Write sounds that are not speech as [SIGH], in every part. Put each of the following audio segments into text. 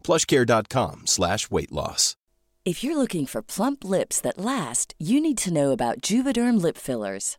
plushcare.com slash weight loss. If you're looking for plump lips that last, you need to know about Juvederm lip fillers.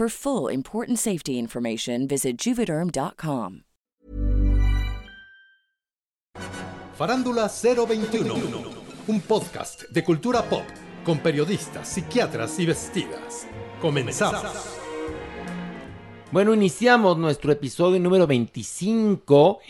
For full important safety information, visit juvederm.com. Farándula 021, un podcast de cultura pop con periodistas, psiquiatras y vestidas. Comenzamos. Bueno, iniciamos nuestro episodio número 25.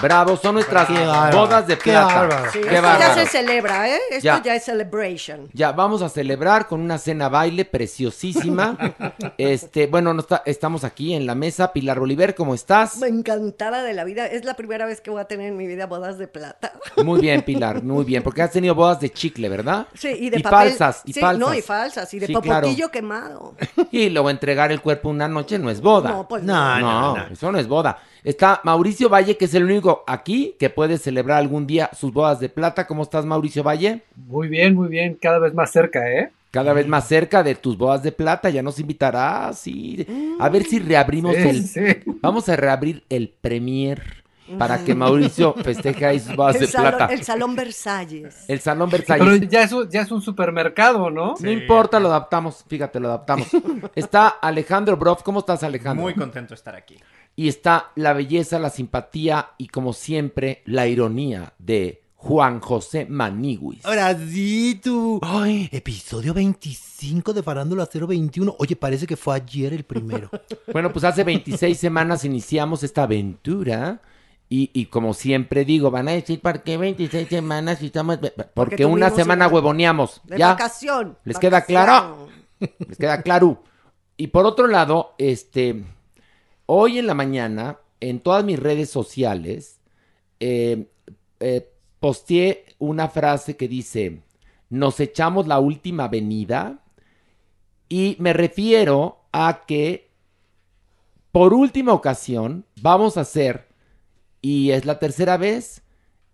Bravo, son nuestras Qué bárbaro, bodas de qué plata. bárbaro. Sí, Qué esto ya se celebra, ¿eh? Esto Ya. ya, es celebration. Ya, vamos a celebrar con una cena baile preciosísima. [LAUGHS] este, bueno, no está- estamos aquí en la mesa. Pilar Oliver, ¿cómo estás? Encantada de la vida. Es la primera vez que voy a tener en mi vida bodas de plata. Muy bien, [LAUGHS] Pilar, muy bien. Porque has tenido bodas de chicle, ¿verdad? Sí, y de papel. falsas, y Sí, falsas. No, y falsas, y de Sí, popotillo claro. quemado. Y luego entregar el cuerpo una noche no es boda. No, pues No, no, no, no. eso no es boda. Está Mauricio Valle, que es el único aquí que puede celebrar algún día sus bodas de plata. ¿Cómo estás, Mauricio Valle? Muy bien, muy bien, cada vez más cerca, ¿eh? Cada vez más cerca de tus bodas de plata, ya nos invitarás. Y... A ver si reabrimos Sí, el. sí. Vamos a reabrir el Premier para que Mauricio festeje ahí sus bodas El, de salón, plata. el salón Versalles. El Salón Pero Versalles. ya es, un- ya es un supermercado, ¿no? No importa, lo adaptamos. Fíjate, lo adaptamos. [LAUGHS] Está Alejandro Broff. ¿Cómo estás, Alejandro? Muy contento de estar aquí. Y está la belleza, la simpatía y, como siempre, la ironía de Juan José Maniguis. Ahora sí, tú. Ay, episodio 25 de Farándula 021. Oye, parece que fue ayer el primero. [LAUGHS] Bueno, pues hace 26 semanas iniciamos esta aventura. Y, y como siempre digo, van a decir, ¿por qué 26 semanas si estamos...? Porque, una semana una- huevoneamos. De ¿Ya? vacación. ¿Les queda claro? [LAUGHS] ¿Les queda claro? Y por otro lado, este... Hoy en la mañana, en todas mis redes sociales, eh, eh, posteé una frase que dice, nos echamos la última avenida y me refiero a que por última ocasión vamos a hacer, y es la tercera vez,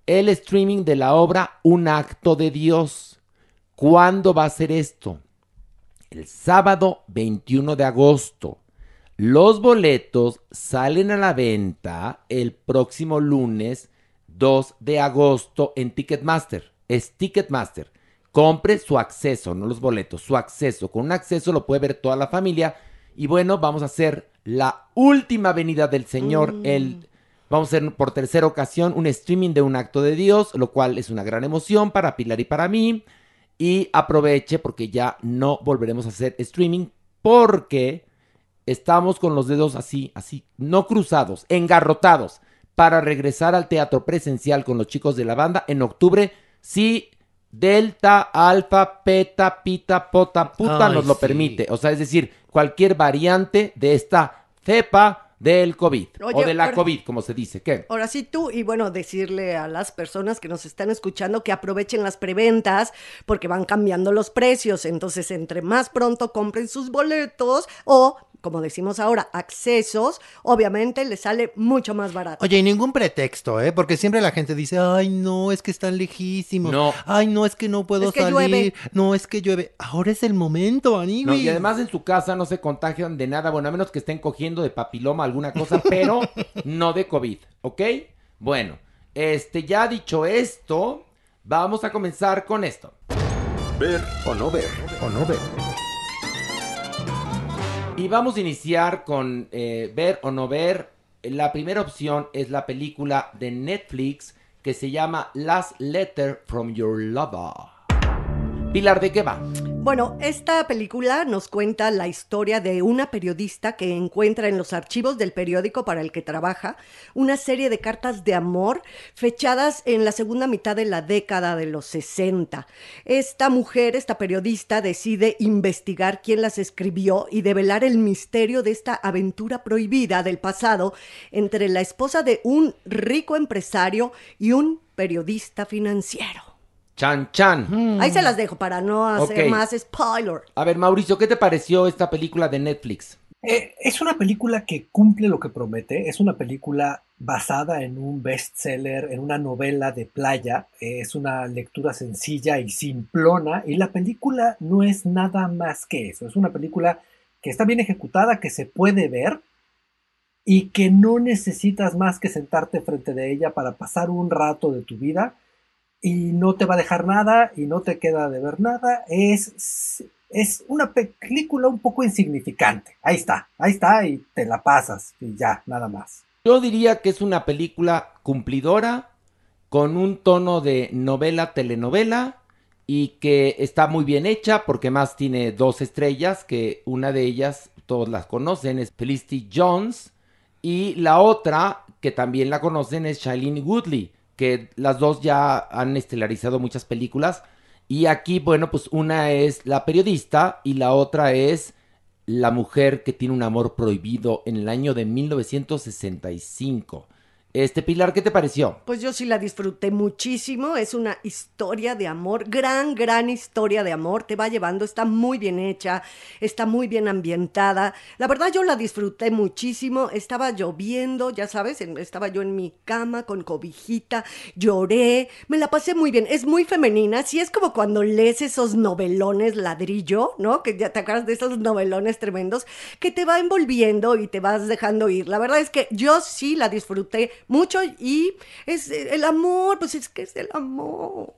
el streaming de la obra Un acto de Dios. ¿Cuándo va a ser esto? El sábado 21 de agosto. Los boletos salen a la venta el próximo lunes 2 de agosto en Ticketmaster. Es Ticketmaster. Compre su acceso, no los boletos, su acceso. Con un acceso lo puede ver toda la familia. Y bueno, vamos a hacer la última venida del Señor. El, vamos a hacer por tercera ocasión un streaming de un acto de Dios, lo cual es una gran emoción para Pilar y para mí. Y aproveche porque ya no volveremos a hacer streaming porque estamos con los dedos así, así, no cruzados, engarrotados para regresar al teatro presencial con los chicos de la banda en octubre. Si delta, alfa, beta, pita, pota, puta Ay, nos lo sí. permite. O sea, es decir, cualquier variante de esta cepa del COVID Oye, o de la ahora- COVID, como se dice. ¿Qué? Ahora sí tú, y bueno, decirle a las personas que nos están escuchando que aprovechen las preventas porque van cambiando los precios. Entonces, entre más pronto compren sus boletos o, como decimos ahora, accesos, obviamente les sale mucho más barato. Oye, y ningún pretexto, ¿eh? Porque siempre la gente dice, ay, no, es que están lejísimos. No. Ay, no, es que no puedo Es que salir. llueve. No, es que llueve. Ahora es el momento, Aníbal. No, y además en su casa no se contagian de nada, bueno, a menos que estén cogiendo de papiloma alguna cosa, [LAUGHS] pero no de COVID, ¿ok? Bueno, este, ya dicho esto, vamos a comenzar con esto. Ver o no ver. O no ve. Y vamos a iniciar con eh, ver o no ver. La primera opción es la película de Netflix que se llama Last Letter from Your Lover. Pilar, ¿de qué va? Bueno, esta película nos cuenta la historia de una periodista que encuentra en los archivos del periódico para el que trabaja una serie de cartas de amor fechadas en la segunda mitad de la década de los 60. Esta mujer, esta periodista, decide investigar quién las escribió y develar el misterio de esta aventura prohibida del pasado entre la esposa de un rico empresario y un periodista financiero. Chan Chan. Ahí se las dejo para no hacer más spoiler. A ver, Mauricio, ¿qué te pareció esta película de Netflix? Eh, es una película que cumple lo que promete. Es una película basada en un bestseller, en una novela de playa. Eh, es una lectura sencilla y simplona. Y la película no es nada más que eso. Es una película que está bien ejecutada, que se puede ver y que no necesitas más que sentarte frente de ella para pasar un rato de tu vida y no te va a dejar nada y no te queda de ver nada. Es, es una película un poco insignificante. Ahí está, ahí está y te la pasas y ya, nada más. Yo diría que es una película cumplidora, con un tono de novela-telenovela y que está muy bien hecha porque más tiene dos estrellas, que una de ellas todos las conocen, es Felicity Jones, y la otra, que también la conocen, es Shailene Woodley, que las dos ya han estelarizado muchas películas. Y aquí, bueno, pues una es la periodista y la otra es la mujer que tiene un amor prohibido en el año de 1965. Este Pilar, ¿qué te pareció? Pues yo sí la disfruté muchísimo, es una historia de amor, gran, gran historia de amor, te va llevando, está muy bien hecha, está muy bien ambientada. La verdad yo la disfruté muchísimo, estaba lloviendo, ya sabes, estaba yo en mi cama con cobijita, lloré, me la pasé muy bien, es muy femenina, sí es como cuando lees esos novelones ladrillo, ¿no? Que ya te acuerdas de esos novelones tremendos, que te va envolviendo y te vas dejando ir. La verdad es que yo sí la disfruté mucho y es el amor, pues es que es el amor.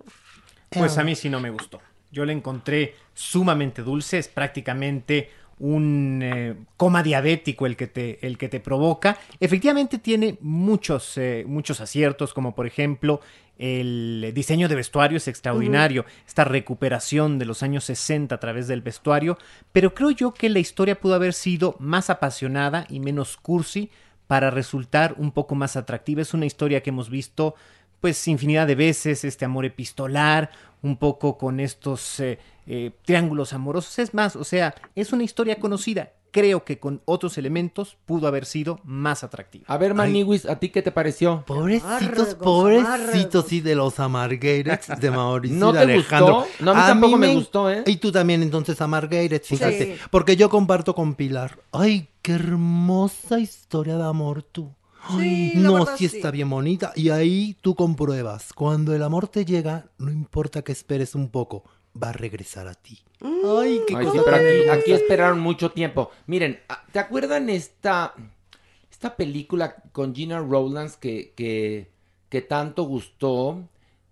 Pues a mí sí no me gustó. Yo la encontré sumamente dulce, es prácticamente un eh, coma diabético el que te, el que te provoca. Efectivamente tiene muchos, eh, muchos aciertos, como por ejemplo el diseño de vestuario es extraordinario, esta recuperación de los años 60 a través del vestuario, pero creo yo que la historia pudo haber sido más apasionada y menos cursi para resultar un poco más atractiva. Es una historia que hemos visto pues infinidad de veces, este amor epistolar, un poco con estos eh, eh, triángulos amorosos. Es más, o sea, es una historia conocida. Creo que con otros elementos pudo haber sido más atractiva. A ver, Maniwis, ¿a ti qué te pareció? Pobrecitos, pobrecitos, sí, de los amargates de Mauricio ¿No y te Alejandro. gustó? No, a mí tampoco me gustó, ¿eh? Y tú también, entonces, amargates, fíjate. Sí. Porque yo comparto con Pilar. Ay, qué hermosa historia de amor tú. Ay, Sí, no, verdad, sí sí. está bien bonita. Y ahí tú compruebas. Cuando el amor te llega, no importa que esperes un poco, va a regresar a ti. Ay, qué Ay, cosa sí, pero tan aquí, esperaron mucho tiempo. Miren, ah, ¿te acuerdan esta, esta película con Gina Rowlands que, que, que tanto gustó?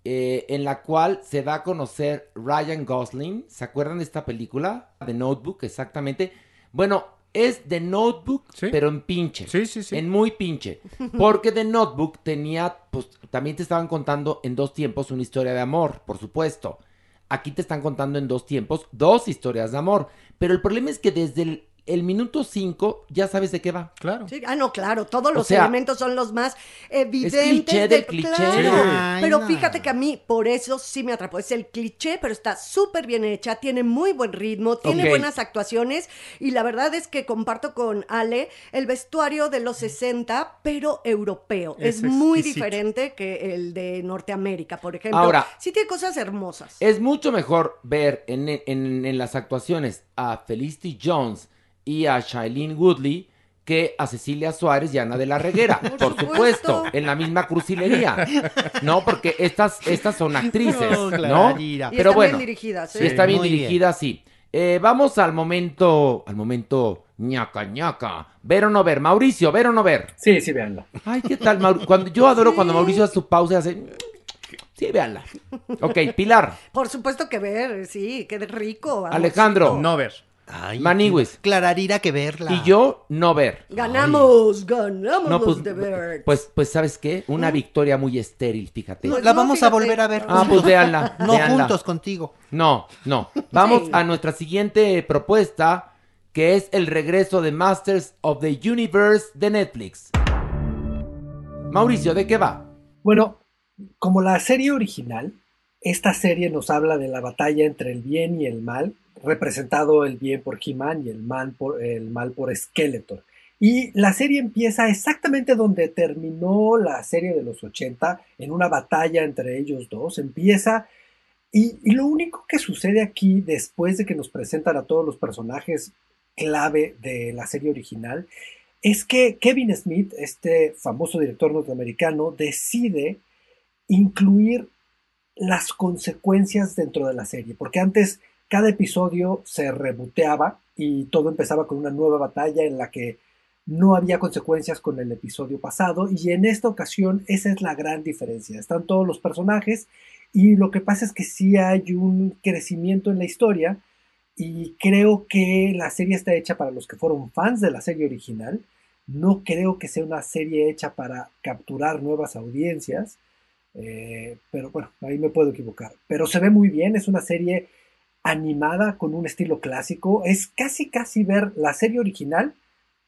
eh, en la cual se da a conocer Ryan Gosling. ¿Se acuerdan de esta película? The Notebook, exactamente. Bueno, es The Notebook, Sí. pero en pinche. Sí, sí, sí. En muy pinche. Porque The Notebook tenía, pues también te estaban contando en dos tiempos una historia de amor, por supuesto. Aquí te están contando en dos tiempos dos historias de amor. Pero el problema es que desde el el minuto 5 ya sabes de qué va. Claro. Sí, ah, no, claro, todos O los sea, elementos son los más evidentes. cliché del cliché. Claro, Ay, pero no. fíjate que a mí por eso sí me atrapó. Es el cliché, pero está súper bien hecha, tiene muy buen ritmo, tiene buenas actuaciones y la verdad es que comparto con Ale el vestuario de los 60, pero europeo. Es, Es muy diferente que el de Norteamérica, por ejemplo. Ahora- sí tiene cosas hermosas. Es mucho mejor ver en, en- en las actuaciones a Felicity Jones y a Shailene Woodley que a Cecilia Suárez y Ana de la Reguera, por, supuesto. supuesto, en la misma crucilería. No, porque estas, estas son actrices, No, ¿no? Y Pero están bueno, bien dirigidas, sí, está bien Muy bien. dirigida, sí. Eh, vamos al momento, al momento ñaca ñaca. Ver o no ver, Mauricio, ver o no ver. Sí, sí, véanla. Ay, ¿qué tal, Mauricio? Cuando, yo adoro cuando Mauricio hace su pausa y hace... Sí, véanla. Ok, Pilar, Por supuesto que ver, sí, qué rico. Alejandro. No ver. Ay, Maniwis. Clararira que verla. y yo no ver. Ganamos, ganamos No, pues, de ver. pues, pues, ¿sabes qué? Una victoria muy estéril, fíjate. La no, vamos a volver a ver. Ah, pues véanla. [LAUGHS] No véanla. juntos contigo. No, no. Vamos Sí. a nuestra siguiente propuesta, que es el regreso de Masters of the Universe de Netflix. Mauricio, ¿de qué va? Bueno, como la serie original, esta serie nos habla de la batalla entre el bien y el mal, representado el bien por He-Man y el, mal por, el mal por Skeletor. Y la serie empieza exactamente donde terminó la serie de los 80, en una batalla entre ellos dos. Empieza y lo único que sucede aquí, después de que nos presentan a todos los personajes clave de la serie original, es que Kevin Smith, este famoso director norteamericano, decide incluir las consecuencias dentro de la serie, porque antes cada episodio se reboteaba y todo empezaba con una nueva batalla en la que no había consecuencias con el episodio pasado y en esta ocasión esa es la gran diferencia. Están todos los personajes y lo que pasa es que sí hay un crecimiento en la historia y creo que la serie está hecha para los que fueron fans de la serie original. No creo que sea una serie hecha para capturar nuevas audiencias. Eh, pero bueno, ahí me puedo equivocar. Pero se ve muy bien, es una serie animada con un estilo clásico. Es casi casi ver la serie original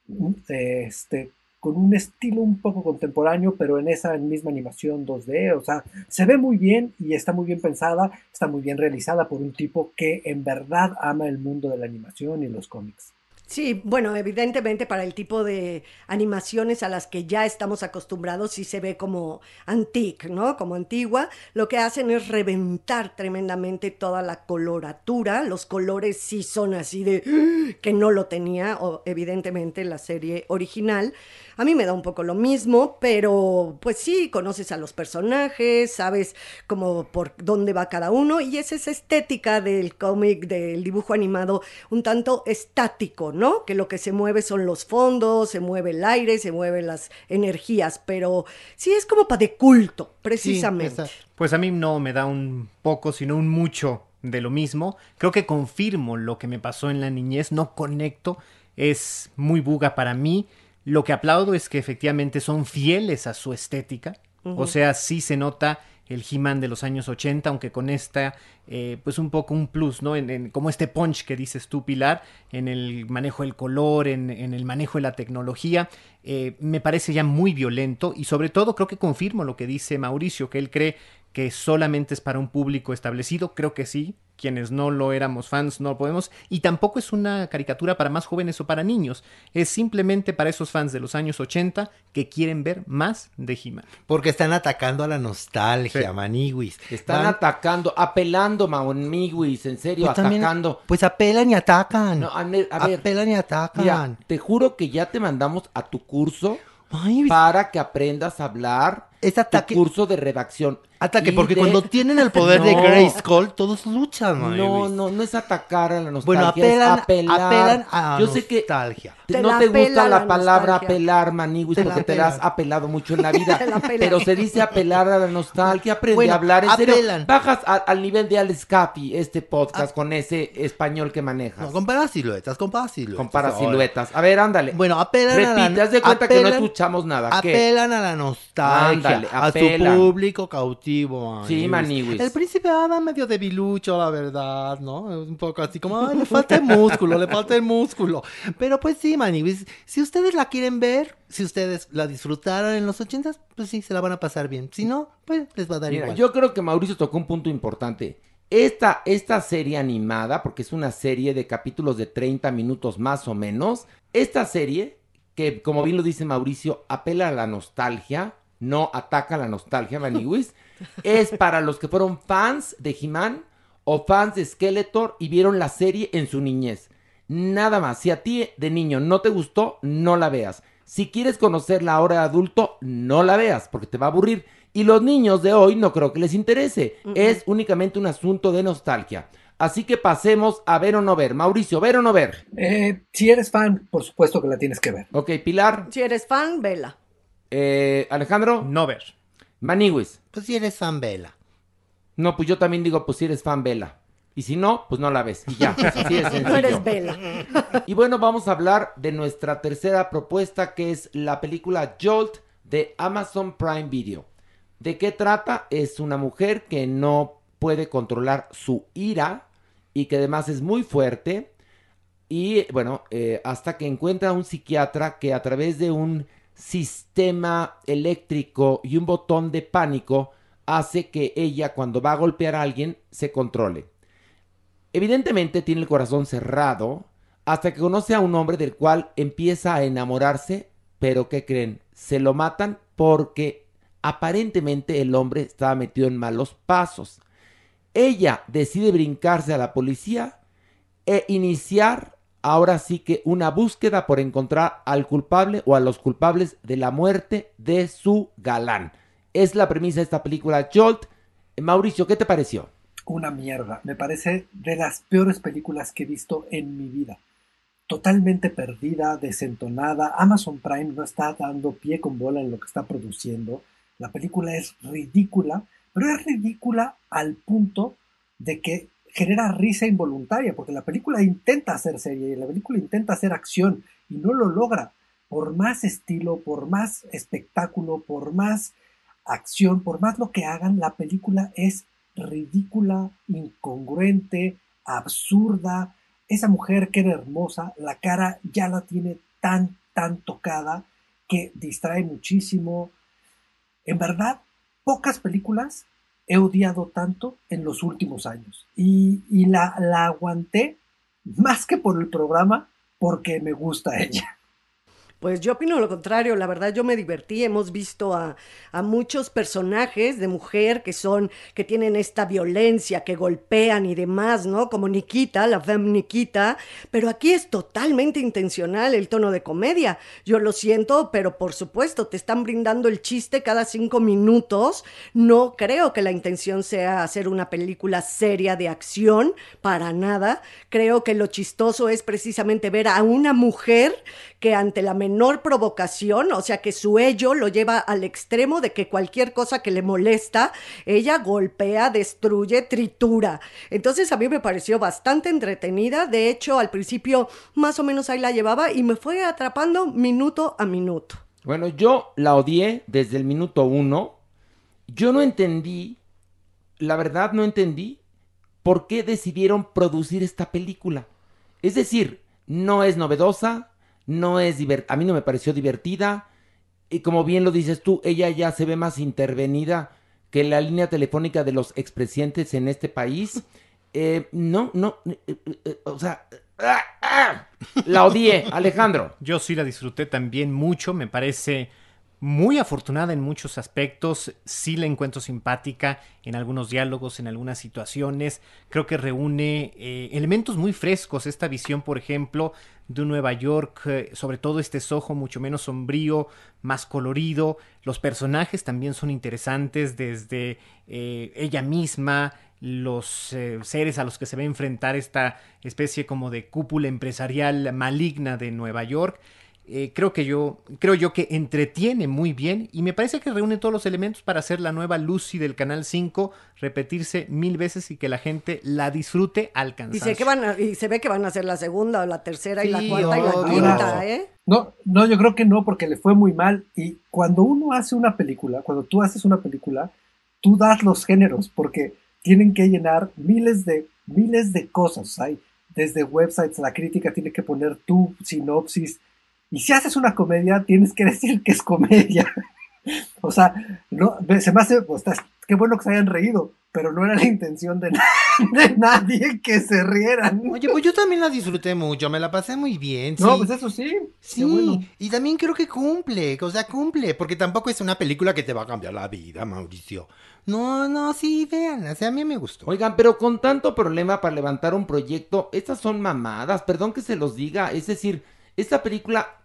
mm, este, con un estilo un poco contemporáneo, pero en esa misma animación 2D. O sea, se ve muy bien y está muy bien pensada, está muy bien realizada por un tipo que en verdad ama el mundo de la animación y los cómics. Sí, bueno, evidentemente para el tipo de animaciones a las que ya estamos acostumbrados sí se ve como antique, ¿no? Como antigua. Lo que hacen es reventar tremendamente toda la coloratura. Los colores sí son así de ¡ah! que no lo tenía, o, evidentemente, la serie original. A mí me da un poco lo mismo, pero pues sí, conoces a los personajes, sabes como por dónde va cada uno y es esa estética del cómic, del dibujo animado, un tanto estático, ¿no? Que lo que se mueve son los fondos, se mueve el aire, se mueven las energías, pero sí es como para de culto, precisamente. Pues a mí no me da un poco, sino un mucho de lo mismo. Creo que confirmo lo que me pasó en la niñez, no conecto, es muy buga para mí. Lo que aplaudo es que efectivamente son fieles a su estética, o sea, sí se nota el He-Man de los años 80, aunque con esta, eh, pues un poco un plus, ¿no? En, en- como este punch que dices tú, Pilar, en el manejo del color, en, en el manejo de la tecnología, eh, me parece ya muy violento y sobre todo creo que confirmo lo que dice Mauricio, que él cree que solamente es para un público establecido, creo que sí, quienes no lo éramos fans no lo podemos, y tampoco es una caricatura para más jóvenes o para niños, es simplemente para esos fans de los años 80 que quieren ver más de He-Man. Porque están atacando a la nostalgia, Sí. maniwis. Están Van- atacando, apelando, Mauniguis, en serio, pues también- atacando. Pues apelan y atacan. No, a ver, a ver, apelan y atacan. mira, te juro que ya te mandamos a tu curso Ay, para que aprendas a hablar. es Tu ataque. curso de redacción. Ataque, porque de- cuando [LAUGHS] tienen el poder de No. Grayskull, todos luchan, No, maniwis. no, no es atacar a la nostalgia, Bueno, es apelan, apelar. apelan a Yo sé que nostalgia. te- Te no te gusta la, la palabra nostalgia. apelar, Maniguis, porque te la has apelan. apelado mucho en la vida. [LAUGHS] Te apelan. pero se dice apelar a la nostalgia, aprende Bueno, a hablar. En serio, apelan. bajas a- al nivel de Alex Capi este podcast con ese español que manejas. No, compara siluetas, compara siluetas. Compara Ahora. siluetas. A ver, ándale. Bueno, apelan a Repite, la haz de cuenta que no apelan- escuchamos nada. ¿Qué? Apelan a la nostalgia, Ándale, a su apelan. público cautivo. Positivo. Sí, Maniwis. El príncipe Adam medio debilucho, la verdad, ¿no? Un poco así como, "Ay, le falta el músculo, le falta el músculo. Pero pues sí, Maniwis, si ustedes la quieren ver, si ustedes la disfrutaron en los ochentas, pues sí, se la van a pasar bien. Si no, pues les va a dar Mira, igual. yo creo que Mauricio tocó un punto importante. Esta, esta serie animada, porque es una serie de capítulos de 30 minutos más o menos, esta serie, que como bien lo dice Mauricio, apela a la nostalgia, no ataca la nostalgia, Maniwis, es para los que fueron fans de He-Man o fans de Skeletor y vieron la serie en su niñez. Nada más, si a ti de niño no te gustó, no la veas. Si quieres conocerla ahora de adulto, no la veas, porque te va a aburrir. Y los niños de hoy no creo que les interese. Es únicamente un asunto de nostalgia. Así que pasemos a ver o no ver. Mauricio, ¿ver o no ver? Eh, si eres fan, por supuesto que la tienes que ver. Ok, Pilar. Si eres fan, vela. Eh, Alejandro. No ver. Maniwis. Pues si eres fan, vela. No, pues yo también digo, pues si eres fan, vela. Y si no, pues no la ves. Y ya, pues así [LAUGHS] sencillo. No eres vela. Y bueno, vamos a hablar de nuestra tercera propuesta, que es la película Jolt de Amazon Prime Video. ¿De qué trata? Es una mujer que no puede controlar su ira y que además es muy fuerte. Y bueno, eh, hasta que encuentra a un psiquiatra que a través de un sistema eléctrico y un botón de pánico hace que ella cuando va a golpear a alguien se controle. Evidentemente tiene el corazón cerrado hasta que conoce a un hombre del cual empieza a enamorarse, pero ¿qué creen? Se lo matan porque aparentemente el hombre estaba metido en malos pasos. Ella decide brincarse a la policía e iniciar ahora sí que una búsqueda por encontrar al culpable o a los culpables de la muerte de su galán. Es la premisa de esta película Jolt. Mauricio, ¿qué te pareció? Una mierda. Me parece de las peores películas que he visto en mi vida. Totalmente perdida, desentonada. Amazon Prime no está dando pie con bola en lo que está produciendo. La película es ridícula, pero es ridícula al punto de que genera risa involuntaria, porque la película intenta hacer serie, y la película intenta hacer acción y no lo logra. Por más estilo, por más espectáculo, por más acción, por más lo que hagan, la película es ridícula, incongruente, absurda. Esa mujer que era hermosa, la cara ya la tiene tan, tan tocada que distrae muchísimo. En verdad, pocas películas he odiado tanto en los últimos años. Y, y la, la aguanté más que por el programa, porque me gusta ella. Pues yo opino lo contrario, la verdad yo me divertí, hemos visto a, a, muchos personajes de mujer que son, que tienen esta violencia, que golpean y demás, ¿no? Como Nikita, la femme Nikita, pero aquí es totalmente intencional el tono de comedia. Yo lo siento, pero por supuesto, te están brindando el chiste cada cinco minutos. No creo que la intención sea hacer una película seria de acción, para nada. Creo que lo chistoso es precisamente ver a una mujer que ante la provocación, o sea que su ello lo lleva al extremo de que cualquier cosa que le molesta, ella golpea, destruye, tritura. Entonces a mí me pareció bastante entretenida, de hecho al principio más o menos ahí la llevaba y me fue atrapando minuto a minuto. Bueno, yo la odié desde el minuto uno, yo no entendí, la verdad no entendí por qué decidieron producir esta película. Es decir, no es novedosa, no es divertida, a mí no me pareció divertida. Y como bien lo dices tú, ella ya se ve más intervenida que la línea telefónica de los expresidentes en este país. [LAUGHS] Eh, no, no, eh, eh, o sea, ¡ah, ah! la odié, Alejandro. Yo sí la disfruté también mucho, me parece muy afortunada en muchos aspectos, sí la encuentro simpática en algunos diálogos, en algunas situaciones, creo que reúne eh, elementos muy frescos, esta visión, por ejemplo, de un Nueva York, eh, sobre todo este sojo mucho menos sombrío, más colorido, los personajes también son interesantes desde eh, ella misma, los seres a los que se a enfrentar esta especie como de cúpula empresarial maligna de Nueva York. Eh, creo que yo creo yo que entretiene muy bien y me parece que reúne todos los elementos para hacer la nueva Lucy del canal 5 repetirse mil veces y que la gente la disfrute al Y cansancio. se, que van a- y se ve que van a hacer la segunda o la tercera y la cuarta y la quinta, ¿eh? No, no, yo creo que no, porque le fue muy mal. Y cuando uno hace una película, cuando tú haces una película, tú das los géneros porque tienen que llenar miles de, miles de cosas. Hay desde websites, la crítica tiene que poner tu sinopsis. Y si haces una comedia, tienes que [LAUGHS] decir que es comedia. o sea, no, se me hace, pues, qué bueno que se hayan reído, pero no era la intención de, [LAUGHS] de, nadie que se rieran. Oye, pues yo también la disfruté mucho, me la pasé muy bien. No, pues eso sí. Sí, bueno. y también creo que cumple, o sea, cumple, porque tampoco es una película que te va a cambiar la vida, Mauricio. No, no, sí, vean, o sea, a mí me gustó. Oigan, pero con tanto problema para levantar un proyecto, estas son mamadas, perdón que se los diga, es decir, esta película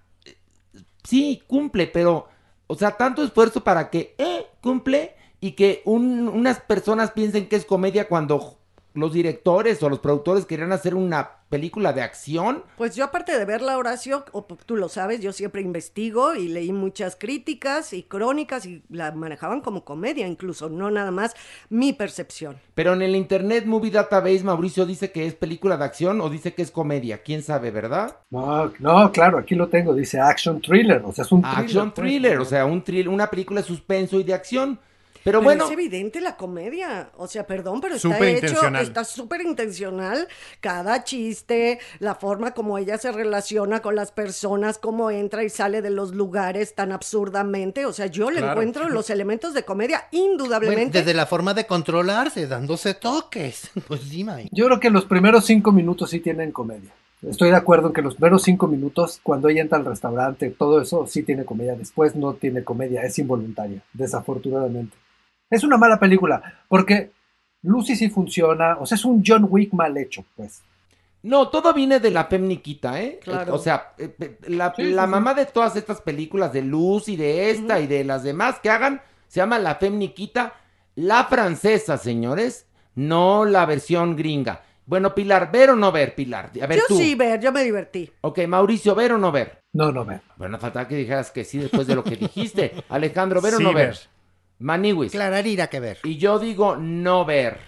sí cumple, pero, o sea, tanto esfuerzo para que, eh, cumple y que un, unas personas piensen que es comedia cuando los directores o los productores querían hacer una película de acción. Pues yo aparte de verla, Horacio, o tú lo sabes, yo siempre investigo y leí muchas críticas y crónicas y la manejaban como comedia incluso, no nada más mi percepción. Pero en el Internet Movie Database Mauricio dice que es película de acción o dice que es comedia, quién sabe, ¿verdad? No, no, claro, aquí lo tengo, dice action thriller, o sea, es un thriller, action pues. thriller, o sea, un thriller, una película de suspenso y de acción. Pero, pero, bueno. Es evidente la comedia. O sea, perdón, pero está hecho, está súper intencional. Cada chiste, la forma como ella se relaciona con las personas, cómo entra y sale de los lugares tan absurdamente. O sea, yo le encuentro los elementos de comedia indudablemente. desde la forma de controlarse, dándose toques. [LAUGHS] Pues dime. Yo creo que los primeros cinco minutos sí tienen comedia. Estoy de acuerdo en que los primeros cinco minutos, cuando ella entra al restaurante, todo eso sí tiene comedia. Después no tiene comedia, es involuntaria, desafortunadamente. Es una mala película, porque Lucy sí funciona, o sea, es un John Wick mal hecho, pues. No, todo viene de la Pemniquita, ¿eh? O sea, eh, la, mamá de todas estas películas, de Lucy, de esta y de las demás que hagan, se llama la Pemniquita, la francesa, señores, no la versión gringa. Bueno, Pilar, ¿ver o no ver, Pilar? A ver, yo sí ver, yo me divertí. Ok, Mauricio, ¿ver o no ver? No, no ver. Bueno, faltaba que dijeras que sí después de lo que dijiste. [LAUGHS] Alejandro, ¿ver o no ver? Maniwis. Clararira que ver. Y yo digo no ver.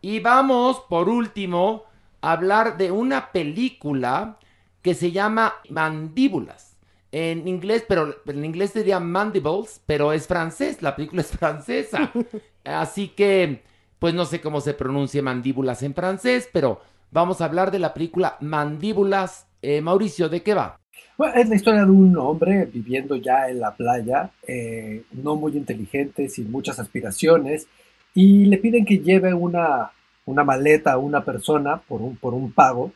Y vamos, por último, a hablar de una película que se llama Mandíbulas. En inglés, pero en inglés sería Mandibles, pero es francés, la película [LAUGHS] es francesa. [LAUGHS] Así que, pues no sé cómo se pronuncia mandíbulas en francés, pero vamos a hablar de la película Mandíbulas. Eh, Mauricio, ¿de qué va? Es la historia de un hombre viviendo ya en la playa, eh, no muy inteligente, sin muchas aspiraciones, y le piden que lleve una, una maleta a una persona por un, por un pago,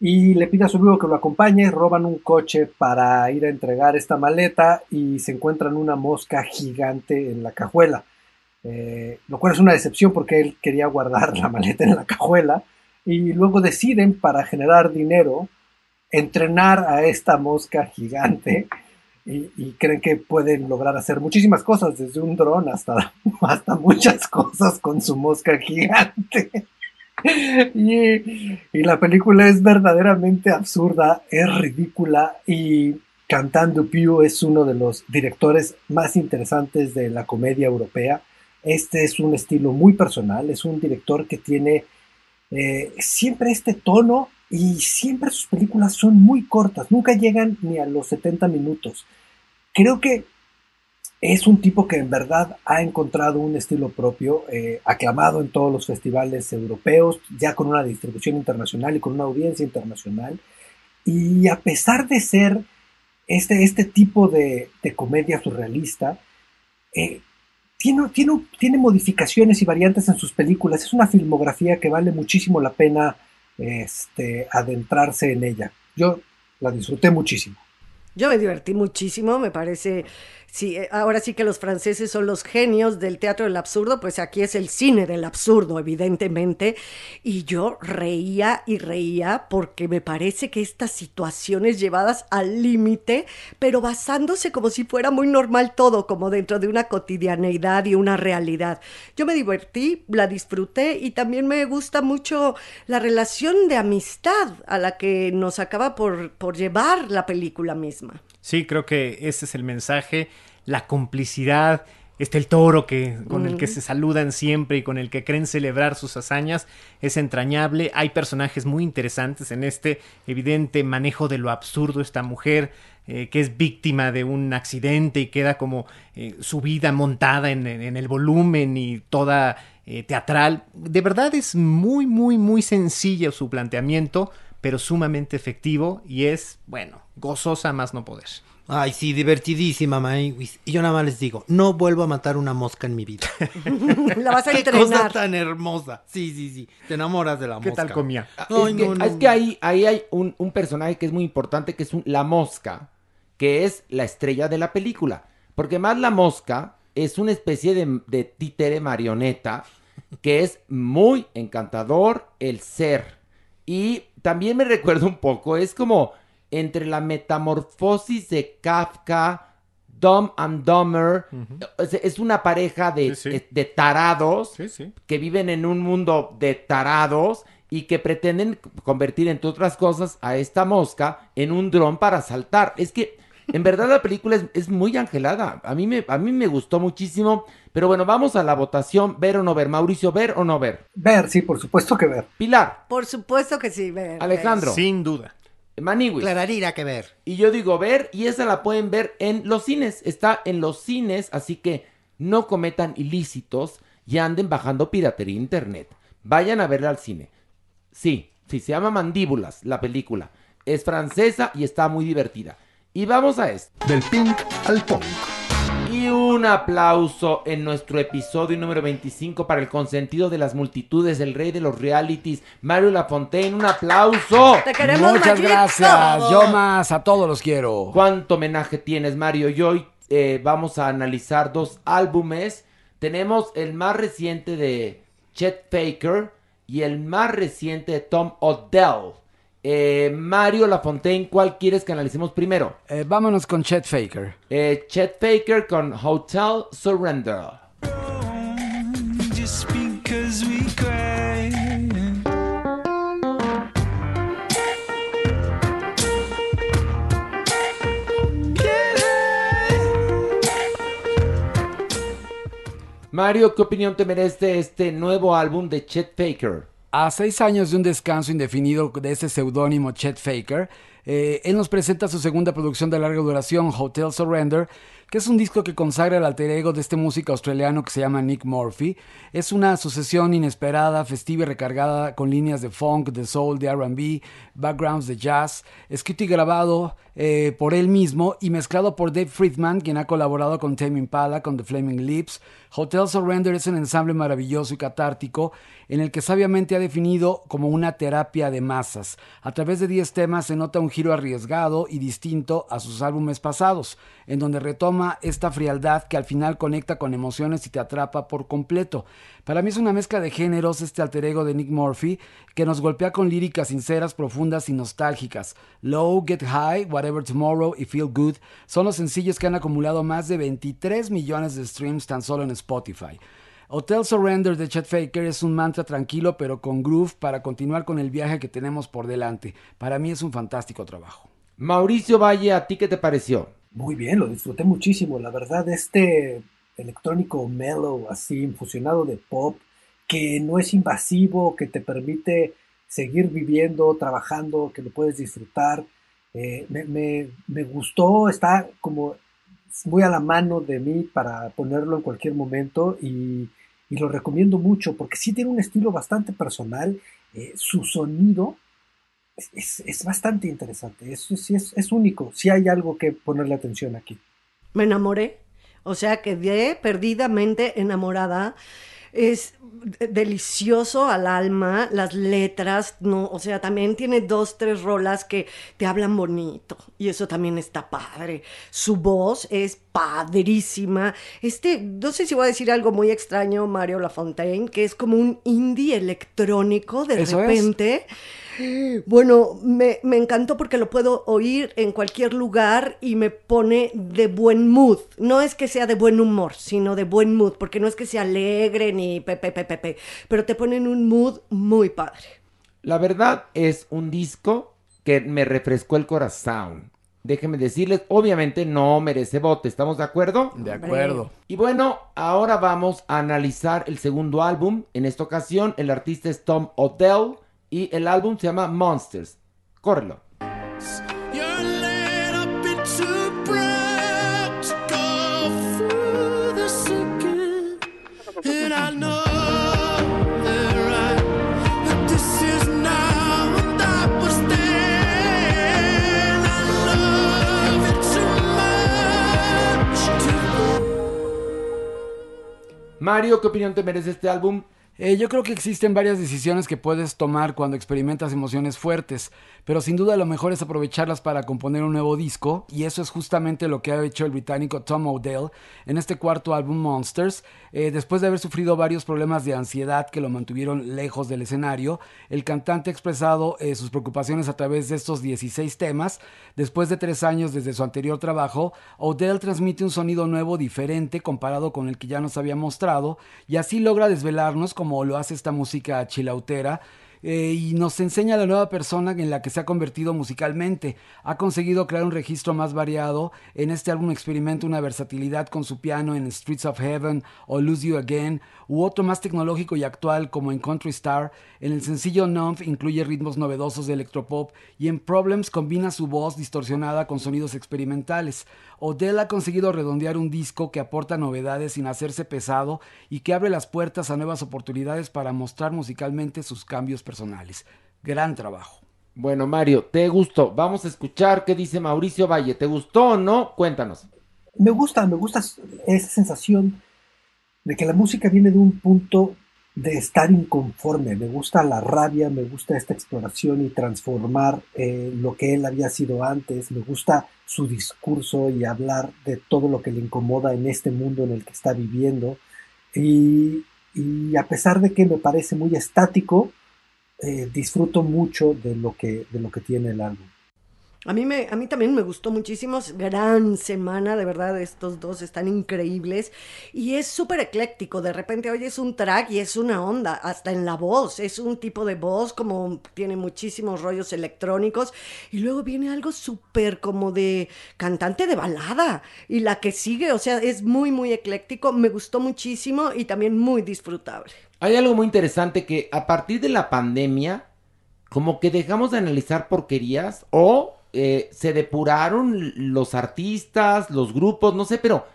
y le pide a su amigo que lo acompañe, roban un coche para ir a entregar esta maleta y se encuentran una mosca gigante en la cajuela. Eh, lo cual es una decepción porque él quería guardar la maleta en la cajuela y luego deciden para generar dinero entrenar a esta mosca gigante y, creen que pueden lograr hacer muchísimas cosas, desde un dron hasta, [LAUGHS] hasta muchas cosas con su mosca gigante. [LAUGHS] y, y la película es verdaderamente absurda, es ridícula y Cantando Pew es uno de los directores más interesantes de la comedia europea. Este es un estilo muy personal, es un director que tiene eh, siempre este tono y siempre sus películas son muy cortas, nunca llegan ni a los 70 minutos. Creo que es un tipo que en verdad ha encontrado un estilo propio, eh, aclamado en todos los festivales europeos, ya con una distribución internacional y con una audiencia internacional. Y a pesar de ser este, este tipo de, comedia surrealista, eh, tiene, tiene, tiene modificaciones y variantes en sus películas. Es una filmografía que vale muchísimo la pena este, adentrarse en ella. Yo la disfruté muchísimo. Yo me divertí muchísimo, me parece Sí, eh, ahora sí que los franceses son los genios del teatro del absurdo, pues aquí es el cine del absurdo, evidentemente. Y yo reía y reía porque me parece que estas situaciones llevadas al límite, pero basándose como si fuera muy normal todo, como dentro de una cotidianeidad y una realidad. Yo me divertí, la disfruté y también me gusta mucho la relación de amistad a la que nos acaba por, por llevar la película misma. Sí, creo que ese es el mensaje, la complicidad Está el toro que, con el que se saludan siempre y con el que creen celebrar sus hazañas. Es entrañable. Hay personajes muy interesantes en este evidente manejo de lo absurdo. Esta mujer eh, que es víctima de un accidente y queda como eh, su vida montada en, en- en el volumen y toda eh, teatral. De verdad es muy, muy, muy sencilla su planteamiento, pero sumamente efectivo y es, bueno, gozosa más no poder. Ay, sí, divertidísima, Maniwis. Y yo nada más les digo, no vuelvo a matar una mosca en mi vida. [LAUGHS] La vas a Qué cosa entrenar. tan hermosa. Sí, sí, sí. Te enamoras de la ¿Qué mosca. tal comía? Ay, es, que, no, no. es que ahí, ahí hay un, un personaje que es muy importante, que es un- la mosca, que es la estrella de la película. Porque más la mosca es una especie de, de títere marioneta, que es muy encantador el ser. Y también me [LAUGHS] recuerda un poco, es como entre la metamorfosis de Kafka, Dumb and Dumber. es, es una pareja de, Sí, sí. de tarados sí. que viven en un mundo de tarados y que pretenden convertir, entre otras cosas, a esta mosca en un dron para saltar. Es que, en verdad, la película es, es muy angelada. A mí, me, a mí me gustó muchísimo. Pero bueno, vamos a la votación. ¿Ver o no ver? Mauricio, ¿ver o no ver? Ver, sí, por supuesto que ver. Pilar, Por supuesto que sí, ver. Alejandro, Sin duda. Maniwis. Clararira que ver. Y yo digo ver, y esa la pueden ver en los cines. Está en los cines, así que no cometan ilícitos y anden bajando piratería internet. Vayan a verla al cine. Sí, sí, se llama Mandíbulas, la película. Es francesa y está muy divertida. Y vamos a esto. Del pink al punk. Un aplauso en nuestro episodio número 25 para el consentido de las multitudes, el rey de los realities, Mario Lafontaine. Un aplauso. Te queremos, Muchas gracias. Yo más, a todos los quiero. ¿Cuánto homenaje tienes, Mario? Y hoy eh, vamos a analizar dos álbumes. Tenemos el más reciente de Chet Faker y el más reciente de Tom Odell. Eh, Mario Lafontaine, ¿cuál quieres que analicemos primero? Eh, vámonos con Chet Faker. Eh, Chet Faker con Hotel Surrender. just because we cry. Mario, ¿qué opinión te merece este nuevo álbum de Chet Faker? A seis años de un descanso indefinido de ese seudónimo Chet Faker, eh, él nos presenta su segunda producción de larga duración, Hotel Surrender, que es un disco que consagra el alter ego de este músico australiano que se llama Nick Murphy. Es una sucesión inesperada, festiva y recargada con líneas de funk, de soul, de RB, backgrounds de jazz, escrito y grabado eh, por él mismo y mezclado por Dave Friedman, quien ha colaborado con Tame Impala, con The Flaming Lips. Hotel Surrender es un ensamble maravilloso y catártico en el que sabiamente ha definido como una terapia de masas. A través de 10 temas se nota un giro arriesgado y distinto a sus álbumes pasados, en donde retoma esta frialdad que al final conecta con emociones y te atrapa por completo. Para mí es una mezcla de géneros este alter ego de Nick Murphy que nos golpea con líricas sinceras, profundas y nostálgicas. Low, Get High, Whatever Tomorrow y Feel Good son los sencillos que han acumulado más de 23 millones de streams tan solo en Spotify. Hotel Surrender de Chet Faker es un mantra tranquilo pero con groove para continuar con el viaje que tenemos por delante. Para mí es un fantástico trabajo. Mauricio Valle, ¿a ti qué te pareció? Muy bien, lo disfruté muchísimo. La verdad, este electrónico mellow, así, infusionado de pop, que no es invasivo, que te permite seguir viviendo, trabajando, que lo puedes disfrutar. Eh, me, me- gustó, está como muy a la mano de mí para ponerlo en cualquier momento y, y lo recomiendo mucho porque sí tiene un estilo bastante personal. eh, su sonido es, es- es bastante interesante, sí es, es único, sí hay algo que ponerle atención aquí. Me enamoré. O sea, quedé perdidamente enamorada. Es delicioso al alma, las letras, no, o sea, también tiene dos, tres rolas que te hablan bonito y eso también está padre. Su voz es padrísima. Este, no sé si voy a decir algo muy extraño, Mario Lafontaine, que es como un indie electrónico de Eso es. Bueno, me, me encantó porque lo puedo oír en cualquier lugar y me pone de buen mood. No es que sea de buen humor, sino de buen mood, porque no es que sea alegre ni pepe, pepe, pepe, pero te pone en un mood muy padre. La verdad es un disco que me refrescó el corazón. déjenme decirles, obviamente no merece bote, ¿estamos de acuerdo? De acuerdo. Y bueno, ahora vamos a analizar el segundo álbum. En esta ocasión, el artista es Tom Odell y el álbum se llama Monsters. Córrelo. Mario, ¿qué opinión te merece este álbum? Eh, yo creo que existen varias decisiones que puedes tomar cuando experimentas emociones fuertes, pero sin duda lo mejor es aprovecharlas para componer un nuevo disco, y eso es justamente lo que ha hecho el británico Tom O'Dell en este cuarto álbum Monsters. Eh, después de haber sufrido varios problemas de ansiedad que lo mantuvieron lejos del escenario, el cantante ha expresado eh, sus preocupaciones a través de estos 16 temas. Después de tres años desde su anterior trabajo, O'Dell transmite un sonido nuevo diferente comparado con el que ya nos había mostrado, y así logra desvelarnos como lo hace esta música chilautera. Eh, y nos enseña la nueva persona en la que se ha convertido musicalmente. Ha conseguido crear un registro más variado. En este álbum experimenta una versatilidad con su piano en Streets of Heaven o Lose You Again, u otro más tecnológico y actual como en Country Star. En el sencillo Numb incluye ritmos novedosos de electropop y en Problems combina su voz distorsionada con sonidos experimentales. Odell ha conseguido redondear un disco que aporta novedades sin hacerse pesado y que abre las puertas a nuevas oportunidades para mostrar musicalmente sus cambios personales. Gran trabajo. Bueno, Mario, ¿te gustó? Vamos a escuchar qué dice Mauricio Valle. ¿Te gustó o no? Cuéntanos. Me gusta, me gusta esa sensación de que la música viene de un punto de estar inconforme. Me gusta la rabia, me gusta esta exploración y transformar eh, lo que él había sido antes. Me gusta su discurso y hablar de todo lo que le incomoda en este mundo en el que está viviendo. Y, y a pesar de que me parece muy estático, eh, disfruto mucho de lo que, de lo que tiene el álbum. A mí, me, a mí también me gustó muchísimo, es gran semana, de verdad, estos dos están increíbles. Y es súper ecléctico, de repente oyes un track y es una onda, hasta en la voz, es un tipo de voz como tiene muchísimos rollos electrónicos. Y luego viene algo súper como de cantante de balada. Y la que sigue, o sea, es muy, muy ecléctico, me gustó muchísimo y también muy disfrutable. Hay algo muy interesante que a partir de la pandemia, como que dejamos de analizar porquerías o eh, se depuraron los artistas, los grupos, no sé, pero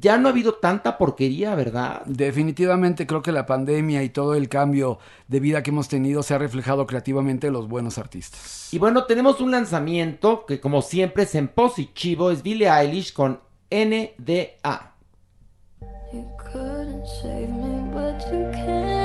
ya no ha habido tanta porquería, ¿verdad? Definitivamente creo que la pandemia y todo el cambio de vida que hemos tenido se ha reflejado creativamente en los buenos artistas. Y bueno, tenemos un lanzamiento que como siempre es en positivo, es Billie Eilish con NDA. Couldn't save me, but you can't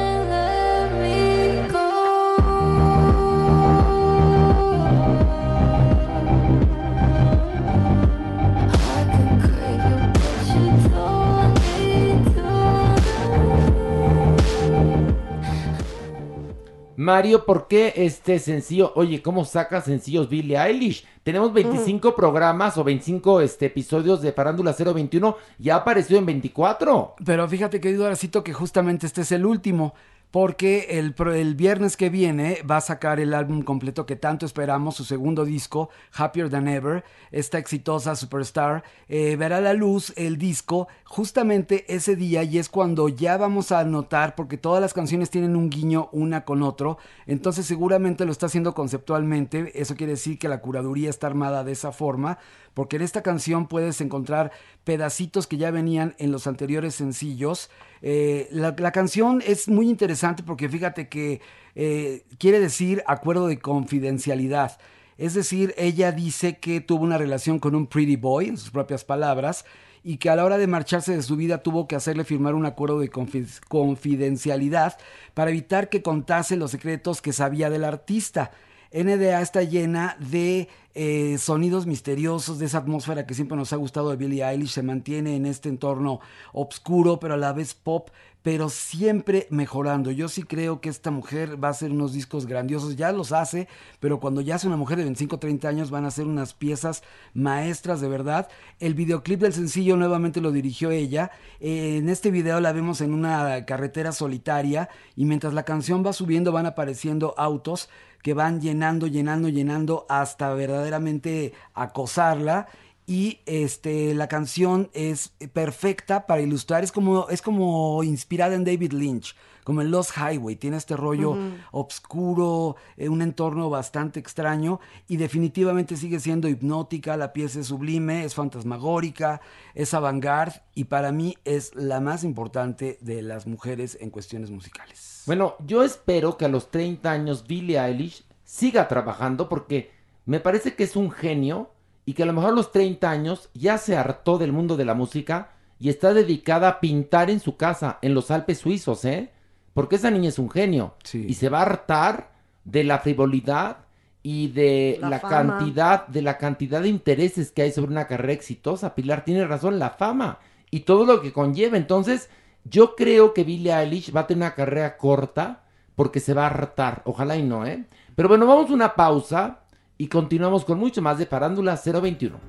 Mario, ¿por qué este sencillo? Oye, ¿cómo saca sencillos Billie Eilish? Tenemos 25 programas o 25 este, episodios de Parándula 021, ya apareció en 24. Pero fíjate, querido Aracito, que justamente este es el último. Porque el, el viernes que viene va a sacar el álbum completo que tanto esperamos, su segundo disco, Happier Than Ever, esta exitosa Superstar, eh, verá la luz el disco justamente ese día y es cuando ya vamos a notar, porque todas las canciones tienen un guiño una con otro, entonces seguramente lo está haciendo conceptualmente, eso quiere decir que la curaduría está armada de esa forma, porque en esta canción puedes encontrar pedacitos que ya venían en los anteriores sencillos. Eh, la, canción es muy interesante porque fíjate que eh, quiere decir acuerdo de confidencialidad. Es decir, ella dice que tuvo una relación con un pretty boy, en sus propias palabras, y que a la hora de marcharse de su vida tuvo que hacerle firmar un acuerdo de confi- confidencialidad para evitar que contase los secretos que sabía del artista. NDA está llena de eh, sonidos misteriosos, de esa atmósfera que siempre nos ha gustado de Billie Eilish, se mantiene en este entorno oscuro, pero a la vez pop, pero siempre mejorando. Yo sí creo que esta mujer va a hacer unos discos grandiosos, ya los hace, pero cuando ya es una mujer de 25 30 años van a ser unas piezas maestras de verdad. El videoclip del sencillo nuevamente lo dirigió ella. Eh, en este video la vemos en una carretera solitaria y mientras la canción va subiendo van apareciendo autos que van llenando, llenando, llenando hasta verdaderamente acosarla. Y este, la canción es perfecta para ilustrar, es como, es como inspirada en David Lynch, como en Lost Highway, tiene este rollo Ujú. obscuro, eh, un entorno bastante extraño y definitivamente sigue siendo hipnótica, la pieza es sublime, es fantasmagórica, es avant-garde y para mí es la más importante de las mujeres en cuestiones musicales. Bueno, yo espero que a los 30 años Billie Eilish siga trabajando porque me parece que es un genio y que a lo mejor a los 30 años ya se hartó del mundo de la música y está dedicada a pintar en su casa, en los Alpes suizos, ¿eh? Porque esa niña es un genio y se va a hartar de la frivolidad y de La cantidad de la cantidad de intereses que hay sobre una carrera exitosa. Pilar tiene razón, la fama y todo lo que conlleva. Entonces, yo creo que Billie Eilish va a tener una carrera corta porque se va a hartar. Ojalá y no, ¿eh? Pero bueno, vamos a una pausa y continuamos con mucho más de Farándula 021.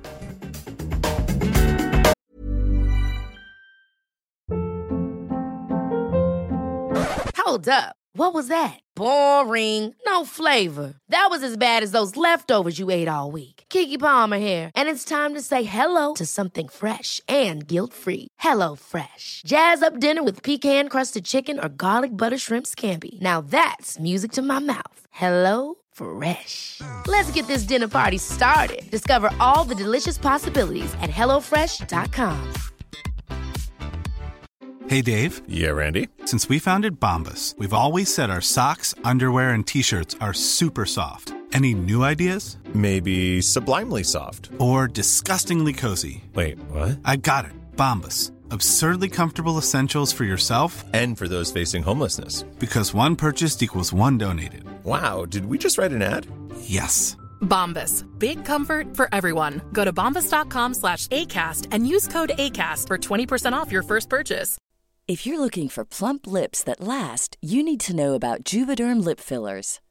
Hold up. What was that? Boring. No flavor. That was as bad as those leftovers you ate all week. Kiki Palmer here, and it's time to say hello to something fresh and guilt-free. Hello Fresh. Jazz up dinner with pecan-crusted chicken or garlic butter shrimp scampi. Now that's music to my mouth. Hello Fresh. Let's get this dinner party started. Discover all the delicious possibilities at hellofresh.com. Hey Dave. Yeah, Randy. Since we founded Bombus, we've always said our socks, underwear, and t-shirts are super soft. Any new ideas? Maybe sublimely soft. Or disgustingly cozy. Wait, what? I got it. Bombus. Absurdly comfortable essentials for yourself and for those facing homelessness. Because one purchased equals one donated. Wow, did we just write an ad? Yes. Bombas. Big comfort for everyone. Go to bombas.com slash ACAST and use code ACAST for 20% off your first purchase. If you're looking for plump lips that last, you need to know about Juvederm lip fillers.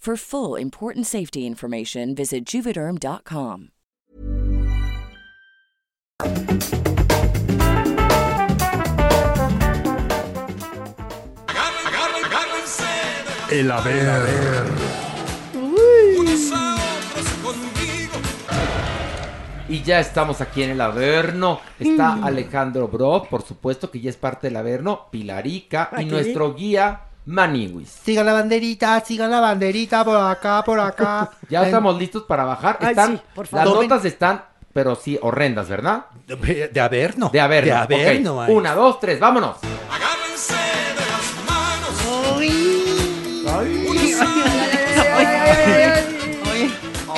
For full important safety information, visit juvederm.com. El haber. Y ya estamos aquí en el Averno. Está Alejandro Bro, por supuesto, que ya es parte del Averno, Pilarica y nuestro guía Maniwis. Sigan la banderita, sigan la banderita por acá, por acá. [LAUGHS] Ya estamos listos para bajar. Ay, Están, sí, por las favor. notas están, pero sí, horrendas, ¿verdad? De, de Averno. De Averno. De ok. ay. Una, dos, tres, vámonos.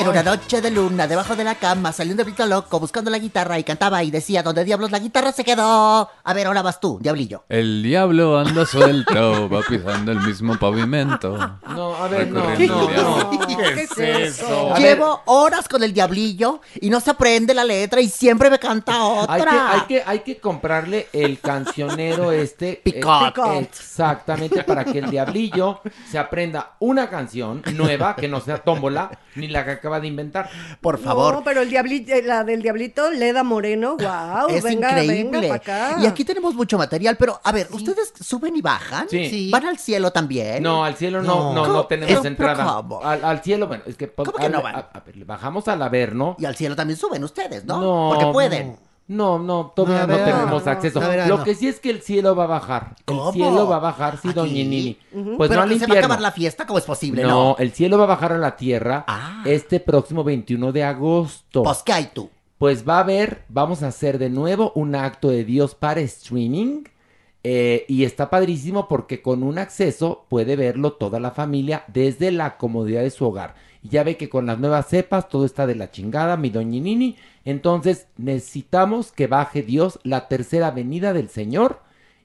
En una noche de luna, debajo de la cama, salió un diablito loco buscando la guitarra y cantaba y decía, ¿dónde diablos la guitarra se quedó? A ver, ahora vas tú, diablillo. El diablo anda suelto, va pisando el mismo pavimento. No, a ver, no, no. ¿Qué es eso? Llevo horas con el diablillo y no se aprende la letra y siempre me canta otra. Hay que, hay, que, hay que comprarle el cancionero este. Picot. eh, Picot. exactamente, para que el diablillo se aprenda una canción nueva que no sea tómbola ni la que acaba de inventar. Por No, pero el diablito, la del diablito, Leda Moreno, wow, es venga, increíble. venga acá. Y aquí tenemos mucho material, pero a ver, ¿ustedes suben y bajan? Sí. ¿Van al cielo también? No, al cielo no, no, no, tenemos Pero, entrada. ¿cómo? Al, al cielo, bueno, es que. pues, ¿Cómo que no van? a- a ver, bajamos al Averno. Y al cielo también suben ustedes, ¿no? No, Porque pueden. No, no, todavía no tenemos no, acceso. a ver, Lo que sí es que el cielo va a bajar. ¿Cómo? El cielo va a bajar, sí, doña Nini. Pues Pero no al que se va a infierno. acabar la fiesta, ¿cómo es posible? No, No. el cielo va a bajar a la tierra este próximo 21 de agosto. Pues, ¿qué hay tú? Pues va a haber, vamos a hacer de nuevo un acto de Dios para streaming. eh, y está padrísimo porque con un acceso puede verlo toda la familia desde la comodidad de su hogar. Y ya ve que con las nuevas cepas todo está de la chingada, mi doñinini. Entonces necesitamos que baje Dios la tercera venida del Señor.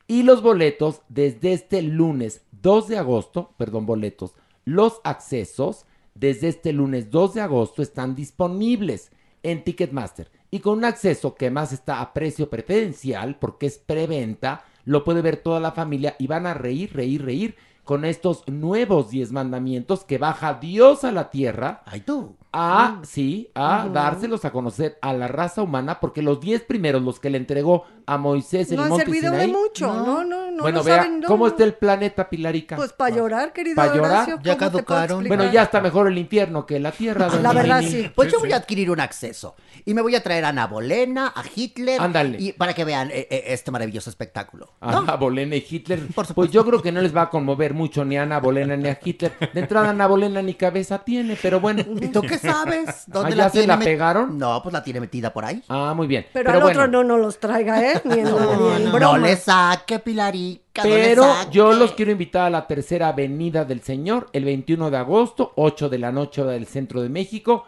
Y los boletos desde este lunes 2 de agosto, perdón, boletos, los accesos desde este lunes 2 de agosto están disponibles en Ticketmaster. Y con un acceso que más está a precio preferencial, porque es preventa, lo puede ver toda la familia y van a reír, reír, reír con estos nuevos 10 mandamientos que baja Dios a la tierra. Ay, tú. A, sí, a dárselos a conocer a la raza humana, porque los 10 primeros, los que le entregó a Moisés en No el han monte servido de Sinaí, mucho. No, no, no. bueno, vea saben, no, cómo no. está el planeta, Pilarica. Pues para llorar, querido ¿Pa' llorar? Horacio, Ya ¿cómo te puedo explicar? Bueno, ya está mejor el infierno que la tierra. doña Nini. Pues yo voy a adquirir un acceso. Y me voy a traer a Ana Bolena, a Hitler. Ándale. Y para que vean eh, eh, este maravilloso espectáculo. ¿no? Ana Bolena y Hitler. Pues yo creo que no les va a conmover mucho ni a Ana Bolena ni a Hitler. De entrada, Ana Bolena ni cabeza tiene, pero bueno. [LAUGHS] ¿Y tú qué sabes? ¿Dónde ¿Allá la se tiene la met- pegaron? No, pues la tiene metida por ahí. Ah, muy bien. Pero, al otro no nos los traiga, ¿eh? Ni en, ni en No le saque, Pilarica. no le Pero saque. yo los quiero invitar a la tercera avenida del Señor el 21 de agosto, 8 de la noche del centro de México.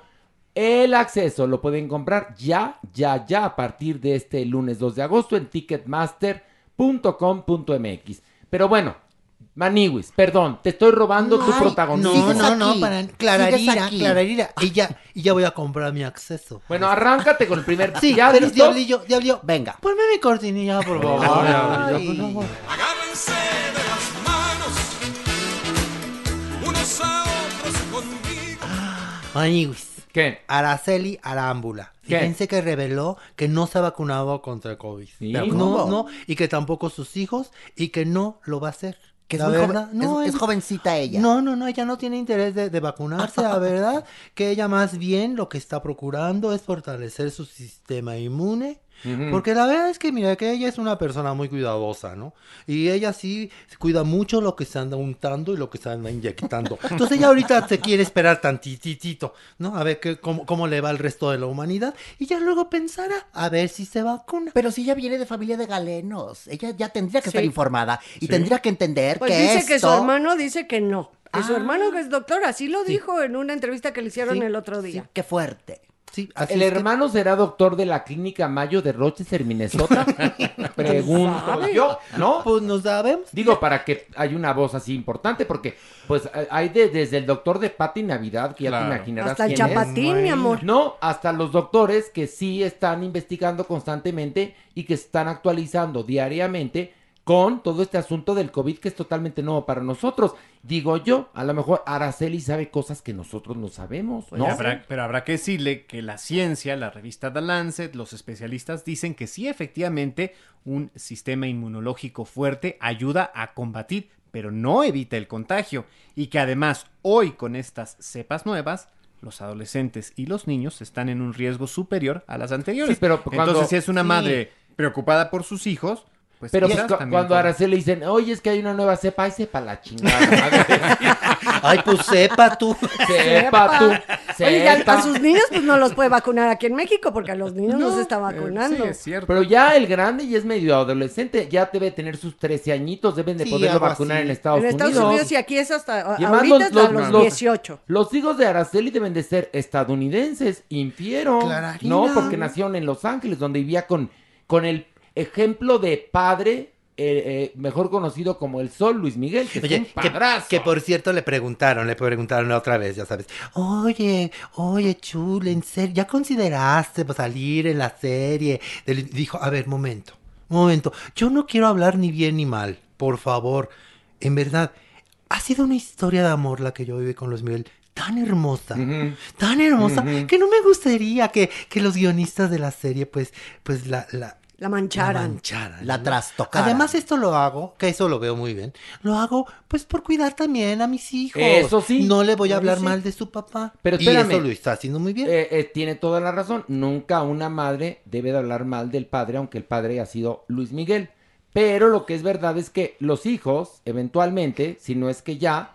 El acceso lo pueden comprar ya, ya, ya a partir de este lunes 2 de agosto en ticketmaster.com.mx. Pero bueno, Maniwis, perdón, te estoy robando tu Ay, protagonismo. No, no, no, para Clararira. Clararira. Y ya, y ya voy a comprar mi acceso. Bueno, arráncate con el primer. Sí, ¿Ya pero listo? Diablillo, Diablillo. Venga. Ponme mi cortinilla, por favor. Ay. Diablillo, por favor. Agárrense de las manos, unos a otros conmigo. Maniwis. ¿Qué? Araceli Arámbula. Fíjense que reveló que no se ha vacunado contra el COVID. Sí. No, no, y que tampoco sus hijos, y que no lo va a hacer. Que es joven- no, es- es jovencita ella. No, no, no, ella no tiene interés de, de vacunarse, la verdad, [LAUGHS] que ella más bien lo que está procurando es fortalecer su sistema inmune. Porque la verdad es que, mira, que ella es una persona muy cuidadosa, ¿no? Y ella sí cuida mucho lo que se anda untando y lo que se anda inyectando. [LAUGHS] Entonces ella ahorita se quiere esperar tantitito, ¿no? A ver qué, cómo, cómo le va al resto de la humanidad. Y ya luego pensará a ver si se vacuna. Pero si ella viene de familia de galenos, ella ya tendría que estar Sí. informada y Sí. tendría que entender Pues que dice esto... que su hermano dice que no. Que su Ah. hermano que es doctor, así lo dijo en una entrevista que le hicieron Sí, el otro día. Qué fuerte. Sí, así ¿El hermano será doctor de la clínica Mayo de Rochester, Minnesota? [LAUGHS] Pregunto ¿Sabe? yo, ¿no? Pues no sabemos. Digo, para que haya una voz así importante, porque pues eh, hay de- desde el doctor de Pati Navidad, que ya te imaginarás Hasta el quién es. chapatín, mi amor. No, hasta los doctores que sí están investigando constantemente y que se están actualizando diariamente con todo este asunto del COVID que es totalmente nuevo para nosotros. Digo yo, a lo mejor Araceli sabe cosas que nosotros no sabemos, Oye, ¿no? habrá- pero habrá que decirle que la ciencia, la revista The Lancet, los especialistas dicen que sí, efectivamente, un sistema inmunológico fuerte ayuda a combatir, pero no evita el contagio. Y que además, hoy con estas cepas nuevas, los adolescentes y los niños están en un riesgo superior a las anteriores. Sí, pero cuando- Entonces, si es una sí. madre preocupada por sus hijos, pues Pero quizás pues, cu- también cuando a Araceli le dicen, oye, es que hay una nueva cepa, ay, sepa la chingada. [LAUGHS] madre". Ay, pues sepa tú. sepa tú, Oye, y a, sus niños pues no los puede vacunar aquí en México porque a los niños no, se está vacunando. Sí, es cierto. Pero ya el grande ya es medio adolescente, ya debe tener sus 13 añitos, deben de Sí, poderlo vacunar así. en Estados en Unidos. Estados Unidos y aquí es hasta Y ahorita los- hasta los- los, los- 18. Los hijos de Araceli deben de ser estadounidenses, infiero. Clararina. No, porque nacieron en Los Ángeles, donde vivía con, con el ejemplo de padre, eh, eh, mejor conocido como el Sol, Luis Miguel, que es Oye, un que, padrazo. que por cierto le preguntaron, le preguntaron otra vez, ya sabes. Oye, oye, chule, en serio, ¿ya consideraste pues, salir en la serie? Del- Dijo, a ver, momento, momento, yo no quiero hablar ni bien ni mal, por favor. En verdad, ha sido una historia de amor la que yo viví con Luis Miguel. Tan hermosa, tan hermosa, que no me gustaría que, que los guionistas de la serie, pues, pues la, la, La mancharan. mancharan. La trastocaran. Además, esto lo hago, que eso lo veo muy bien, lo hago pues por cuidar también a mis hijos. Eso sí. No le voy a hablar sí. mal de su papá. Pero y espérame. eso lo está haciendo muy bien. Eh, eh, tiene toda la razón. Nunca una madre debe de hablar mal del padre, aunque el padre haya sido Luis Miguel. Pero lo que es verdad es que los hijos, eventualmente, si no es que ya,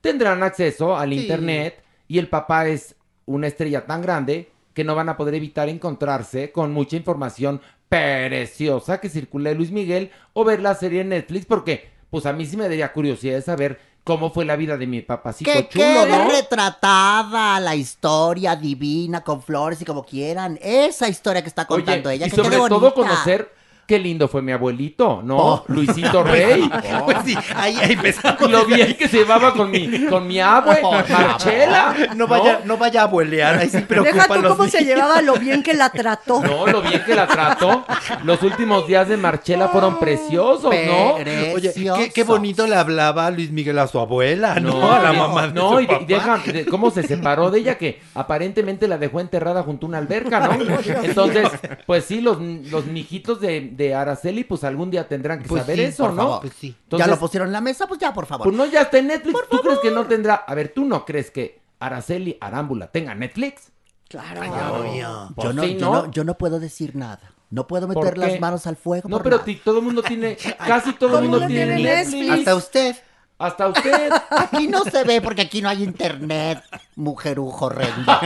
tendrán acceso al Sí. internet y el papá es una estrella tan grande que no van a poder evitar encontrarse con mucha información preciosa que circula de Luis Miguel o ver la serie en Netflix porque pues a mí sí me daría curiosidad de saber cómo fue la vida de mi papacito Que chulo, quede ¿no? retratada la historia divina con flores y como quieran. Esa historia que está contando Oye, ella. y que sobre quede todo conocer qué lindo fue mi abuelito, ¿no? Oh. Luisito [LAUGHS] Rey. Pues sí, ahí, ahí empezamos. Lo bien que se llevaba con mi, con mi abue, Marchela. No vaya, no vaya a abuelear, ahí sí preocupa Deja tú los cómo se llevaba, lo bien que la trató. No, lo bien que la trató. Los últimos días de Marchela fueron preciosos, ¿no? Oye, qué, qué bonito le hablaba Luis Miguel a su abuela, ¿no? a la mamá de no, su y, papá. deja de- cómo se separó de ella, que aparentemente la dejó enterrada junto a una alberca, ¿no? [LAUGHS] Entonces, pues sí, los, los mijitos de, de Araceli, pues algún día tendrán que Pues saber sí, eso, por ¿no? favor. Pues sí. Entonces, ya lo pusieron en la mesa, pues ya, por favor. Pues no, ya está en Netflix. ¿Tú crees que no tendrá? A ver, ¿tú no crees que Araceli Arámbula tenga Netflix? Claro. obvio. Pues yo, no, sí, yo, ¿no? no, yo no puedo decir nada. No puedo ¿Por meter las manos al fuego. No, por pero nada. todo el mundo tiene, [LAUGHS] casi todo el mundo tiene tiene Netflix. Netflix. Hasta usted. Hasta usted. Aquí no se ve porque aquí no hay internet, mujerujo horrendo. [LAUGHS]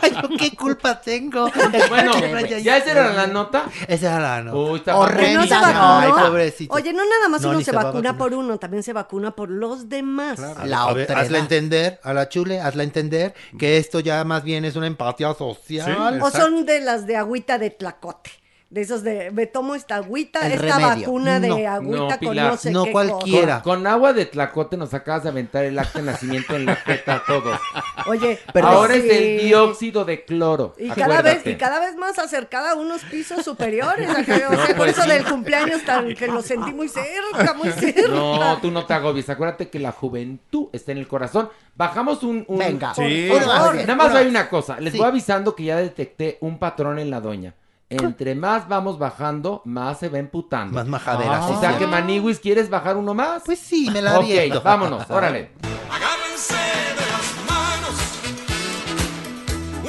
Ay, ¿yo qué culpa tengo? Bueno, ¿ya esa era la nota? Esa era la nota. Uy, está Horrenda. No se Ay, vacunó. Ay, pobrecito. Oye, no nada más No, uno se vacuna por uno, también se vacuna por los demás. La a ver, otra hazla edad. entender a la chule, hazla entender que esto ya más bien es una empatía social. O son de las de agüita de tlacote. De esos de, me tomo esta agüita, El esta remedio. vacuna de No, agüita no, con Pilar, no sé no qué cualquiera. cosa. Con agua de tlacote nos acabas de aventar el acta de nacimiento en la jeta a todos. Oye, Pero Ahora sí. es el dióxido de cloro. Y cada vez, acuérdate. y cada vez más acercada a unos pisos superiores. a que- o sea, No, por pues eso sí. del cumpleaños tan que lo sentí muy cerca, muy cerca. No, tú no te agobies. Acuérdate que la juventud está en el corazón. Bajamos un. un- Venga. Sí. Por favor. Nada más hay una cosa. Les Sí. voy avisando que ya detecté un patrón en la doña. Entre más vamos bajando, más se va emputando. Más majadera. o sí, sea sí. que Maniwis, ¿quieres bajar uno más? Pues sí, me la ok, aviento. vámonos, [LAUGHS] órale. Agárrense de las manos,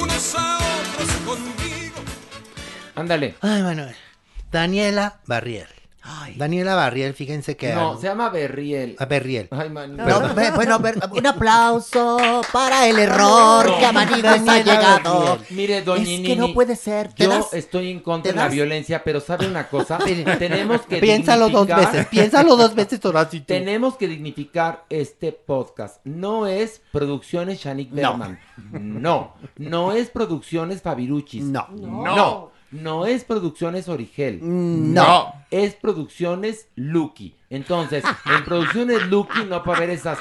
unos a otros conmigo. Ándale. Ay, Manuel. Daniela Barriel. Ay. Daniela Barriel, fíjense que... No, se llama Berriel. A Berriel. Ay. No, bueno, un aplauso para el error No, que a Maniguis ha Daniela llegado. Mire, doña Es que no puede ser. ¿Te Yo das? estoy en contra ¿Te de la violencia, pero ¿sabe una cosa? Tenemos que Piénsalo dos veces, piénsalo dos veces, Horacito. Tenemos que dignificar este podcast. No es Producciones Shanik Berman. No. No es Producciones Fabiruchis. No. No. No es Producciones Origel. No. Es Producciones Lucky. Entonces, en Producciones Lucky no puede haber esas.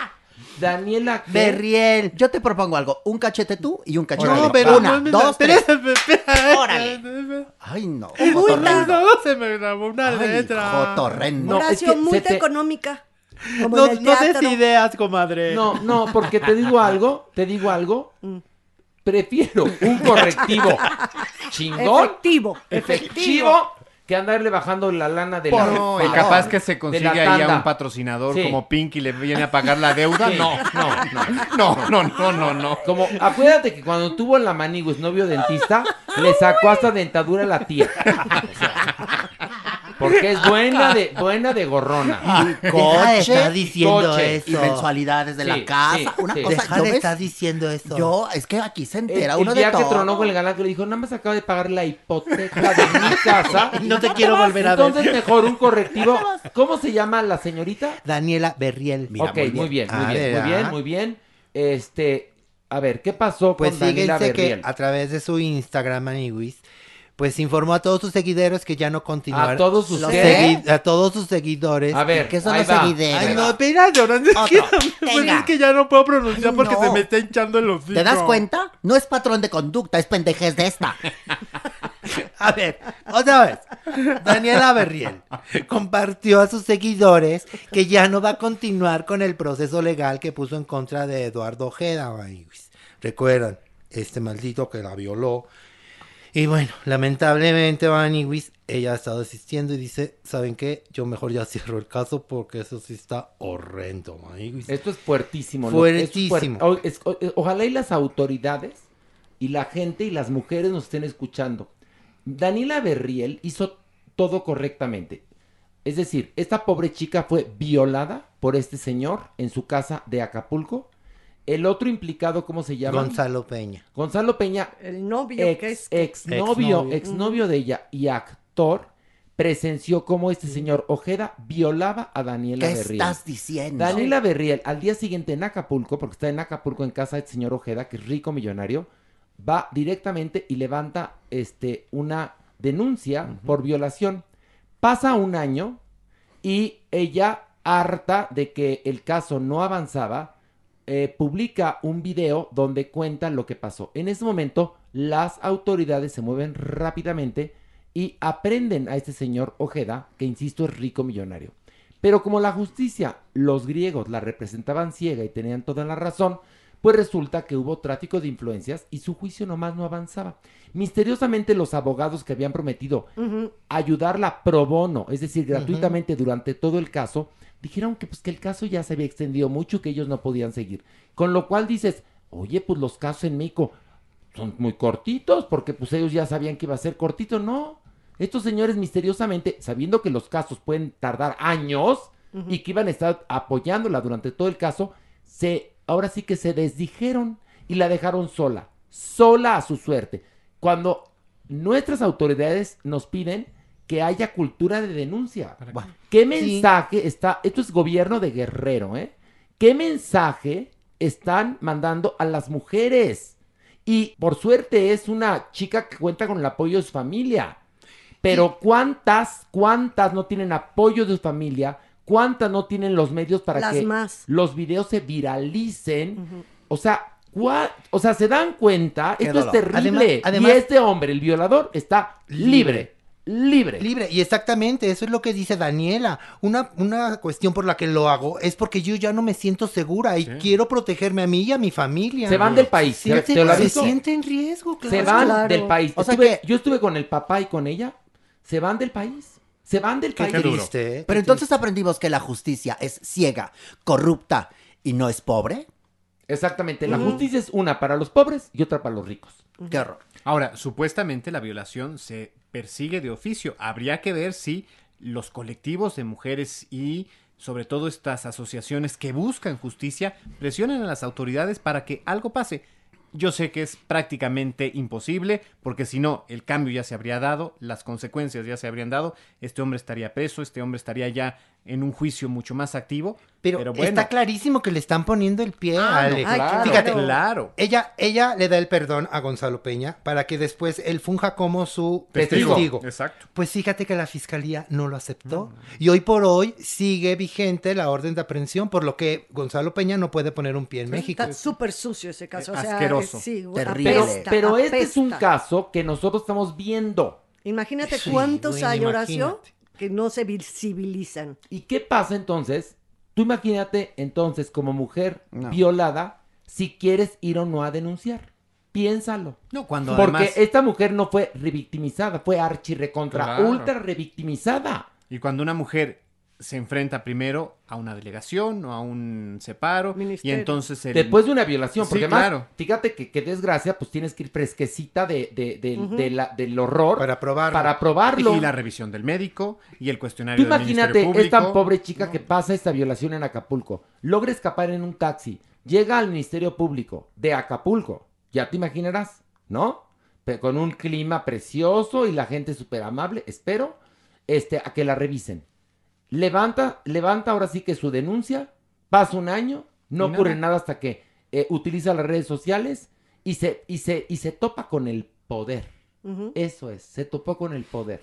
Daniela. Berriel, yo te propongo algo. Un cachete tú y un cachete No, pero Una, no dos, tres. [LAUGHS] Órale. Ay, no. Es multa. No, se me grabó una Ay, letra. jotorrendo. No, es Horacio, que multa te- económica. Como No, no des ideas, comadre. No, no, porque te digo algo, te digo algo. Prefiero un correctivo chingón, Efectivo. efectivo, que andarle bajando la lana de la. No, y capaz que se de consigue la ahí a tanda. un patrocinador Sí. como Pink y le viene a pagar la deuda. Sí. No, no, no. no, no, no, no, no. Como, acuérdate que cuando tuvo la Maniguis novio dentista, le sacó hasta dentadura a la tía. O [LAUGHS] sea, porque es buena de, [LAUGHS] buena de gorrona. Deja de Coche, estar diciendo coche eso. Y mensualidades de Sí, la casa. sí, Una sí. cosa. Deja yo de estar diciendo eso. Yo, es que aquí se El, entera el uno día de que todo. tronó con el galán que le dijo, nada más acabo de pagar la hipoteca de mi casa. [LAUGHS] No te quiero volver a ver. Entonces mejor un correctivo. ¿Cómo se llama la señorita? Daniela Berriel. Mira, ok, muy bien, muy Ah, bien, muy bien, muy bien. Este, a ver, ¿qué pasó Pues con Daniela fíjense que Berriel? a través de su Instagram, Maniwis, pues informó a todos sus seguidores que ya no continuarán. ¿A todos sus Los qué? segui- A todos sus seguidores. A ver, ¿Qué son los va. seguidores? Ay, no, espérate, ahora es que, pues es que ya no puedo pronunciar Ay, porque no. se me está hinchando el hocico. ¿Te das cuenta? No es patrón de conducta, es pendejez de esta. [LAUGHS] A ver, otra vez. Daniela Berriel compartió a sus seguidores que ya no va a continuar con el proceso legal que puso en contra de Eduardo Ojeda. Recuerdan, este maldito que la violó. Y bueno, lamentablemente, Maniwis, ella ha estado asistiendo y dice, ¿saben qué? Yo mejor ya cierro el caso porque eso sí está horrendo, Maniwis. Esto es fuertísimo. lo- es Fuertísimo. fuert- o- es- o- eh, ojalá y las autoridades y la gente y las mujeres nos estén escuchando. Daniela Berriel hizo todo correctamente. Es decir, esta pobre chica fue violada por este señor en su casa de Acapulco. El otro implicado, ¿cómo se llama? Gonzalo Peña. Gonzalo Peña, El novio ex, que es... exnovio, Exnovio. exnovio de ella y actor, presenció cómo este señor Ojeda violaba a Daniela ¿Qué Berriel. estás diciendo? Daniela Berriel, al día siguiente en Acapulco, porque está en Acapulco en casa del señor Ojeda, que es rico millonario, va directamente y levanta este, una denuncia por violación. Pasa un año y ella, harta de que el caso no avanzaba, eh, publica un video donde cuenta lo que pasó. En ese momento, las autoridades se mueven rápidamente y aprenden a este señor Ojeda, que insisto es rico millonario. Pero como la justicia, los griegos la representaban ciega y tenían toda la razón, pues resulta que hubo tráfico de influencias y su juicio nomás no avanzaba. Misteriosamente los abogados que habían prometido ayudarla pro bono, es decir, gratuitamente durante todo el caso, dijeron que pues que el caso ya se había extendido mucho y que ellos no podían seguir. Con lo cual dices, oye, pues los casos en México son muy cortitos, porque pues ellos ya sabían que iba a ser cortito, no. Estos señores misteriosamente, sabiendo que los casos pueden tardar años y que iban a estar apoyándola durante todo el caso, se ahora sí que se desdijeron y la dejaron sola, sola a su suerte. Cuando nuestras autoridades nos piden que haya cultura de denuncia. ¿Qué mensaje está? Esto es gobierno de Guerrero, ¿eh? ¿Qué mensaje están mandando a las mujeres? Y por suerte es una chica que cuenta con el apoyo de su familia. Pero ¿cuántas, cuántas no tienen apoyo de su familia? ¿Cuántas no tienen los medios para Las que más. los videos se viralicen? O sea, ¿cuá- o sea, se dan cuenta, Qué esto es terrible. Además- además- y este hombre, el violador, está libre. Libre. Libre, y exactamente, eso es lo que dice Daniela. Una, una cuestión por la que lo hago es porque yo ya no me siento segura y quiero protegerme a mí y a mi familia. Se van del país, Se, ¿te- lo se aviso? siente en riesgo, claro. se van Claro. del país. O sea Estuve- Yo estuve con el papá y con ella. Se van del país. Se van del Qué país. triste, ¿eh? Pero entonces aprendimos que la justicia es ciega, corrupta y no es pobre. Exactamente. La justicia es una para los pobres y otra para los ricos. Qué horror. Ahora, supuestamente la violación se persigue de oficio. Habría que ver si los colectivos de mujeres y sobre todo estas asociaciones que buscan justicia presionan a las autoridades para que algo pase. Yo sé que es prácticamente imposible, porque si no, el cambio ya se habría dado, las consecuencias ya se habrían dado, este hombre estaría preso, este hombre estaría ya en un juicio mucho más activo. Pero, Pero, bueno, está clarísimo que le están poniendo el pie Ah, a no, Ale. claro, Fíjate, claro. Ella, ella le da el perdón a Gonzalo Peña para que después él funja como su Testigo. testigo. Exacto. Pues fíjate que la fiscalía no lo aceptó. Y hoy por hoy sigue vigente la orden de aprehensión, por lo que Gonzalo Peña no puede poner un pie en México. Está súper sucio ese caso. O sea, Asqueroso. sí, Pero, apesta, pero este es un caso que nosotros estamos viendo. Imagínate Sí, cuántos bueno, hay, Horacio, imagínate. Que no se visibilizan. ¿Y qué pasa entonces? Tú imagínate entonces como mujer No. violada si quieres ir o no a denunciar. Piénsalo. No, cuando Porque además- esta mujer no fue revictimizada, fue archirrecontra Claro. ultra revictimizada. Y cuando una mujer se enfrenta primero a una delegación o a un separo y entonces el- Después de una violación, Sí, porque además, claro. fíjate que, que desgracia, pues tienes que ir fresquecita de, de- de- Ujú. de la- del horror. Para probarlo. Para probarlo. y la revisión del médico y el Tú cuestionario del imagínate Ministerio esta pobre chica que pasa esta violación en Acapulco, logra escapar en un taxi, llega al Ministerio Público de Acapulco, ya te imaginarás, ¿no? Pe- con un clima precioso y la gente súper amable, espero, este, a que la revisen. Levanta, levanta ahora sí que su denuncia, pasa un año, no nada. ocurre nada hasta que eh, utiliza las redes sociales y se, y, se, y se topa con el poder. Eso es, se topó con el poder.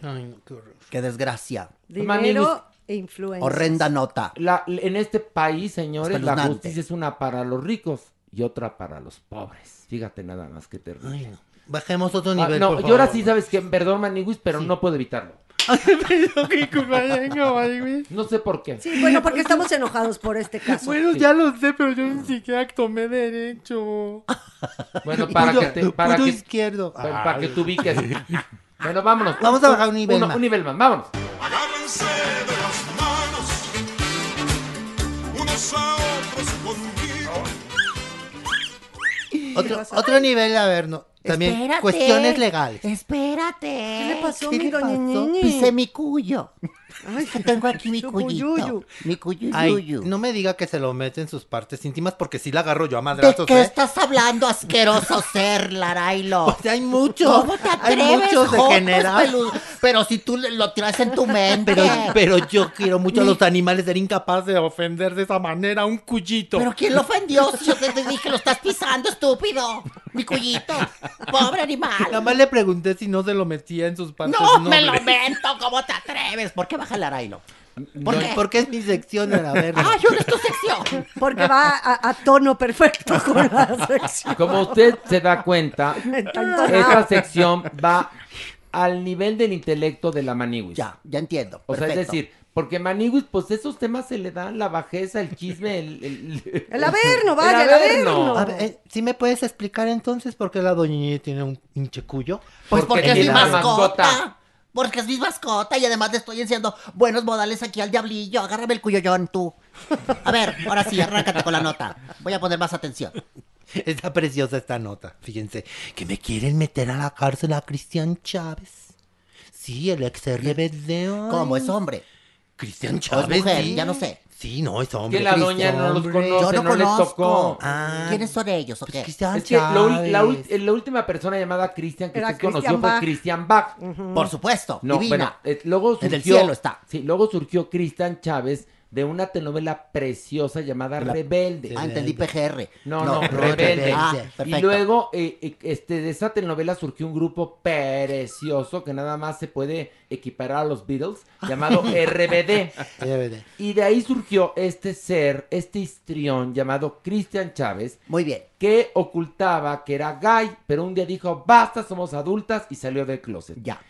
Qué desgracia. Dinero e influencia. Horrenda nota. La- en este país, señores, la justicia es una para los ricos y otra para los pobres. Fíjate nada más que terrible. Bajemos otro Ah, nivel, no, por yo ahora sí sabes que, perdón, Maniguis, pero no puedo evitarlo. [LAUGHS] No sé por qué. Sí, bueno, porque estamos enojados por este caso. Bueno, ya lo sé, pero yo ni siquiera tomé derecho. [LAUGHS] Bueno, para que te, para que, izquierdo. para, para que te ubiques. [LAUGHS] Bueno, vámonos. Vamos a bajar un nivel Uno- más. Un nivel más, vámonos. Agárrense de las manos, unos a otros conmigo. Otro, otro nivel, a ver, no. También Espérate. cuestiones legales. Espérate. ¿Qué le pasó, ¿Qué mi le doña pasó? Pisé mi cuyo. Ay, Que tengo aquí mi cuyito. Mi cuyuyuyu. Ay, no me diga que se lo mete en sus partes íntimas porque si la agarro yo a ¿De madrazos, qué ¿eh? estás hablando, asqueroso [LAUGHS] ser, Larailo? O sea, hay muchos. ¿Cómo te Hay atreves, muchos Jotos degenerados. Pero si tú lo tiras en tu mente. Pero, pero yo quiero mucho a los animales, ser incapaz de ofender de esa manera a un cuyito. ¿Pero quién lo ofendió? Si yo te dije, lo estás pisando, estúpido. Mi cuyito. Pobre animal. Nada más le pregunté si no se lo metía en sus partes No me lo mento, ¿cómo te atreves? ¿Por qué baja el Arailo? ¿Por No, qué? Porque es mi sección, a ver. ¡Ah, yo es tu sección! Porque va a, a tono perfecto con la sección. Como usted se da cuenta, esta sección va al nivel del intelecto de la Maniwis. Ya, ya entiendo. O sea, es decir, porque Maniwis, pues esos temas se le dan la bajeza, el chisme, el... El, El averno, vaya, el averno. A ver, eh, ¿sí me puedes explicar entonces por qué la doña tiene un hinche cuyo? Pues porque, es mi mascota. Porque es mi mascota y además le estoy enseñando buenos modales aquí al diablillo. Agárrame el cuyollón tú. A ver, ahora sí, arráncate con la nota. Voy a poner más atención. Está preciosa esta nota. Fíjense, que me quieren meter a la cárcel a Cristian Chávez. Sí, el ex RBD. ¿Cómo es hombre? Cristian ¿O es Chávez. mujer? sí. Ya no sé. Sí, no, es hombre. Que la Cristian, doña no los conoce, Yo no, no, le conozco. tocó. Ah, ¿Quiénes son ellos o pues qué? Cristian Es que la, última persona llamada Cristian que Era usted conoció Christian fue Bach. Christian Bach. Por supuesto, No, divina. bueno, eh, luego surgió... En el cielo está. Sí, luego surgió Cristian Chávez de una telenovela preciosa llamada Rebelde. Ah, entendí PGR. No, no, no, Rebelde. Ah, y perfecto. luego, eh, eh, este, de esa telenovela surgió un grupo precioso que nada más se puede equiparar a los Beatles, [LAUGHS] llamado RBD. RBD. Y de ahí surgió este ser, este histrión llamado Cristian Chávez, Muy bien. que ocultaba que era gay, pero un día dijo, basta, somos adultas, y salió del closet. Ya.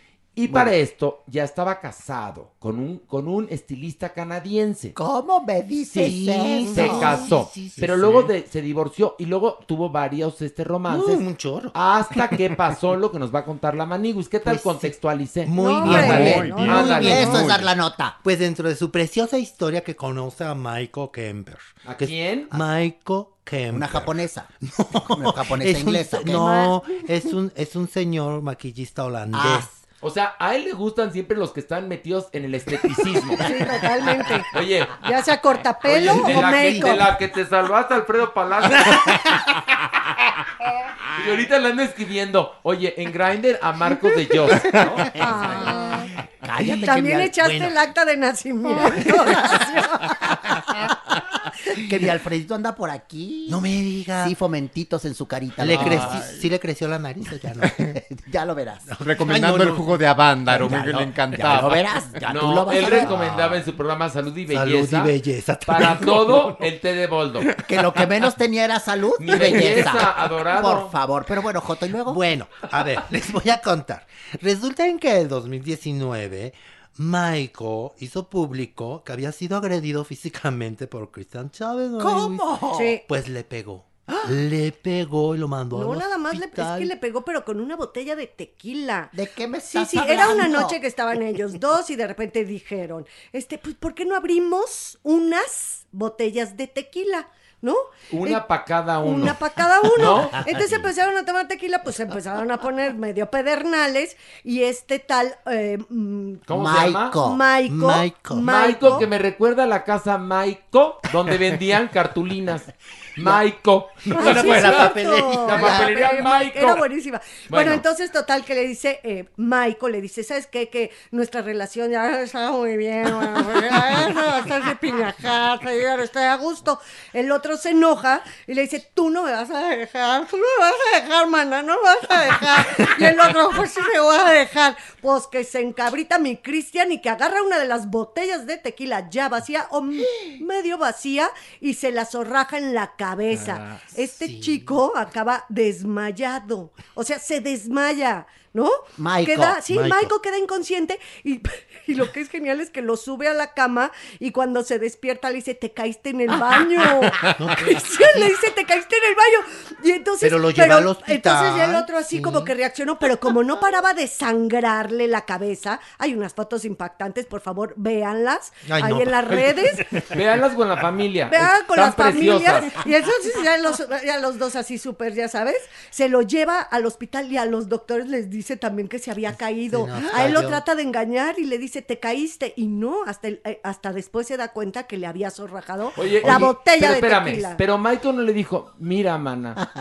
Y para esto ya estaba casado con un, con un estilista canadiense. ¿Cómo me dices Sí, eso? se casó. sí, sí, pero sí. luego de- se divorció y luego tuvo varios este, romances. Uh, un chorro. Hasta que [LAUGHS] pasó lo que nos va a contar la Maniguis. ¿Qué tal Pues sí. contextualicé? Muy No, bien. Ándale, no, bien. ándale. Eso es dar la nota. Pues dentro de su preciosa historia que conoce a Michael Kemper. ¿A quién? Michael Kemper. Una japonesa. [LAUGHS] Una japonesa un inglesa. no, es un, es un señor maquillista holandés. Ah, O sea, a él le gustan siempre los que están metidos en el esteticismo. [LAUGHS] Sí, totalmente. Oye, Ya sea cortapelo oye, de, o la que, de la que te salvaste, Alfredo Palacio. [LAUGHS] y ahorita le ando escribiendo, oye, en Grindr a Marcos de Joss. ¿no? Ah, cállate. También que echaste bueno. el acta de nacimiento. [LAUGHS] que mi Alfredito anda por aquí. No me digas. Sí, fomentitos en su carita. ¿Le ¿no? crecí- ¿Sí le creció la nariz o ya no? [LAUGHS] ya lo verás. Recomendando Ay, no, el no. jugo de Avándaro, Ya me lo- le Ya encantaba. lo verás. Ya tú lo No, vas él a ver. recomendaba en su programa Salud y Salud Belleza. y belleza. Para todo, el té de boldo. Que lo que menos tenía era salud y Mi belleza, belleza. adorado. Por favor. Pero bueno, Joto, ¿y luego? Bueno, a ver, [LAUGHS] les voy a contar. Resulta en que en 2019 Michael hizo público que había sido agredido físicamente por Cristian Chávez. ¿no? ¿Cómo? Sí. Pues le pegó. Le pegó y lo mandó No, al nada más le, es que le pegó, pero con una botella de tequila. ¿De qué me Sí, estás sí, era una hablando? noche que estaban ellos dos y de repente dijeron, este, pues, ¿por qué no abrimos unas botellas de tequila? ¿No? Una Eh, para cada uno. Una para cada uno. ¿No? Entonces empezaron a tomar tequila, pues se empezaron a poner medio pedernales y este tal eh, mm, ¿Cómo se llama? Maico. Maico, Maico. Maico, que me recuerda a la casa Maico, donde vendían cartulinas. Maico. Bueno, sí, pues, es la papelería. La papelería Maico. Era buenísima. Bueno, Bueno. entonces, total, que le dice, eh, Maico le dice, ¿sabes qué? Que nuestra relación ya está muy bien, estar de piñacata, yo ya no estoy a gusto. El otro se enoja y le dice, tú no me vas a dejar, tú no me vas a dejar, mana, no me vas a dejar. Y el otro, pues sí me voy a dejar. Pues que se encabrita mi Cristian y que agarra una de las botellas de tequila ya vacía o medio vacía y se la zorraja en la cabeza. Ah, este chico acaba desmayado. O sea, se desmaya, ¿no? Maiko. Queda, sí. Maiko queda inconsciente y, [LAUGHS] y lo que es genial es que lo sube a la cama y cuando se despierta le dice, te caíste en el baño. [LAUGHS] Cristian [LAUGHS] le dice, te caíste en el baño. Y entonces, Pero lo lleva al hospital. Entonces ya el otro así Sí. como que reaccionó, pero como no paraba de sangrarle la cabeza, hay unas fotos impactantes, por favor, véanlas Ay, ahí no. en las redes. Véanlas con la familia. Vean con las familias. preciosas. Y entonces ya los, ya los dos así súper, ya sabes, se lo lleva al hospital y a los doctores les dice también que se había caído. a él lo trata de engañar y le dice, te caíste. Y no, hasta, el- eh, hasta después se da cuenta que le había zorrajado Oye, la oye, botella pero de espérame, tequila. Pero Michael no le dijo, mira, mana,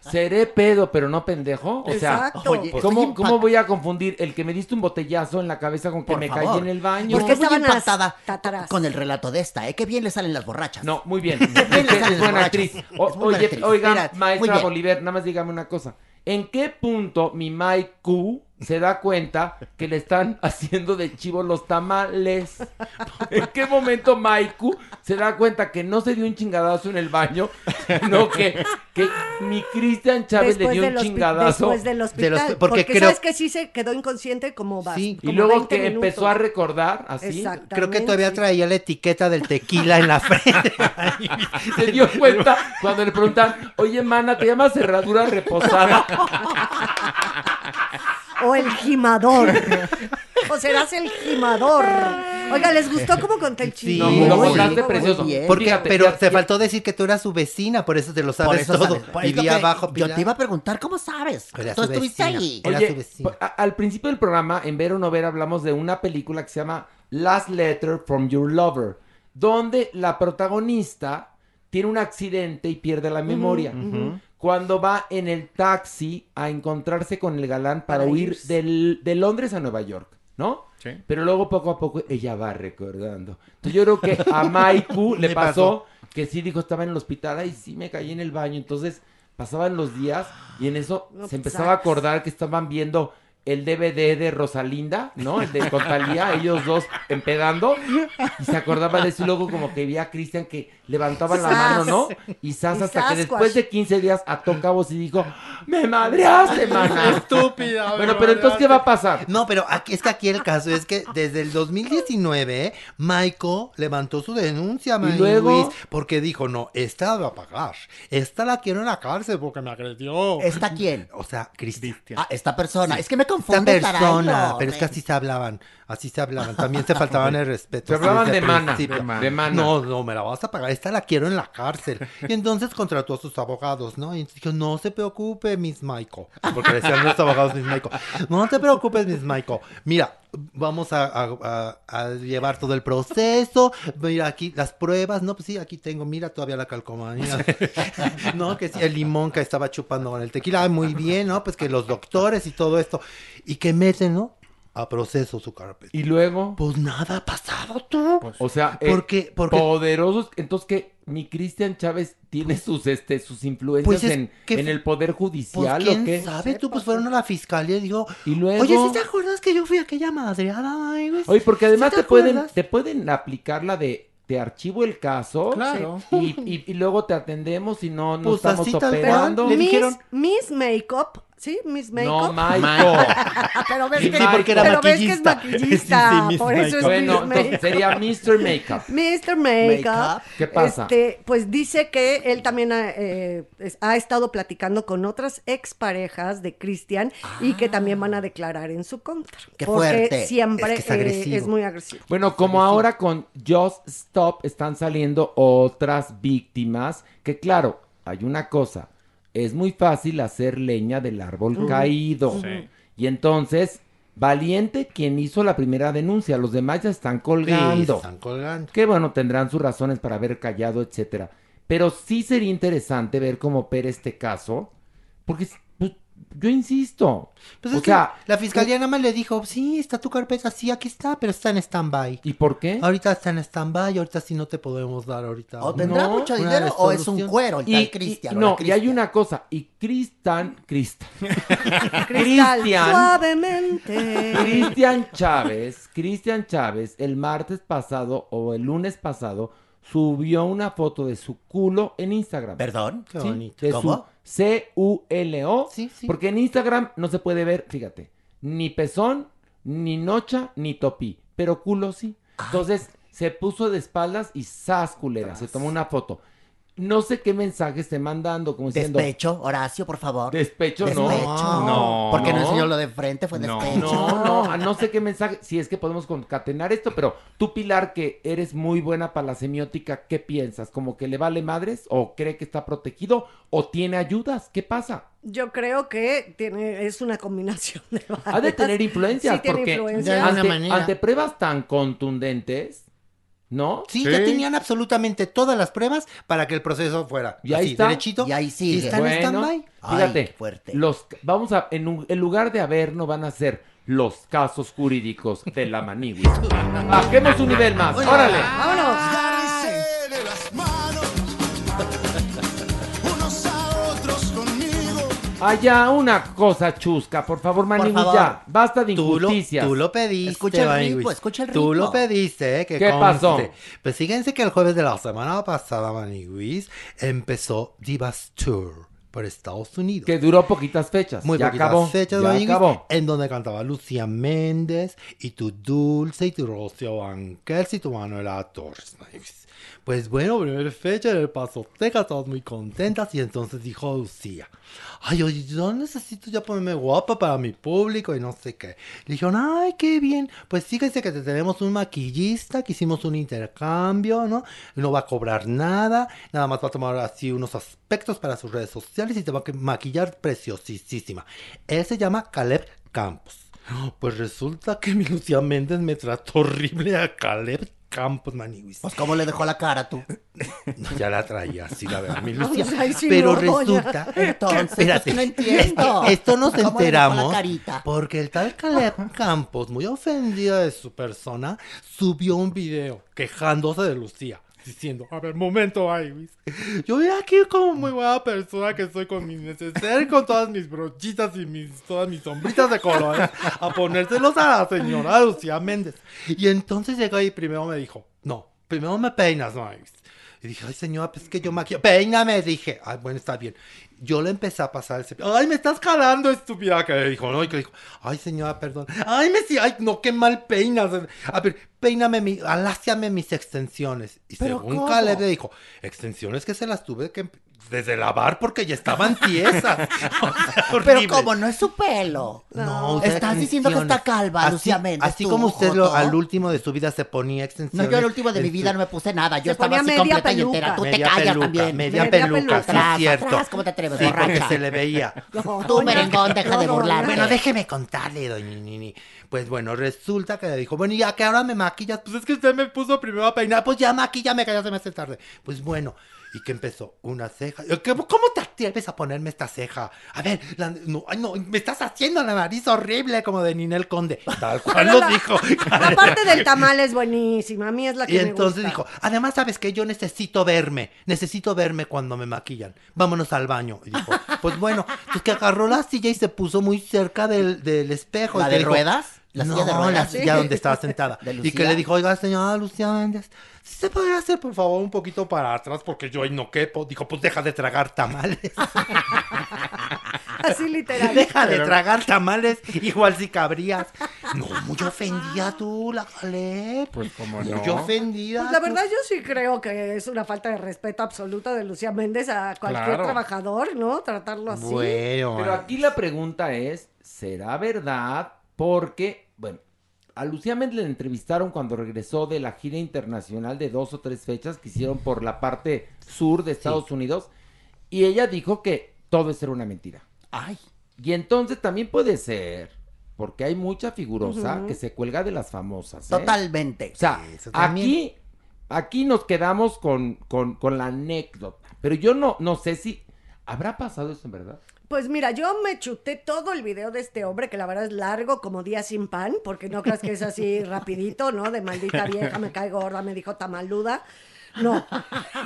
seré pedo, pero no pendejo. O sea, Exacto. Oye, estoy ¿cómo, ¿cómo voy a confundir el que me diste un botellazo en la cabeza con que Por me favor. caí en el baño? Porque las impactada tataras. con el relato de esta, ¿eh? Qué bien le salen las borrachas. No, muy [LAUGHS] bien. bien Es le que salen es las buena borrachas. actriz. Es O- muy buena oye, actriz. oiga, maestra. Bolívar, nada más dígame una cosa. ¿En qué punto mi Mike Q se da cuenta que le están [LAUGHS] haciendo de chivo los tamales? [LAUGHS] ¿En qué momento Q se da cuenta que no se dio un chingadazo en el baño, sino que, que mi Cristian Chávez le dio del un chingadazo? Después del hospital. Del hospi- porque porque creo- sabes que sí se quedó inconsciente como va. Sí. Y luego que empezó a recordar así. Exactamente. Creo que todavía traía la etiqueta del tequila en la frente. [LAUGHS] Se dio cuenta cuando le preguntan, oye, mana, ¿te llamas cerradura reposada? O el gimador. [LAUGHS] o serás el gimador. Oiga, ¿les gustó cómo conté el Sí, chiste? No, muy lo contaste precioso. Porque, Fíjate, pero ya- te ya- faltó decir que tú eras su vecina, por eso te lo Por sabes eso todo. sabes. Por- Vivía abajo. Yo te iba a preguntar, ¿cómo sabes? Era Tú su estuviste vecina. ahí. Era su vecina. al principio del programa, en Ver o No Ver, hablamos de una película que se llama Last Letter from Your Lover, donde la protagonista tiene un accidente y pierde la memoria. Cuando va en el taxi a encontrarse con el galán para, Para huir del- de Londres a Nueva York, ¿no? Sí. Pero luego poco a poco ella va recordando. Entonces yo creo que a Maiku [LAUGHS] le pasó que sí dijo, estaba en el hospital, ay, sí me caí en el baño. Entonces pasaban los días y en eso No, se pues, empezaba a sax. acordar que estaban viendo el DVD de Rosalinda, ¿no? El de con Thalía, ellos dos empedando. Y se acordaba de eso y luego como que veía a Cristian que levantaban la Sas. mano, ¿no? Y Sas hasta que después de 15 días ató cabos y dijo, ¡me madreaste, mana! [LAUGHS] Estúpida. Bueno, pero entonces, ¿qué va a pasar? No, pero aquí, es que aquí el caso es que desde el 2019, Maiko levantó su denuncia, ¿Y luego? Maniwis, porque dijo, no, esta va a pagar. Esta la quiero en la cárcel porque me agredió. ¿Está quién? O sea, Cristian. Ah, esta persona. Es que me Esta confunde, persona, caray, pero es que así se hablaban, así se hablaban, también se faltaban [LAUGHS] el respeto. Se hablaban de mana, de mana. De mana. No, no, me la vas a pagar, esta la quiero en la cárcel. Y entonces contrató a sus abogados, ¿no? Y entonces dijo, no se preocupe, Miss Maiko, porque decían los abogados Miss Maiko, no te preocupes, Miss Maiko, mira, vamos a, a- a- a llevar todo el proceso, mira aquí las pruebas, no, pues sí, aquí tengo, mira todavía la calcomanía, [LAUGHS] no, que sí, el limón que estaba chupando con el tequila, ah, muy bien, ¿no? Pues que los doctores y todo esto, y que meten, ¿no? A proceso su carpeta. Y luego, Pues nada ha pasado tú. o sea, eh, Porque- porque- poderosos, entonces que mi Cristian Chávez tiene sus este sus influencias Pues es en, que- en el poder Pues judicial quién o qué? sabe tú, pues fueron a la fiscalía y dijo, Y luego oye, ¿sí te acuerdas que yo fui aquella madreada, ay, güey? Oye, porque además ¿Sí te, pueden te pueden aplicar la de te archivo el caso Claro. y, y- y luego te atendemos y no, no Pues estamos tal operando. Le Miss, dijeron- Miss Makeup, ¿sí? Miss No, Makeup. Michael. [LAUGHS] pero ves Sí, que, sí, porque era pero ves que es maquillista. [LAUGHS] Sí, sí, Miss por eso es bueno, Miss entonces Makeup. sería Mr. Makeup. Mr. Makeup. Makeup. ¿Qué pasa? Este, pues dice que él también ha, eh, ha estado platicando con otras exparejas de Cristian y que también van a declarar en su contra. Qué porque fuerte. siempre Es que es eh, es muy agresivo. Bueno, como ahora con Just Stop están saliendo otras víctimas, que claro, hay una cosa, es muy fácil hacer leña del árbol caído. Sí. Y entonces, valiente quien hizo la primera denuncia, los demás ya están Sí, colgando. están colgando. Que bueno, tendrán sus razones para haber callado, etcétera. Pero sí sería interesante ver cómo opera este caso, porque yo insisto. Pues o es que sea, la fiscalía nada más le dijo, sí, está tu carpeta, sí, aquí está, pero está en stand-by. ¿Y por qué? Ahorita está en stand-by, ahorita sí no te podemos dar ahorita. O tendrá No, mucho dinero o es un cuero el Y- Cristian. no, la y hay una cosa, y Cristian, Cristian, [LAUGHS] Cristian, suavemente. Cristian Chávez, Cristian Chávez, el martes pasado o el lunes pasado, subió una foto de su culo en Instagram. Perdón. Qué Sí, bonito. de ¿Cómo? C-U-L-O. Sí, sí. Porque en Instagram no se puede ver, fíjate, ni pezón, ni nocha, ni topí. Pero culo sí. Entonces se puso de espaldas y sas culera. Se tomó una foto. No sé qué mensaje esté mandando, como diciendo. Despecho, Horacio, por favor. Despecho, no. Despecho. No, Porque no, no. enseñó lo de frente, fue No, despecho. no, no, no sé qué mensaje, si es que podemos concatenar esto, pero tú, Pilar, que eres muy buena para la semiótica, ¿qué piensas? ¿Como que le vale madres? ¿O cree que está protegido? ¿O tiene ayudas? ¿Qué pasa? Yo creo que tiene, es una combinación de varias. Ha de tener influencias, Sí, tiene porque influencias. De alguna ante, manera. ante pruebas tan contundentes, ¿no? Sí, Sí. ya tenían absolutamente todas las pruebas para que el proceso fuera Y ahí así, está. derechito. Y ahí sigue. Y está en Bueno, stand-by. fíjate, Ay, fuerte. los vamos a en, un- en lugar de haber no van a ser los casos jurídicos de la manigua. [LAUGHS] Bajemos un nivel más. Órale. Vámonos. Allá una cosa chusca, por favor, Maniguis, favor. ya. Basta de Tú lo, injusticias. tú lo pediste, Escucha el ritmo, escucha el Tú ritmo. lo pediste, ¿eh? Que ¿Qué pasó? conste. Pues fíjense que el jueves de la semana pasada, Maniguis, empezó Divas Tour por Estados Unidos. Que duró poquitas fechas. Muy ya poquitas acabó. fechas, ya acabó. En donde cantaba Lucía Méndez y tu Dulce y tu Rocío Banquels y tu Manuela Torres. Maniguis. Pues bueno, primera fecha en el Paso todas muy contentas y entonces dijo Lucía, ay, oye, yo necesito ya ponerme guapa para mi público y no sé qué. Le dijeron, ay, qué bien, pues fíjense que te tenemos un maquillista, que hicimos un intercambio, ¿no? No va a cobrar nada, nada más va a tomar así unos aspectos para sus redes sociales y te va a maquillar preciosísima. Él se llama Caleb Campos. Pues resulta que mi Lucía Méndez me trató horrible a Caleb Campos, Maniwis. Pues, ¿cómo le dejó la cara tú? No, ya la traía así, la verdad, mi Lucía. [LAUGHS] Pues ahí sí Pero no, resulta. [LAUGHS] Entonces, Espérate, no entiendo. Esto nos ¿Cómo le dejó la enteramos carita? porque el tal Caleb Campos, muy ofendida de su persona, subió un video quejándose de Lucía. Diciendo, a ver, momento, Iris. Yo voy aquí como muy buena persona que soy con mi neceser, con todas mis brochitas y mis, todas mis sombritas de colores, a ponérselos a la señora Lucía Méndez. Y entonces llegó y primero me dijo, no, primero me peinas, no, Iris. Y dije, ay señora, pues es que yo maquillo. Peíname, dije. Ay, bueno, está bien. Yo le empecé a pasar el cepillo. Ay, me estás jalando, estúpida. Que le dijo, ¿no? Y que dijo, ay señora, perdón. Ay, me sí, ay, no, qué mal peinas. A ver, peíname, mi, aláciame mis extensiones. Y ¿Pero según? Caleb le dijo, extensiones que se las tuve que desde lavar porque ya estaban tiesas. [LAUGHS] O sea, Pero como no es su pelo. No, usa Estás diciendo que está calva, Así- Lucía Méndez. Así tú, como usted lo- al último de su vida se ponía No, extensiones. yo al último de mi vida no me puse nada. Yo Se estaba así media completa y peluca. entera. Tú te media callas peluca, también. Media, Media peluca, peluca. sí, cierto. atrás, ¿cómo te atreves, Sí, porque se le veía. [LAUGHS] No, Tú, merengón, deja de no, burlarme. Bueno, déjeme contarle, doña Nini. Pues bueno, resulta que le dijo, bueno, ¿y a qué ahora me maquillas? Pues es que usted me puso primero a peinar. Pues ya maquillame, que ya se me hace tarde. Pues bueno, y que empezó una ceja. ¿Qué- ¿Cómo te atreves a ponerme esta ceja? A ver, la- no, ay, no, me estás haciendo la nariz horrible como de Ninel Conde. Tal [LAUGHS] cual lo la- dijo. La parte del tamal es buenísima. A mí es la que Y me entonces gusta. dijo, además, ¿sabes que Yo necesito verme, necesito verme cuando me maquillan. Vámonos al baño. Y dijo, [LAUGHS] pues bueno, pues que agarró la silla y se puso muy cerca del, del espejo. ¿La Y de dijo, ruedas? ¿La no, silla de ruedas? la silla donde estaba sentada. [LAUGHS] ¿De y que le dijo, oiga, señora Lucía Méndez, ¿sí ¿se podría hacer por favor un poquito para atrás? Porque yo ahí no quepo. Dijo, pues deja de tragar tamales. [LAUGHS] Así literal. deja de tragar tamales, igual si cabrías. No, muy ofendida tú, la Caleb. Pues como Muy no. ofendida. Pues la tú. verdad yo sí creo que es una falta de respeto absoluta de Lucía Méndez a cualquier Claro. trabajador, ¿no? Tratarlo así. Bueno, Pero aquí la pregunta es, ¿será verdad? Porque, bueno, a Lucía Méndez le entrevistaron cuando regresó de la gira internacional de dos o tres fechas que hicieron por la parte sur de Estados Unidos y ella dijo que todo eso era una mentira. Ay, Y entonces también puede ser, porque hay mucha figurosa que se cuelga de las famosas. ¿eh? totalmente. O sea, aquí, aquí nos quedamos con, con, con la anécdota. Pero yo no, no sé si habrá pasado eso en verdad. Pues mira, yo me chuté todo el video de este hombre, que la verdad es largo como día sin pan, porque no creas que es así [LAUGHS] rapidito, ¿no? De maldita vieja, me cae gorda, me dijo tamaluda. No,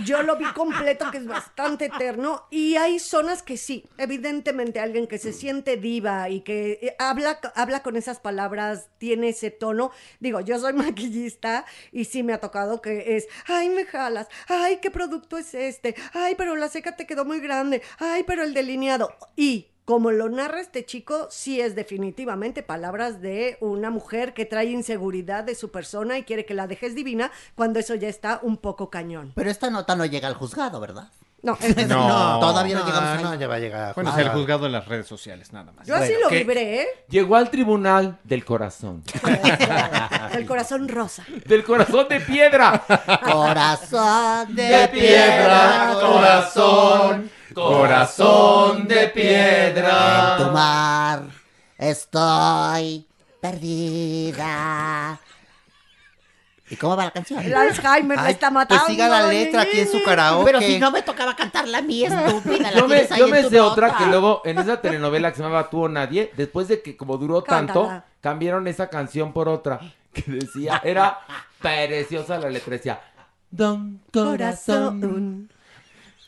yo lo vi completo, que es bastante eterno, y hay zonas que sí, evidentemente alguien que se siente diva y que eh, habla, habla con esas palabras, tiene ese tono. Digo, yo soy [LAUGHS] maquillista y sí me ha tocado que es, ay, me jalas, ay, ¿qué producto es este? Ay, pero la seca te quedó muy grande, ay, pero el delineado. Y como lo narra este chico, sí es definitivamente palabras de una mujer que trae inseguridad de su persona y quiere que la dejes divina cuando eso ya está un poco cañón. Pero esta nota no llega al juzgado, ¿verdad? No, [LAUGHS] No, todavía no llegamos ahí. No, ya va a llegar. Bueno, es el juzgado. de las redes sociales, nada más. yo así Bueno, lo ¿qué? vibré, ¿eh? Llegó al tribunal del corazón. [LAUGHS] El corazón rosa. del corazón de piedra. Corazón de, De piedra, corazón, corazón de En tu piedra. mar estoy perdida. ¿Y cómo va la canción? El Alzheimer está matando. Pues siga la letra aquí en su karaoke. Pero si no me tocaba cantarla a mí, estúpida. la Yo me, yo me sé otra que luego en esa telenovela que se llamaba Tú o Nadie, después de que como duró tanto, cambiaron esa canción por otra que decía, era preciosa la letra, decía, Don Corazón, Corazón.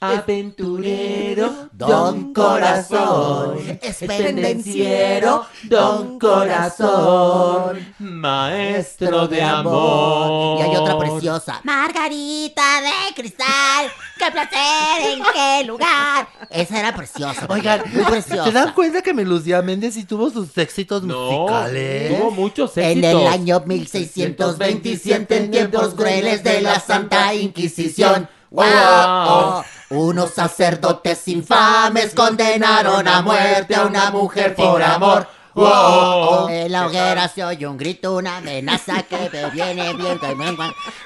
Aventurero, Don Corazón, es pendenciero, Don Corazón, maestro de amor. Y hay otra preciosa. Margarita de cristal, qué placer, en qué lugar. Esa era preciosa. Oigan, muy preciosa. ¿se dan cuenta que Melucía Méndez sí tuvo sus éxitos No, musicales? tuvo muchos En éxitos. el año 1627, en tiempos crueles de la Santa Inquisición, ¡Wow! Unos sacerdotes infames condenaron a muerte a una mujer por amor. ¡Wow! En la hoguera se oye un grito, una amenaza que me viene me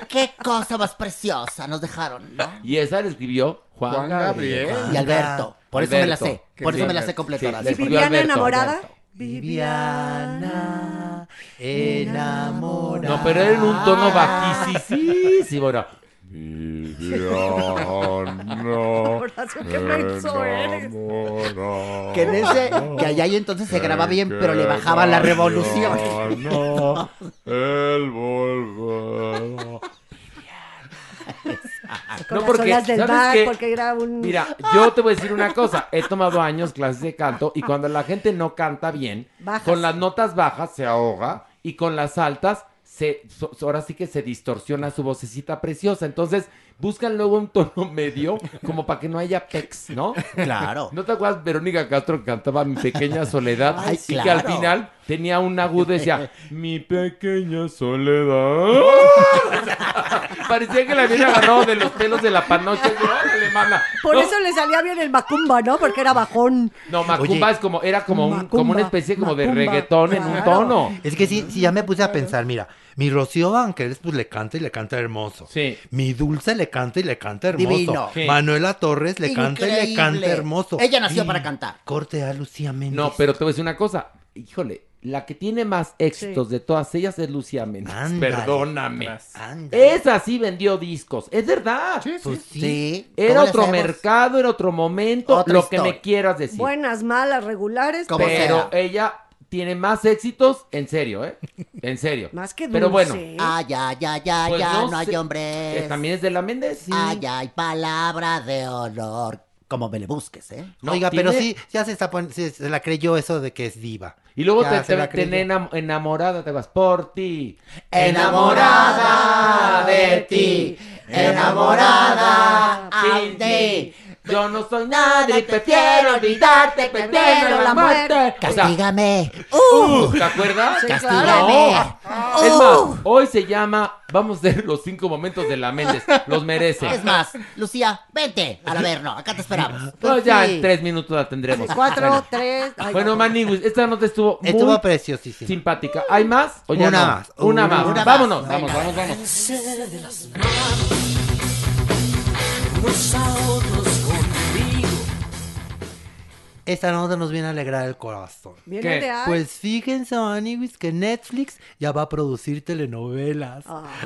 ¡Qué cosa más preciosa nos dejaron, ¿no? Y esa la escribió Juan, Juan Gabriel. Gabriel. Y Alberto. Por eso me la sé. Alberto. Por eso Sí. me la sé completa. Sí, sí. ¿Y escribió Viviana Alberto, enamorada? Alberto. Viviana enamorada. No, pero era en un tono bajísimo. Bueno, qué menso eres. [LAUGHS] Que en ese, que allá y entonces se grababa bien, pero le bajaba la revolución. El volver. Con No, las porque, olas del ¿sabes mar, qué? porque era un... Mira, [LAUGHS] yo te voy a decir una cosa. He tomado años clases de canto y cuando la gente no canta bien, Bajas. con las notas bajas se ahoga y con las altas se, so- ahora sí que se distorsiona su vocecita preciosa. Entonces buscan luego un tono medio como para que no haya pex, ¿no? Claro. ¿No te acuerdas Verónica Castro que cantaba Mi Pequeña Soledad? Ay, y que al final tenía un agudo y decía, Mi Pequeña Soledad. [LAUGHS] Parecía que la habían agarrado de los pelos de la panocha. Y, "Órale, mana". Por No, eso le salía bien el macumba, ¿no? Porque era bajón. No, Macumba Oye. es como, era como, un, como una especie como de reggaetón en un tono. Es que sí, sí, ya me puse a pensar, mira, mi Rocío Banqueles pues le canta y le canta hermoso. Sí. Mi Dulce le canta y le canta hermoso. Divino. Sí. Manuela Torres le canta y le canta hermoso. Ella nació Y para cantar. Corte a Lucía Méndez. No, pero te voy a decir una cosa. Híjole, la que tiene más éxitos de todas ellas es Lucía Méndez. Ándale. Perdóname. Ándale. Esa sí vendió discos. Es verdad. Pues sí. Sí. Era ¿Cómo le otro mercado, era otro momento, Otra lo que me quieras decir. Buenas, malas, regulares. ¿Cómo pero ella tiene más éxitos, en serio, ¿eh? En serio. [LAUGHS] Más que Pero bueno, dulce. Ay, ay, ay, ay, Pues ya no no, hay hombres. eh, también es de la Méndez. Ay, ay, palabra de honor. Como me le busques, ¿eh? No, Oiga, pero sí, ya se, está pon- se, se la creyó eso de que es diva. Y luego Ya te, te, te enamorada, te vas por ti. Enamorada de ti, enamorada sin de- ti. Yo no soy nadie y prefiero olvidarte, prefiero la muerte. Castígame. uh, ¿te acuerdas? Sí, Castígame. No. Es más, hoy se llama, vamos a ver los cinco momentos de la Méndez. Los merece. Es más, Lucía, vente al Averno, acá te esperamos. No, ya Sí. en tres minutos la tendremos. Cuatro, Bueno. tres. ay, Bueno, no. Maniwis, esta nota estuvo muy Estuvo preciosísima. simpática. ¿Hay más? ¿O ya Una no? más. Una, Una más. más. Vámonos, Venga. vamos, vamos, vamos. Esta nota nos viene a alegrar el corazón. Viene ¿Qué? de. Pues fíjense, Maniwis, que Netflix ya va a producir telenovelas.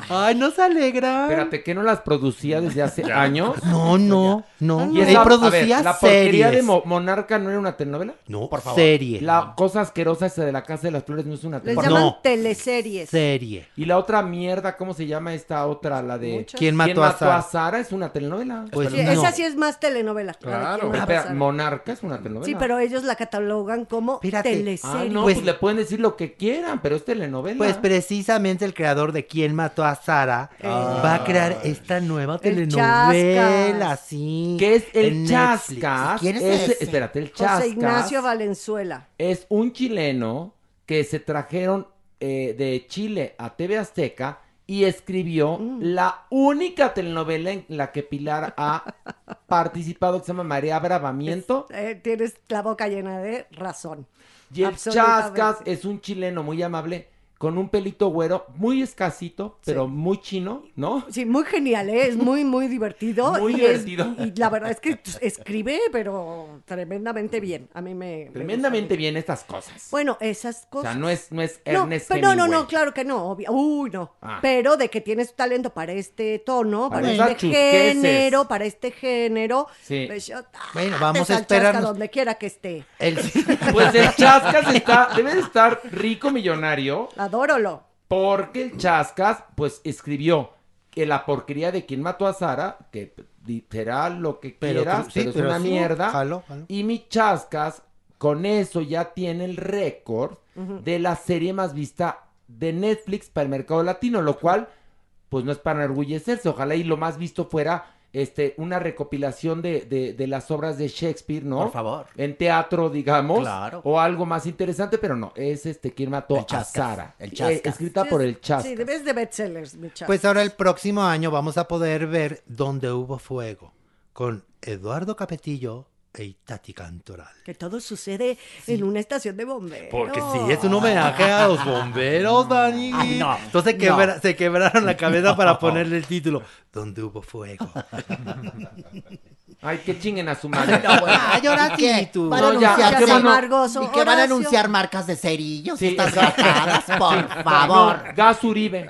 Ay, ¿no se alegra? Espérate, ¿que no las producía desde hace años? No, no, no. Y Él esa- a producía ver, ¿La porquería de series. Mo- Monarca no era una telenovela? No, por favor. serie. La cosa asquerosa esa de la Casa de las Flores no es una Les telenovela. llaman teleseries. Serie. Y la otra mierda, ¿cómo se llama esta otra? La de... Muchas. ¿Quién mató a Sara? Sara? Es una telenovela. Pues Sí, Esa sí es más telenovela. la de Claro. quién mató. Monarca es una telenovela. Sí, pero ellos la catalogan como teleserie. Ah, no, pues, le pueden decir lo que quieran, pero es telenovela. Pues precisamente el creador de Quién mató a Sara Ah. va a crear esta nueva El telenovela, Chascas. sí. ¿Qué es el. Chascas? ¿Quién es? Espérate, el José Chascas Ignacio Valenzuela. es un chileno que se trajeron eh, de Chile a TV Azteca y escribió Mm. la única telenovela en la que Pilar ha [LAUGHS] participado, que se llama María Bravamiento. Eh, tienes la boca llena de razón. Y el. Chascas es un chileno muy amable, con un pelito güero, muy escasito, pero muy chino, ¿no? Sí, muy genial, ¿eh? es muy, muy divertido. [LAUGHS] Muy y es- divertido. y la verdad es que escribe, pero tremendamente bien. A mí me... me Tremendamente bien estas cosas. Bueno, esas O cosas. sea, no es, no es No, Ernest pero no, no, no, claro que no. obvio. Uy, no. Ah. Pero de que tienes talento para este tono, para, este género, para este género. Sí. pues yo- Bueno, ah, vamos a esperarnos. donde quiera que esté. El... [LAUGHS] Pues el Chascas está, debe de estar rico millonario. Adórolo. Porque el Chascas, pues, escribió que la porquería de quien mató a Sara, que será lo que Pero quieras, sí, pero es una sí, mierda. jalo, jalo. Y mi Chascas, con eso ya tiene el récord de la serie más vista de Netflix para el mercado latino, lo cual, pues, no es para enorgullecerse. Ojalá y lo más visto fuera este, una recopilación de, de- de las obras de Shakespeare, ¿no? Por favor. En teatro, digamos. Claro. O algo más interesante, pero no. Es este quien mató El a Sara. el Eh, Chascas. escrita Sí, por el Chascas. Sí, debes de bestsellers, mi. Pues ahora el próximo año vamos a poder ver Donde hubo fuego con Eduardo Capetillo e Cantoral. Que todo sucede en una estación de bomberos. Porque sí, es un homenaje a los bomberos, Dani. Ay, no, Entonces no. quebra- se quebraron la cabeza No. para [LAUGHS] ponerle el título Donde hubo fuego. Ay, que chinguen a su madre. [LAUGHS] No, bueno. Ay, ahora sí, tú. Van a No, ya, anunciar qué. ¿Y que van a anunciar marcas de cerillos? Sí, Estas gastadas, por Sí. favor. No, gas Uribe.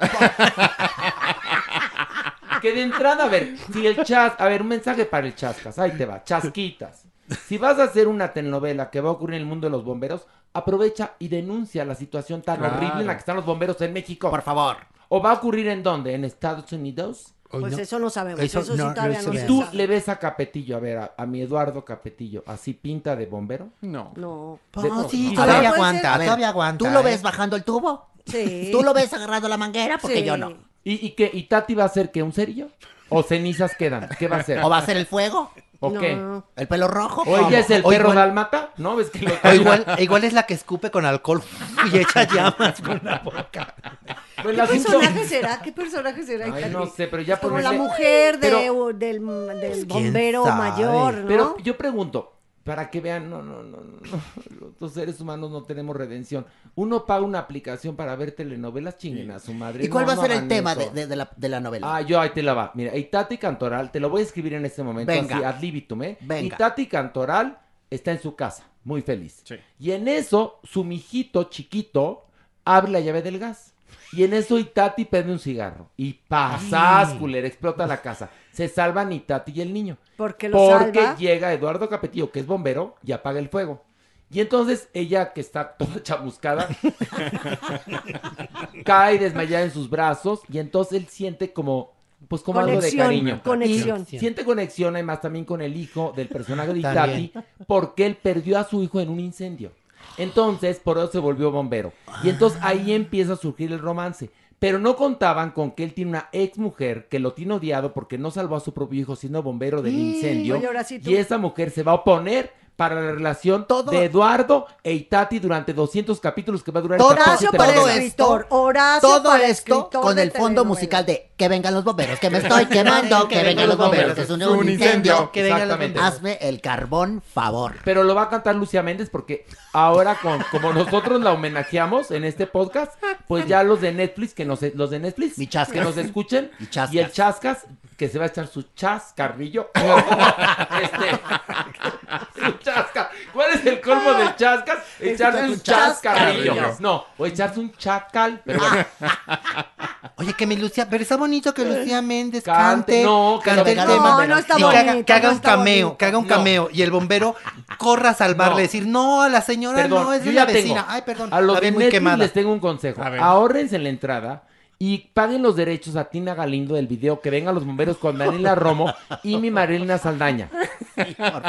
que de entrada, a ver, si el chas, a ver, un mensaje para el chascas, ahí te va, chasquitas. Si vas a hacer una telenovela que va a ocurrir en el mundo de los bomberos, aprovecha y denuncia la situación tan Claro. horrible en la que están los bomberos en México. Por favor. ¿O va a ocurrir en dónde? ¿En Estados Unidos? Pues eso no sabemos. Eso Eso, sí no- no todavía no, ve. se ¿Tú sabe. le ves a Capetillo, a ver, a, a mi Eduardo Capetillo, así pinta de bombero? No. No. Oh, sí, todavía aguanta, a ver, todavía aguanta. ¿Tú lo ¿eh? ves bajando el tubo? Sí. ¿Tú lo ves agarrando la manguera? Porque Sí. yo no. ¿Y, y qué? ¿Y Tati va a hacer qué? ¿Un cerillo? ¿O cenizas quedan? ¿Qué va a hacer? ¿O va a ser el fuego? ¿O No. qué? ¿El pelo rojo? ¿O ella es el O perro igual- dálmata? ¿No? ¿Ves que lo O igual, igual es la que escupe con alcohol y echa [LAUGHS] llamas con la boca. Pues ¿Qué personaje será? ¿Qué personaje será? Ay, no sé, pero ya Como ponerle- la mujer de- Pero- del, del ¿quién bombero sabe? mayor, ¿no? Pero yo pregunto, para que vean, no, no, no, no, no, los seres humanos no tenemos redención. Uno paga una aplicación para ver telenovelas, chinguen a su madre. ¿Y cuál No, va a no ser el tema de, de- de la, de la novela? Ah, yo ahí te la va. Mira, Itati Cantoral, te lo voy a escribir en este momento, Venga. así, ad libitum, ¿eh? Venga. Itati Cantoral está en su casa, muy feliz. Y en eso, su mijito chiquito abre la llave del gas. Y en eso Itati prende un cigarro. Y pasas, Ay. culera, explota la casa. Se salvan Itati y el niño. Porque lo Porque salva. llega Eduardo Capetillo, que es bombero, y apaga el fuego. Y entonces ella, que está toda chamuscada, [LAUGHS] cae desmayada en sus brazos. Y entonces él siente como, pues como algo de Conexión, cariño. conexión. Y siente conexión además también con el hijo del personaje de. Itati, porque él perdió a su hijo en un incendio. Entonces, por eso se volvió bombero. Y entonces ahí empieza a surgir el romance. Pero no contaban con que él tiene una ex mujer que lo tiene odiado porque no salvó a su propio hijo siendo bombero del incendio. Oye, y esa mujer se va a oponer para la relación Todo- de Eduardo e Itati durante 200 capítulos que va a durar Todo- esta Horacio pinche para escritor. Horacio Todo para esto escritor con de el fondo telenovela. musical de que vengan los bomberos, que me estoy quemando, que vengan los bomberos, que es un, un incendio. Que vengan los bomberos. Hazme el carbón favor. Pero lo va a cantar Lucía Méndez porque ahora con, como nosotros la homenajeamos en este podcast, pues ya los de Netflix, que nos, los de Netflix, que nos escuchen, Y chascas. y el chascas, que se va a echar su chascarrillo. [LAUGHS] este, su chasca. ¿Cuál es el colmo del chascas? Echarse un chascarrillo. chascarrillo. No, o echarse un chacal, pero bueno. [LAUGHS] Oye, que mi Lucía, pero está bonito que Lucía Méndez Cante, cante, no, que cante lo el tema. No, no está y que haga, bonito, que haga no un cameo, bonito. que haga un No. cameo. Y el bombero corra a salvarle, decir, no, a la señora Perdón, no, es de la vecina. tengo. Ay, perdón, A los la vi muy quemada. les tengo un consejo. A ver. Ahórrense en la entrada y paguen los derechos a Tina Galindo del video que vengan los bomberos con Daniela Romo y mi Marilena Saldaña.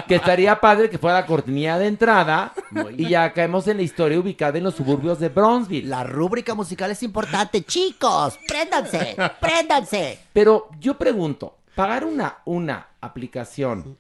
que estaría padre que fuera la cortinilla de entrada y ya caemos en la historia ubicada en los suburbios de Bronzeville. La rúbrica musical es importante, chicos. Préndanse, préndanse. Pero yo pregunto, pagar una, una aplicación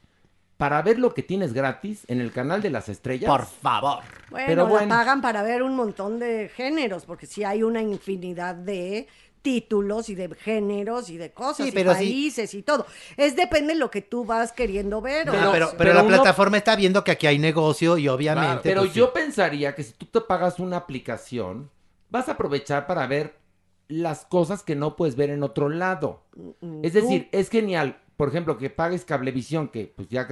para ver lo que tienes gratis en el canal de las estrellas. Por favor. Bueno, Pero la bueno. pagan para ver un montón de géneros, porque sí hay una infinidad de títulos y de géneros y de cosas Sí, y pero sí. países y todo. Es depende de lo que tú vas queriendo ver. o sea, pero, pero pero la uno- plataforma está viendo que aquí hay negocio y obviamente. Pero pues, sí. yo pensaría que si tú te pagas una aplicación, vas a aprovechar para ver las cosas que no puedes ver en otro lado. Mm, Es decir, es genial, por ejemplo, que pagues cablevisión, que pues ya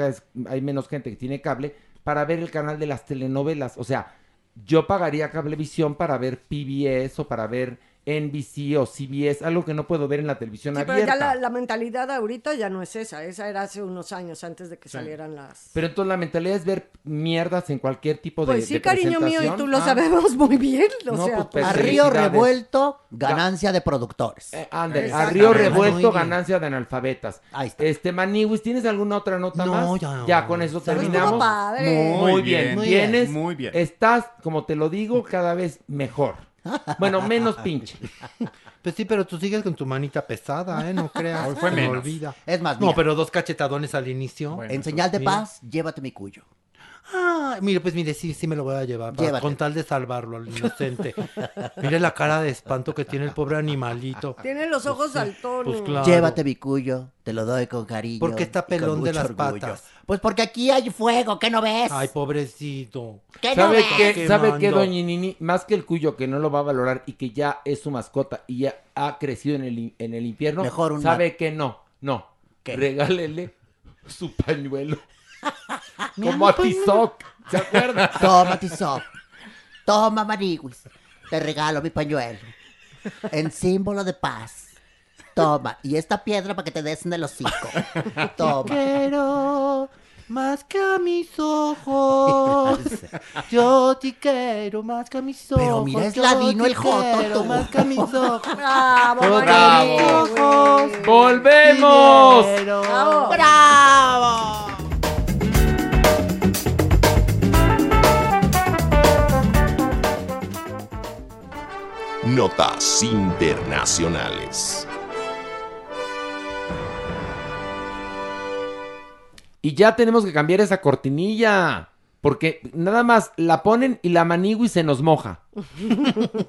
hay menos gente que tiene cable, para ver el canal de las telenovelas. O sea, yo pagaría cablevisión para ver PBS o para ver NBC o CBS, algo que no puedo ver en la televisión Sí, pero abierta. ya la, la mentalidad ahorita ya no es esa, esa era hace unos años antes de que salieran las... Pero entonces la mentalidad es ver mierdas en cualquier tipo de Pues sí, de cariño mío, y tú lo Ah. sabemos muy bien, o No, sea, pues, A pues, río felicidades. revuelto, ganancia de productores. Eh, a río revuelto, ganancia de analfabetas. Ahí está. Este, Maniwis, ¿tienes alguna otra nota No, más? ya no. Ya, con eso Pero terminamos. padre. Muy, Muy bien, bien, muy vienes, bien, muy bien. estás, como te lo digo, cada vez mejor. Bueno, menos pinche. [LAUGHS] Pues sí, pero tú sigues con tu manita pesada, ¿eh? No creas. Hoy fue menos. olvida. Es más, No, mira, pero dos cachetadones al inicio. Bueno, en señal de mira. paz, llévate mi cuyo. Ah, mire, pues mire, sí, sí me lo voy a llevar. para- con tal de salvarlo al inocente. mire la cara de espanto que tiene el pobre animalito. tiene los ojos saltones. Pues claro. Llévate mi cuyo, te lo doy con cariño. ¿Por qué está pelón de las orgullo. patas? Pues porque aquí hay fuego, ¿qué no ves? Ay, pobrecito. ¿Qué no ¿Sabe ves? qué, ¿Sabe qué, doña Nini? Más que el cuyo que no lo va a valorar y que ya es su mascota y ya ha crecido en el, en el infierno, Mejor un ¿sabe que no? No. ¿Qué? Regálele su pañuelo. Como a Tizoc. ¿Se acuerda? [LAUGHS] Toma, Tizoc. Toma, Maniguis. Te regalo mi pañuelo. En símbolo de paz. Toma. Y esta piedra para que te des en el hocico. Toma. Quiero más que a mis [LAUGHS] ojos. Yo te quiero más que a mis ojos. Pero mira, es ladino el joto, quiero tú. Más que a mis ojos. Bravo, ojos. ¡Volvemos! Bravo. ¡Bravo! Notas internacionales. Y ya tenemos que cambiar esa cortinilla. Porque nada más la ponen y la manigui se nos moja.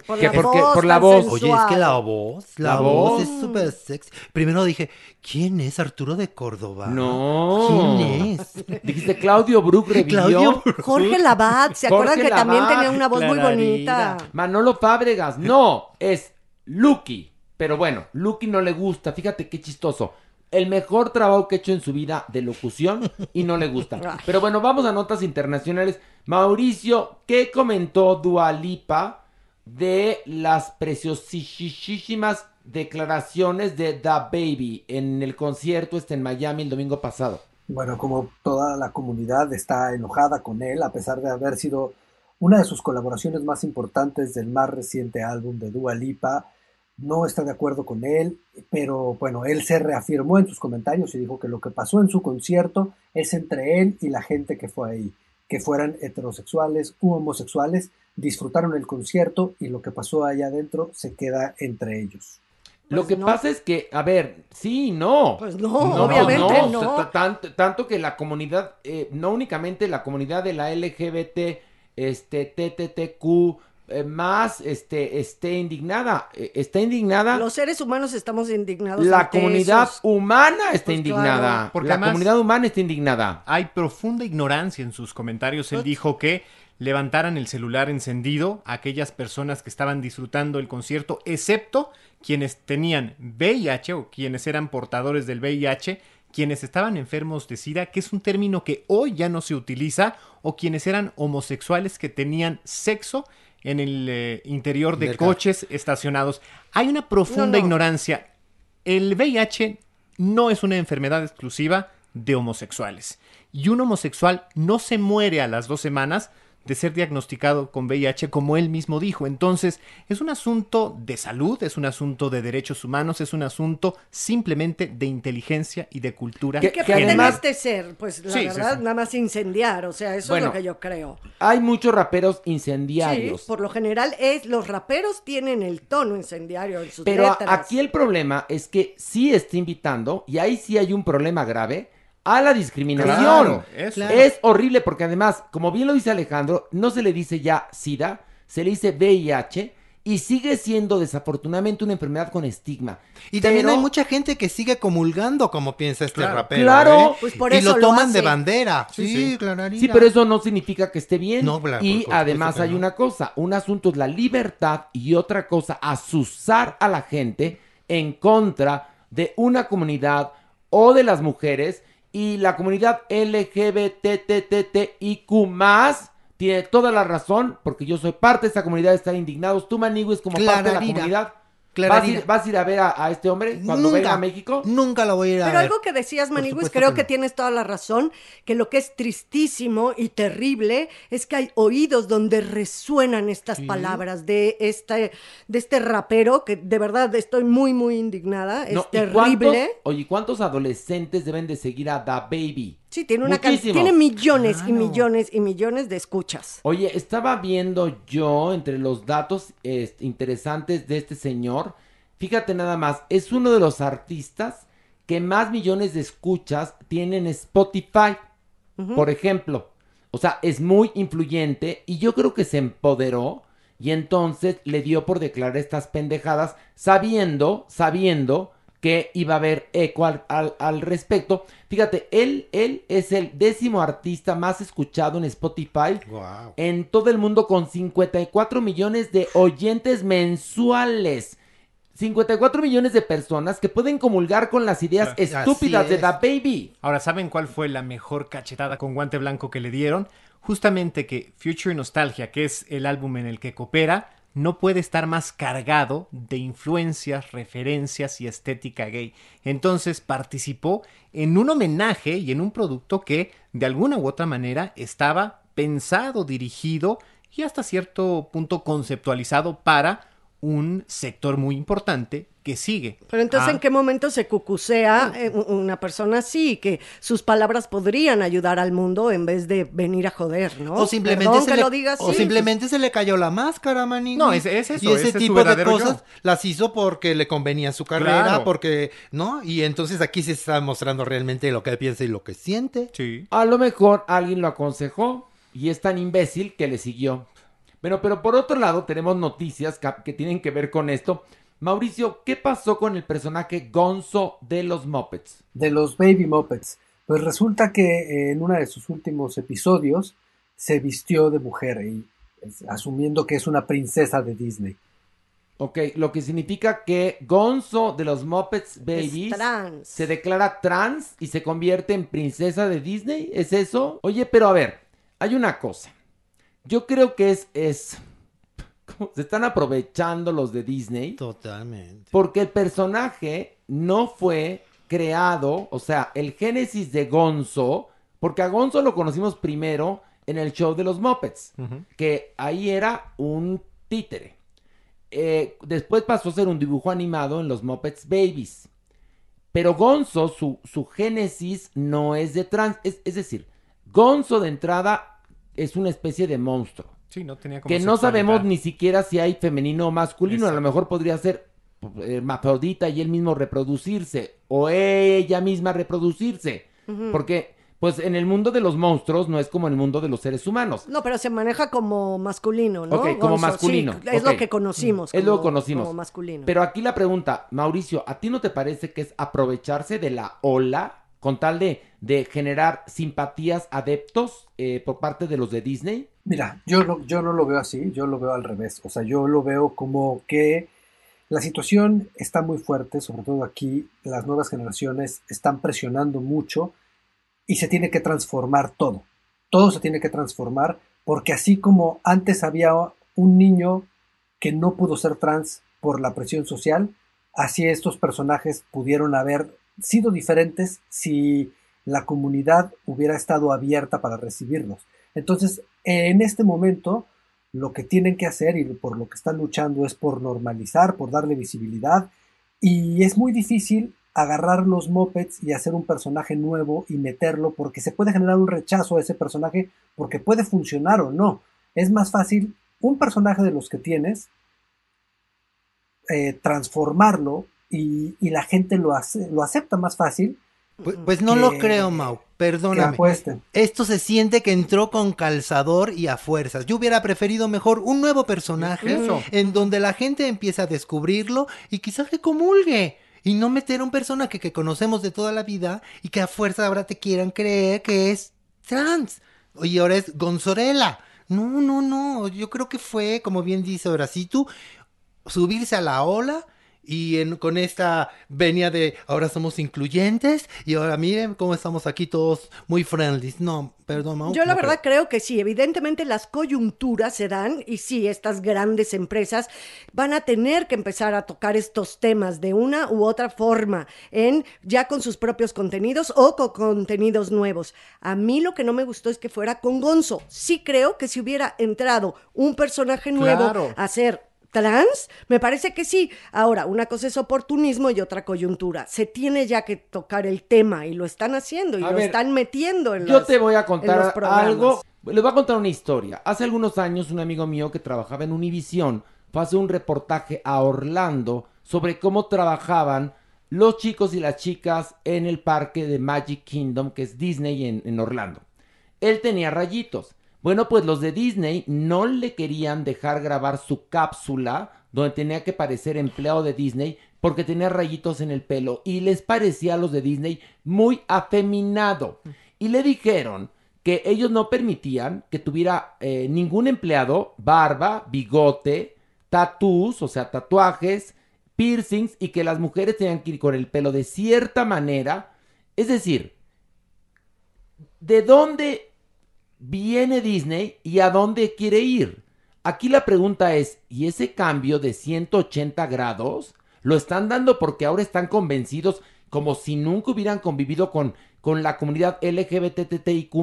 Por Que la porque- voz por la tan voz. Oye, es que la voz, la, La voz, voz. es súper sexy. Primero dije, ¿quién es Arturo de Córdoba? No. ¿Quién es? Dijiste Claudio Brook revivió. Claudio [LAUGHS] Brook. Jorge Labat, ¿se acuerdan Jorge que también tenía una voz muy bonita? Manolo Fábregas. No, es Lucky. Pero bueno, Lucky no le gusta. Fíjate qué chistoso. El mejor trabajo que ha hecho en su vida de locución y no le gusta. [LAUGHS] Pero bueno, vamos a notas internacionales. Mauricio, ¿qué comentó Dualipa de las preciosísimas declaraciones de The Baby en el concierto este en Miami el domingo pasado? Bueno, como toda la comunidad está enojada con él, a pesar de haber sido una de sus colaboraciones más importantes del más reciente álbum de Dua Lipa, no está de acuerdo con él, pero bueno, él se reafirmó en sus comentarios y dijo que lo que pasó en su concierto es entre él y la gente que fue ahí, que fueran heterosexuales u homosexuales, disfrutaron el concierto y lo que pasó allá adentro se queda entre ellos. Lo Pues que no. pasa es que, a ver, sí, no. Pues no, obviamente no. Tanto, tanto que la comunidad, eh, no únicamente la comunidad de la LGBT, este, TTTQ, eh, más este, esté indignada. Eh, Está indignada. Los seres humanos estamos indignados. La comunidad esos- humana está Pues indignada. claro. Porque la comunidad humana está indignada. Hay profunda ignorancia en sus comentarios. Él dijo que levantaran el celular encendido a aquellas personas que estaban disfrutando el concierto, excepto quienes tenían VIH o quienes eran portadores del VIH, quienes estaban enfermos de SIDA, que es un término que hoy ya no se utiliza, o quienes eran homosexuales que tenían sexo en el eh, interior de Del carro. coches estacionados. Hay una profunda No, no. ignorancia. El VIH no es una enfermedad exclusiva de homosexuales. Y un homosexual no se muere a las dos semanas de ser diagnosticado con VIH, como él mismo dijo. Entonces, es un asunto de salud, es un asunto de derechos humanos, es un asunto simplemente de inteligencia y de cultura. ¿Qué pretende este ser? Pues la Sí, verdad, sí. nada más incendiar. O sea, eso Bueno, es lo que yo creo. Hay muchos raperos Sí, incendiarios. por lo general es los raperos tienen el tono incendiario en sus Pero letras. aquí el problema es que sí está invitando, y ahí sí hay un problema grave, a la discriminación. Claro, eso. Claro. Es horrible porque además, como bien lo dice Alejandro, no se le dice ya SIDA, se le dice VIH y sigue siendo desafortunadamente una enfermedad con estigma. Y también Pero- hay mucha gente que sigue comulgando como piensa este Claro. rapero. Claro. ¿eh? Pues por y eso lo lo toman de bandera. Sí, Sí, sí. Sí, pero eso no significa que esté bien. No, claro, por y además hay no. una cosa, un asunto es la libertad y otra cosa, asusar a la gente en contra de una comunidad o de las mujeres y la comunidad LGBTTTIQ más tiene toda la razón porque yo soy parte de esa comunidad estar indignados. Tú, Maniguis, como parte de la comunidad. ¿Vas a, ir, vas a ir a ver a, a este hombre cuando Nunca. venga a México? Nunca lo voy a ir a Pero ver. algo que decías, Maniguis, creo que no. tienes toda la razón, que lo que es tristísimo y terrible es que hay oídos donde resuenan estas palabras de este, de este rapero, que de verdad estoy muy, muy indignada, es No, ¿y cuántos- terrible. oye, ¿cuántos adolescentes deben de seguir a Da Baby? Sí, tiene una tiene millones y millones y millones de escuchas. Oye, estaba viendo yo entre los datos interesantes de este señor, fíjate nada más, es uno de los artistas que más millones de escuchas tienen en Spotify, por ejemplo. O sea, es muy influyente y yo creo que se empoderó y entonces le dio por declarar estas pendejadas sabiendo, sabiendo que iba a haber eco al, al- al respecto. Fíjate, él, él es el décimo artista más escuchado en Spotify Wow. en todo el mundo con 54 millones de oyentes mensuales. 54 millones de personas que pueden comulgar con las ideas Así estúpidas de. The Baby. Ahora, ¿saben cuál fue la mejor cachetada con guante blanco que le dieron? Justamente que Future Nostalgia, que es el álbum en el que coopera, no puede estar más cargado de influencias, referencias y estética gay. Entonces participó en un homenaje y en un producto que de alguna u otra manera estaba pensado, dirigido y hasta cierto punto conceptualizado para un sector muy importante que sigue. Pero entonces, a- ¿en qué momento se cucucea eh, una persona así? Que sus palabras podrían ayudar al mundo en vez de venir a joder, ¿no? O simplemente, Perdón se que le, lo diga o así. simplemente se le cayó la máscara, maniguis. No, es- es eso, Y ese ese es su tipo de cosas yo. las hizo porque le convenía su carrera, Claro. porque, ¿no? Y entonces aquí se está mostrando realmente lo que él piensa y lo que siente. Sí. A lo mejor alguien lo aconsejó y es tan imbécil que le siguió. Bueno, pero por otro lado tenemos noticias que, tienen que ver con esto. Mauricio, ¿qué pasó con el personaje Gonzo de los Muppets? de los Baby Muppets. Pues resulta que eh, en uno de sus últimos episodios se vistió de mujer, y, es- asumiendo que es una princesa de Disney. Ok, lo que significa que Gonzo de los Muppets Babies trans. se declara trans y se convierte en princesa de Disney. ¿Es eso? Oye, pero a ver, hay una cosa. Yo creo que es, es, ¿cómo? se están aprovechando los de Disney. Totalmente. Porque el personaje no fue creado, o sea, el génesis de Gonzo, porque a Gonzo lo conocimos primero en el show de los Muppets, que ahí era un títere. Eh, después pasó a ser un dibujo animado en los Muppets Babies. Pero Gonzo, su, su génesis no es de trans, es, es decir, Gonzo de entrada es una especie de monstruo Sí, no tenía como que no sabemos ni siquiera si hay femenino o masculino. A lo mejor podría ser eh, hermafrodita y él mismo reproducirse. O ella misma reproducirse. Porque pues en el mundo de los monstruos no es como en el mundo de los seres humanos. No, pero se maneja como masculino, ¿no? Ok, como Gonzo? masculino. Sí, es lo que conocimos. Es lo que conocimos. Como masculino. Pero aquí la pregunta, Mauricio, ¿a ti no te parece que es aprovecharse de la ola con tal de, de generar simpatías adeptos eh, por parte de los de Disney? Mira, yo no, yo no lo veo así, yo lo veo al revés. O sea, yo lo veo como que la situación está muy fuerte, sobre todo aquí, las nuevas generaciones están presionando mucho y se tiene que transformar todo. Todo se tiene que transformar porque así como antes había un niño que no pudo ser trans por la presión social, así estos personajes pudieron haber sido diferentes si la comunidad hubiera estado abierta para recibirlos. Entonces, en este momento, lo que tienen que hacer y por lo que están luchando es por normalizar, por darle visibilidad, y es muy difícil agarrar los mopeds y hacer un personaje nuevo y meterlo porque se puede generar un rechazo a ese personaje porque puede funcionar o no. Es más fácil un personaje de los que tienes eh, transformarlo y, y la gente lo, hace, lo acepta más fácil. Pues, pues no lo creo, Mau. Perdóname. Esto se siente que entró con calzador y a fuerzas. Yo hubiera preferido mejor un nuevo personaje Eso. en donde la gente empieza a descubrirlo y quizás que comulgue. Y no meter un personaje que conocemos de toda la vida y que a fuerza ahora te quieran creer que es trans. Y ahora es Gonzorela. No, no, no. Yo creo que fue, como bien dice Horacito, subirse a la ola y en- con esta venia de ahora somos incluyentes y ahora miren cómo estamos aquí todos muy friendly. No, perdón, Mau. Yo la no verdad creo que sí, evidentemente las coyunturas se dan y sí, estas grandes empresas van a tener que empezar a tocar estos temas de una u otra forma, en ya con sus propios contenidos o con contenidos nuevos. A mí lo que no me gustó es que fuera con Gonzo. Sí creo que si hubiera entrado un personaje nuevo Claro. a ser trans, me parece que sí. Ahora, una cosa es oportunismo y otra coyuntura. Se tiene ya que tocar el tema y lo están haciendo y A lo ver, están metiendo en Yo las- te voy a contar algo. Les voy a contar una historia. Hace algunos años un amigo mío que trabajaba en Univision fue a hacer un reportaje a Orlando sobre cómo trabajaban los chicos y las chicas en el parque de Magic Kingdom, que es Disney en, en Orlando. Él tenía rayitos. Bueno, pues los de Disney no le querían dejar grabar su cápsula donde tenía que parecer empleado de Disney porque tenía rayitos en el pelo y les parecía a los de Disney muy afeminado. Y le dijeron que ellos no permitían que tuviera eh, ningún empleado barba, bigote, tatús, o sea, tatuajes, piercings y que las mujeres tenían que ir con el pelo de cierta manera. Es decir, ¿de dónde viene Disney y a dónde quiere ir? Aquí la pregunta es, ¿y ese cambio de 180 grados lo están dando porque ahora están convencidos como si nunca hubieran convivido con, con la comunidad LGBTTIQ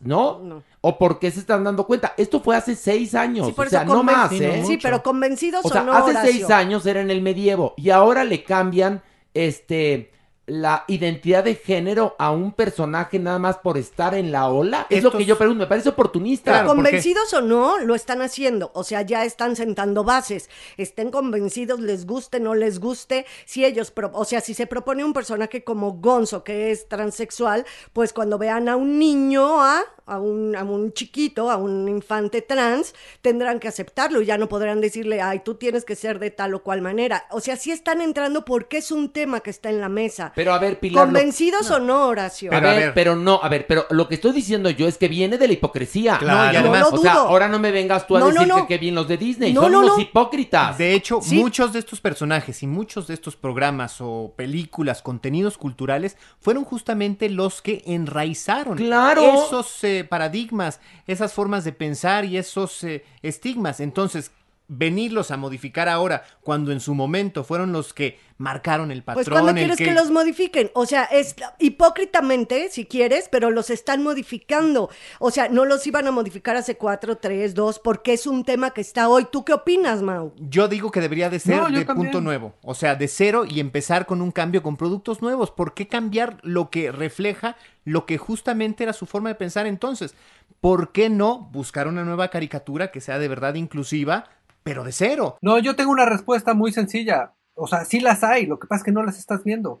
¿no? ¿O por qué se están dando cuenta? Esto fue hace seis años, Sí, o sea, no más, sí, ¿eh? Sí, pero convencidos O sea, o no, hace Horacio? seis años era en el medievo y ahora le cambian este la identidad de género a un personaje nada más por estar en la ola. Es lo que yo pregunto, me parece oportunista. Pero convencidos o no, lo están haciendo. O sea, ya están sentando bases. Estén convencidos, les guste, no les guste. Si ellos, pro- o sea, si se propone un personaje como Gonzo, que es transexual, pues cuando vean a un niño, a, a, un, a un chiquito, a un infante trans, tendrán que aceptarlo. y Ya no podrán decirle, ay, tú tienes que ser de tal o cual manera. O sea, sí están entrando porque es un tema que está en la mesa. Pero a ver, Pilar. lo- ¿Convencidos o no, Horacio? a, ver, pero no, a ver, pero lo que estoy diciendo yo es que viene de la hipocresía. Claro. No, y No además, o sea, ahora no me vengas tú a No, decir no. que bien los de Disney. No, Son no, unos no. hipócritas. De hecho, muchos de estos personajes y muchos de estos programas o películas, contenidos culturales, fueron justamente los que enraizaron ¡Claro! esos eh, paradigmas, esas formas de pensar y esos eh, estigmas. Entonces, venirlos a modificar ahora, cuando en su momento fueron los que marcaron el patrón. Pues cuando el quieres que... los modifiquen, o sea, es hipócritamente, si quieres, pero los están modificando. O sea, no los iban a modificar hace cuatro, tres, dos, porque es un tema que está hoy. ¿Tú qué opinas, Mau? Yo digo que debería de ser No, de también. punto nuevo, o sea, de cero y empezar con un cambio con productos nuevos. ¿Por qué cambiar lo que refleja lo que justamente era su forma de pensar entonces? ¿Por qué no buscar una nueva caricatura que sea de verdad inclusiva, pero de cero? No, yo tengo una respuesta muy sencilla. O sea, sí las hay, lo que pasa es que no las estás viendo.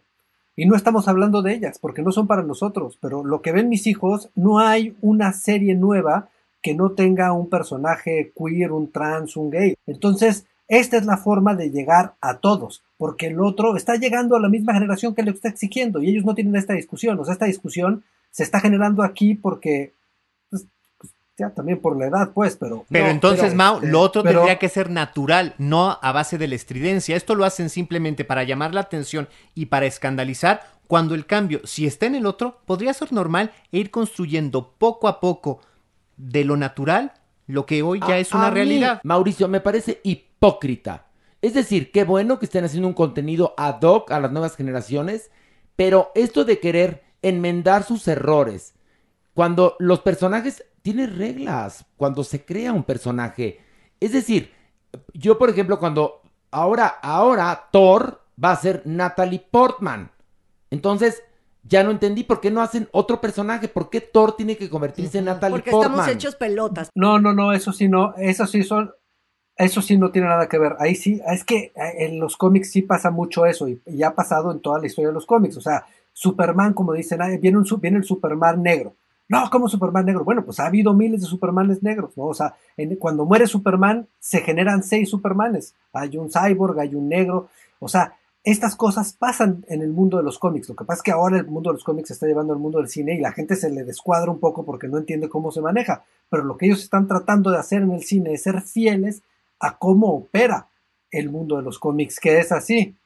Y no estamos hablando de ellas, porque no son para nosotros, pero lo que ven mis hijos, no hay una serie nueva que no tenga un personaje queer, un trans, un gay. Entonces, esta es la forma de llegar a todos, porque el otro está llegando a la misma generación que le está exigiendo y ellos no tienen esta discusión. O sea, esta discusión se está generando aquí porque, ya también por la edad, pues, pero... Pero no, entonces, pero, Mao, eh, lo otro pero- tendría que ser natural, no a base de la estridencia. Esto lo hacen simplemente para llamar la atención y para escandalizar, cuando el cambio, si está en el otro, podría ser normal e ir construyendo poco a poco de lo natural lo que hoy ya A- es una a mí, realidad. Mauricio, me parece hipócrita. Es decir, qué bueno que estén haciendo un contenido ad hoc a las nuevas generaciones, pero esto de querer enmendar sus errores, cuando los personajes tienen reglas, cuando se crea un personaje. Es decir, yo por ejemplo, cuando ahora, ahora Thor va a ser Natalie Portman. Entonces, ya no entendí por qué no hacen otro personaje, por qué Thor tiene que convertirse en Natalie Porque Portman. estamos hechos pelotas. No, no, no, eso sí no, eso sí son, eso sí no tiene nada que ver. Ahí sí, es que eh, en los cómics sí pasa mucho eso y, y ha pasado en toda la historia de los cómics. O sea, Superman, como dicen, "Ay, viene, un, su- viene el Superman negro. No, ¿cómo Superman negro? Bueno, pues ha habido miles de Supermanes negros, ¿no? O sea, cuando muere Superman, se generan seis Supermanes. Hay un cyborg, hay un negro. O sea, estas cosas pasan en el mundo de los cómics. Lo que pasa es que ahora el mundo de los cómics se está llevando al mundo del cine y la gente se le descuadra un poco porque no entiende cómo se maneja. Pero lo que ellos están tratando de hacer en el cine es ser fieles a cómo opera el mundo de los cómics, que es así.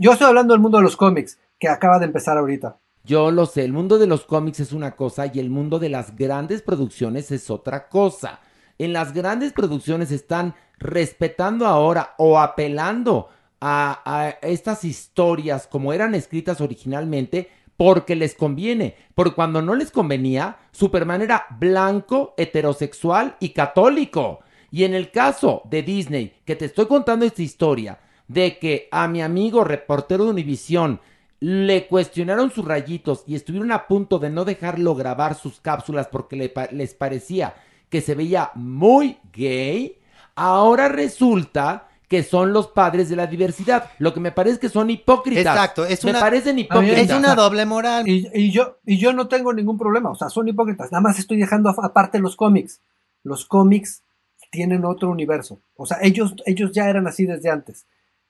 Yo estoy hablando del mundo de los cómics, que acaba de empezar ahorita. Yo lo sé, el mundo de los cómics es una cosa y el mundo de las grandes producciones es otra cosa. En las grandes producciones están respetando ahora o apelando a, estas historias como eran escritas originalmente porque les conviene. Porque cuando no les convenía, Superman era blanco, heterosexual y católico. Y en el caso de Disney, que te estoy contando esta historia, de que a mi amigo reportero de Univisión le cuestionaron sus rayitos y estuvieron a punto de no dejarlo grabar sus cápsulas porque le pa- les parecía que se veía muy gay, ahora resulta que son los padres de la diversidad. Lo que me parece que son hipócritas. Exacto, es me parecen hipócritas. Es una doble moral. Y, y yo, y yo no tengo ningún problema, o sea, son hipócritas. Nada más estoy dejando aparte los cómics. Los cómics tienen otro universo. O sea, ellos, ellos ya eran así desde antes.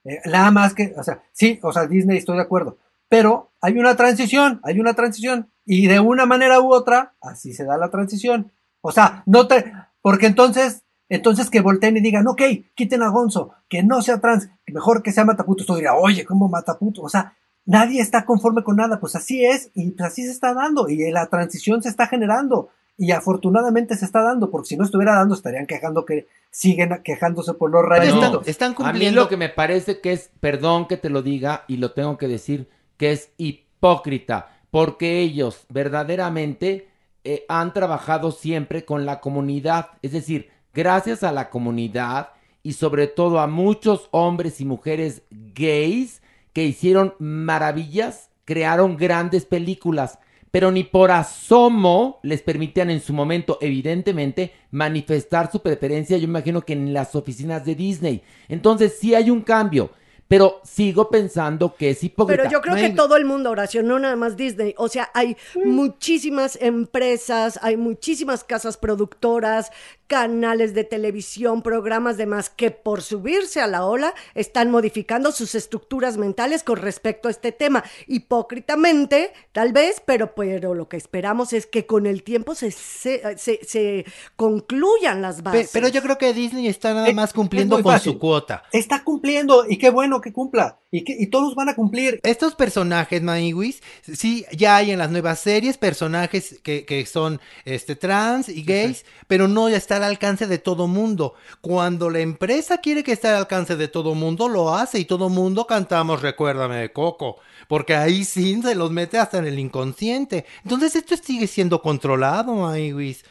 Eh, nada más que, o sea, sí, o sea, Disney estoy de acuerdo. Pero hay una transición, hay una transición. Y de una manera u otra, así se da la transición. O sea, no te, porque entonces, entonces que volteen y digan, ok, quiten a Gonzo, que no sea trans, mejor que sea mataputo. Esto diría, oye, ¿cómo mataputo? O sea, nadie está conforme con nada, pues así es, y pues así se está dando, y la transición se está generando, y afortunadamente se está dando, porque si no estuviera dando, estarían quejando que siguen quejándose por los No, rayitos. A mí lo que me parece que es, perdón que te lo diga y lo tengo que decir, que es hipócrita, porque ellos verdaderamente eh, han trabajado siempre con la comunidad, es decir, gracias a la comunidad y sobre todo a muchos hombres y mujeres gays que hicieron maravillas, crearon grandes películas, pero ni por asomo les permitían en su momento, evidentemente, manifestar su preferencia, yo imagino que en las oficinas de Disney. Entonces sí hay un cambio, pero sigo pensando que es hipócrita. Pero yo creo que todo el mundo, Horacio, no nada más Disney. O sea, hay muchísimas empresas, hay muchísimas casas productoras, canales de televisión, programas demás que por subirse a la ola están modificando sus estructuras mentales con respecto a este tema. Hipócritamente, tal vez, pero, pero lo que esperamos es que con el tiempo se, se, se- se concluyan las bases. pero yo creo que Disney está nada más es cumpliendo con fácil. su cuota. Está cumpliendo, y qué bueno que cumpla, y, que, y todos van a cumplir. Estos personajes, Maniwis, sí, ya hay en las nuevas series personajes que, que son este, trans y gays, pero no ya está al alcance de todo mundo. Cuando la empresa quiere que esté al alcance de todo mundo, lo hace y todo mundo cantamos Recuérdame de Coco, porque ahí sí se los mete hasta en el inconsciente. Entonces esto sigue siendo controlado, Maniwis.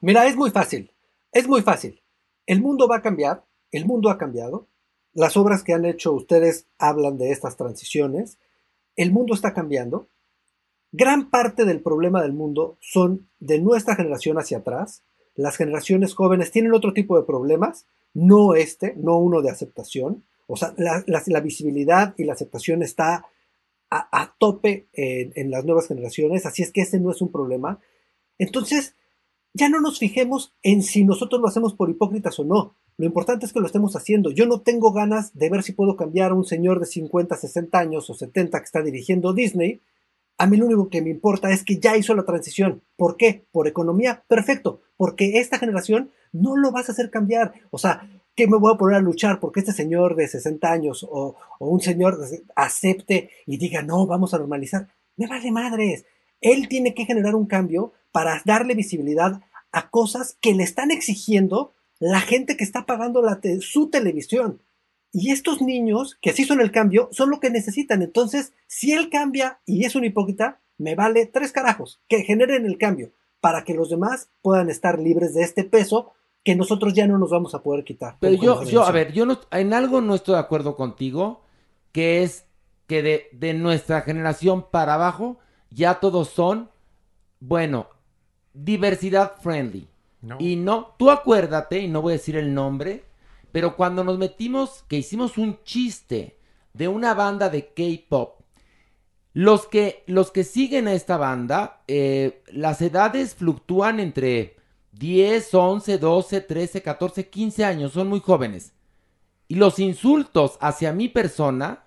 Mira, es muy fácil, es muy fácil. El mundo va a cambiar, el mundo ha cambiado. Las obras que han hecho ustedes hablan de estas transiciones. El mundo está cambiando. Gran parte del problema del mundo son de nuestra generación hacia atrás. Las generaciones jóvenes tienen otro tipo de problemas, no este, no uno de aceptación. O sea, la, visibilidad y la aceptación está a, a tope en, en las nuevas generaciones, así es que ese no es un problema. Entonces, ya no nos fijemos en si nosotros lo hacemos por hipócritas o no. Lo importante es que lo estemos haciendo. Yo no tengo ganas de ver si puedo cambiar a un señor de 50, 60 años o 70 que está dirigiendo Disney. A mí lo único que me importa es que ya hizo la transición. ¿Por qué? Por economía. Perfecto. Porque esta generación no lo vas a hacer cambiar. O sea, ¿qué me voy a poner a luchar porque este señor de 60 años o, o un señor acepte y diga, no, vamos a normalizar? Me vale madres. Él tiene que generar un cambio para darle visibilidad a cosas que le están exigiendo la gente que está pagando la te- su televisión. Y estos niños que sí son el cambio son lo que necesitan. Entonces, si él cambia y es un hipócrita, me vale tres carajos que generen el cambio para que los demás puedan estar libres de este peso que nosotros ya no nos vamos a poder quitar. Pero yo, yo, a ver, yo no, en algo no estoy de acuerdo contigo, que es que de, de nuestra generación para abajo ya todos son, bueno, diversidad friendly. Y no, tú acuérdate, y no voy a decir el nombre, pero cuando nos metimos, que hicimos un chiste de una banda de K-pop, los que, los que siguen a esta banda, eh, las edades fluctúan entre 10, 11, 12, 13, 14, 15 años, son muy jóvenes. Y los insultos hacia mi persona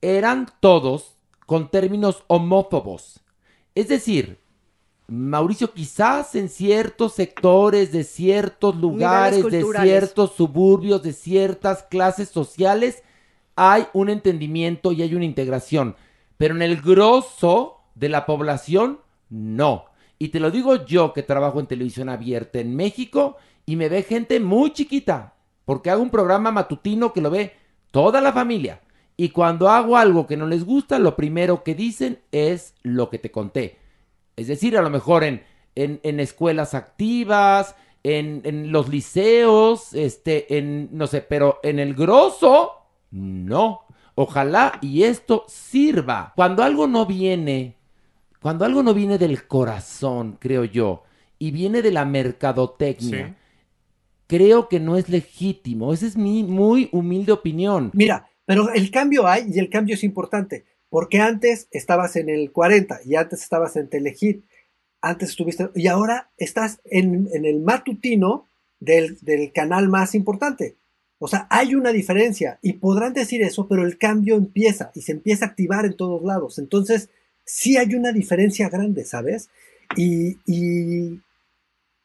eran todos con términos homófobos. Es decir, Mauricio, quizás en ciertos sectores de ciertos lugares, de ciertos suburbios, de ciertas clases sociales, hay un entendimiento y hay una integración. Pero en el grosso de la población, no. Y te lo digo yo que trabajo en televisión abierta en México y me ve gente muy chiquita, porque hago un programa matutino que lo ve toda la familia. Y cuando hago algo que no les gusta, lo primero que dicen es lo que te conté. Es decir, a lo mejor en, en, en escuelas activas, en, en los liceos, este, en, no sé, pero en el grosso, no. Ojalá y esto sirva. Cuando algo no viene, cuando algo no viene del corazón, creo yo, y viene de la mercadotecnia, Sí. creo que no es legítimo. Esa es mi muy humilde opinión. Mira, pero el cambio hay y el cambio es importante, porque antes estabas en el 40 y antes estabas en Telehit, antes estuviste, y ahora estás en, en el matutino del, del canal más importante. O sea, hay una diferencia y podrán decir eso, pero el cambio empieza y se empieza a activar en todos lados. Entonces, sí hay una diferencia grande, ¿sabes? Y, y,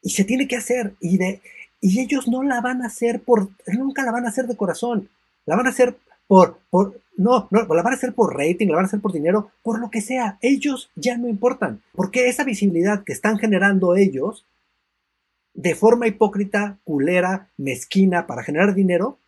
y se tiene que hacer y, de, y ellos no la van a hacer por, nunca la van a hacer de corazón, la van a hacer por, por, no, no, la van a hacer por rating, la van a hacer por dinero, por lo que sea, ellos ya no importan, porque esa visibilidad que están generando ellos, de forma hipócrita, culera, mezquina, para generar dinero,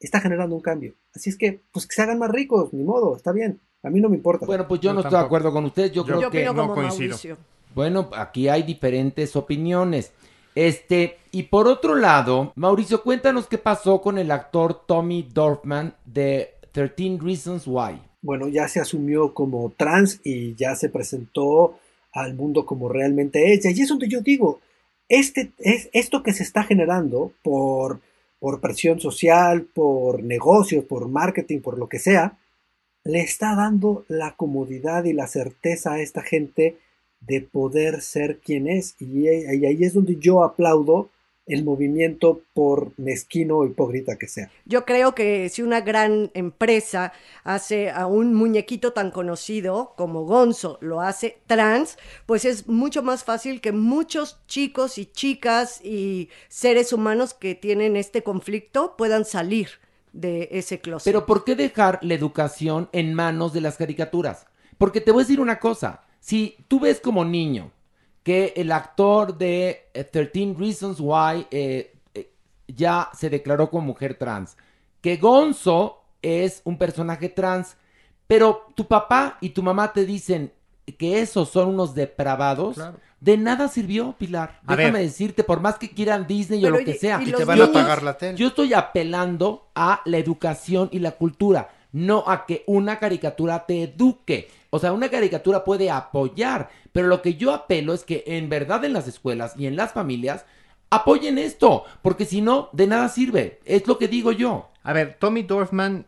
está generando un cambio. Así es que, pues que se hagan más ricos, ni modo, está bien, a mí no me importa. Bueno, pues yo, no estoy de acuerdo con ustedes. Yo, creo Yo que opino como Mauricio. Bueno, aquí hay diferentes opiniones. Este, y por otro lado, Mauricio, cuéntanos qué pasó con el actor Tommy Dorfman de 13 Reasons Why. bueno, ya se asumió como trans y ya se presentó al mundo como realmente es. Y es donde yo digo, este, es, esto que se está generando por, por presión social, por negocios, por marketing, por lo que sea, le está dando la comodidad y la certeza a esta gente de poder ser quien es. Y, y ahí es donde yo aplaudo el movimiento por mezquino o hipócrita que sea. Yo creo que si una gran empresa hace a un muñequito tan conocido como Gonzo, lo hace trans, pues es mucho más fácil que muchos chicos y chicas y seres humanos que tienen este conflicto puedan salir de ese closet. Pero ¿por qué dejar la educación en manos de las caricaturas? Porque te voy a decir una cosa, si tú ves como niño que el actor de eh, 13 Reasons Why eh, eh, ya se declaró como mujer trans, que Gonzo es un personaje trans, pero tu papá y tu mamá te dicen que esos son unos depravados, Claro. de nada sirvió, Pilar. A Déjame ver. decirte, por más que quieran Disney Pero o lo y- que sea. y te van a pagar la tele. Yo estoy apelando a la educación y la cultura, no a que una caricatura te eduque. O sea, una caricatura puede apoyar, pero lo que yo apelo es que en verdad en las escuelas y en las familias apoyen esto, porque si no, de nada sirve. Es lo que digo yo. A ver, Tommy Dorfman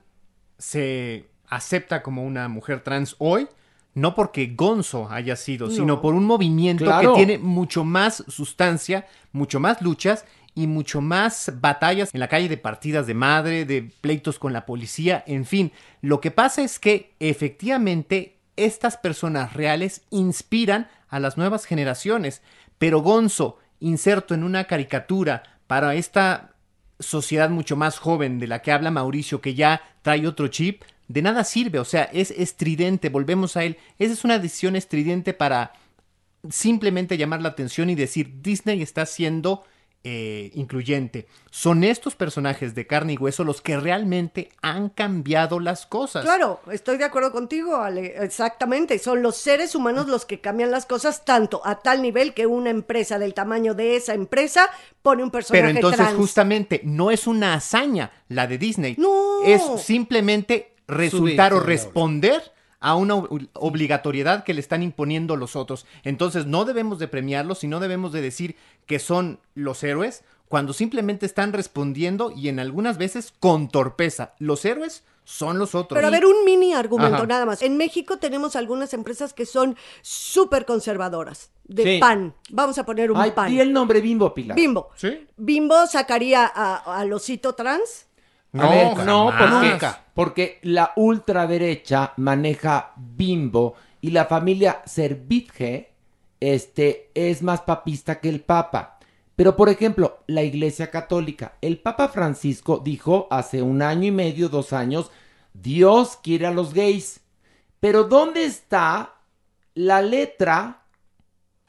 se acepta como una mujer trans hoy, no porque Gonzo haya sido, No. sino por un movimiento Claro. que tiene mucho más sustancia, mucho más luchas y mucho más batallas en la calle de partidas de madre, de pleitos con la policía, en fin. Lo que pasa es que efectivamente estas personas reales inspiran a las nuevas generaciones, pero Gonzo, inserto en una caricatura para esta sociedad mucho más joven de la que habla Mauricio, que ya trae otro chip, de nada sirve, o sea, es estridente, volvemos a él, esa es una decisión estridente para simplemente llamar la atención y decir, Disney está siendo eh, incluyente. Son estos personajes de carne y hueso los que realmente han cambiado las cosas. Claro, estoy de acuerdo contigo, Ale. Exactamente. Son los seres humanos los que cambian las cosas tanto a tal nivel que una empresa del tamaño de esa empresa pone un personaje Pero entonces trans. justamente no es una hazaña la de Disney. No. Es simplemente resultar o responder a una ob- obligatoriedad que le están imponiendo los otros. Entonces no debemos de premiarlos y no debemos de decir que son los héroes cuando simplemente están respondiendo y en algunas veces con torpeza. Los héroes son los otros. Pero a ver, un mini argumento Ajá. nada más. En México tenemos algunas empresas que son súper conservadoras. De Sí. pan. Vamos a poner un Ay, pan. di el nombre Bimbo, Pilar. Bimbo. ¿Sí? Bimbo sacaría a, al osito trans. Ver, no, porque, jamás. porque la ultraderecha maneja Bimbo y la familia Servitje este, es más papista que el Papa. Pero, por ejemplo, la Iglesia Católica, el Papa Francisco dijo hace un año y medio, dos años, Dios quiere a los gays. Pero ¿dónde está la letra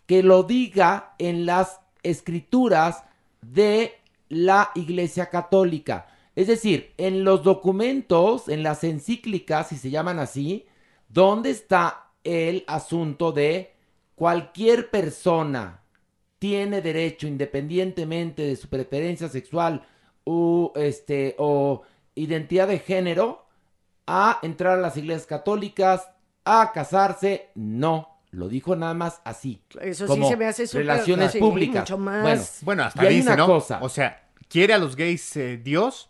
que lo diga en las escrituras de la Iglesia Católica? Es decir, en los documentos, en las encíclicas, si se llaman así, ¿dónde está el asunto de cualquier persona tiene derecho, independientemente de su preferencia sexual u, este, o identidad de género, a entrar a las iglesias católicas, a casarse? No, lo dijo nada más así. Eso sí se me hace súper- Relaciones sí, públicas. mucho más. Bueno, Bueno, hasta y hay dice, una ¿no? cosa. O sea, quiere a los gays eh, Dios,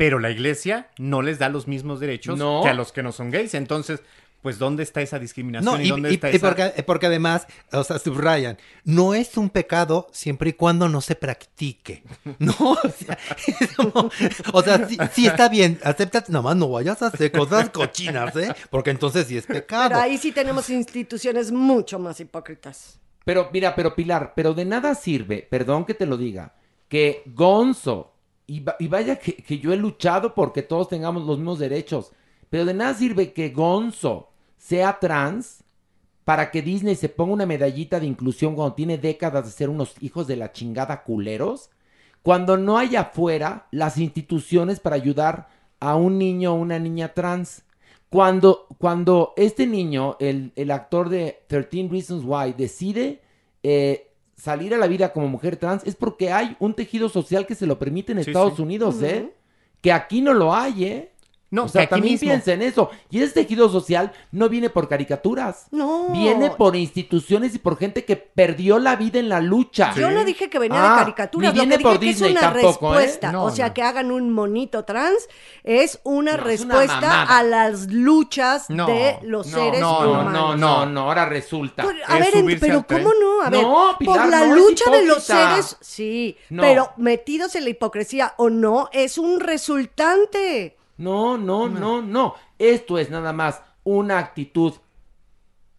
pero la iglesia no les da los mismos derechos No. que a los que no son gays. Entonces, pues, ¿dónde está esa discriminación? No, y, y, dónde y- está y esa... porque, porque además, o sea, subrayan, no es un pecado siempre y cuando no se practique. [LAUGHS] No, o sea, como- o sea, sí, sí está bien, aceptas, nomás no vayas a hacer cosas cochinas, ¿eh? Porque entonces sí es pecado. Pero ahí sí tenemos instituciones mucho más hipócritas. Pero mira, pero Pilar, pero de nada sirve, perdón que te lo diga, que Gonzo, y, va- y vaya que, que yo he luchado porque todos tengamos los mismos derechos, pero de nada sirve que Gonzo sea trans para que Disney se ponga una medallita de inclusión cuando tiene décadas de ser unos hijos de la chingada culeros, cuando no hay afuera las instituciones para ayudar a un niño o una niña trans. Cuando, cuando este niño, el, el actor de 13 Reasons Why, decide eh, salir a la vida como mujer trans, es porque hay un tejido social que se lo permite en Sí, Estados sí. Unidos. ¿eh? Que aquí no lo hay, ¿eh? No, o sea, que aquí también mismo. piensa en eso. Y ese tejido social no viene por caricaturas. No. Viene por instituciones y por gente que perdió la vida en la lucha. Yo no dije que venía Ah, de caricaturas, ni lo que viene dije por que Disney es una tampoco, ¿eh? respuesta. No, o sea, no. que hagan un monito trans es una No, es una respuesta mamada. a las luchas No, de los no, seres no, no, humanos. no, no, no, ahora resulta. Por- a ver, en- pero ¿cómo no? A ver, No, Pilar, por la lucha de los seres, sí, No. pero metidos en la hipocresía o no, es un resultante. No, no, no, no. Esto es nada más una actitud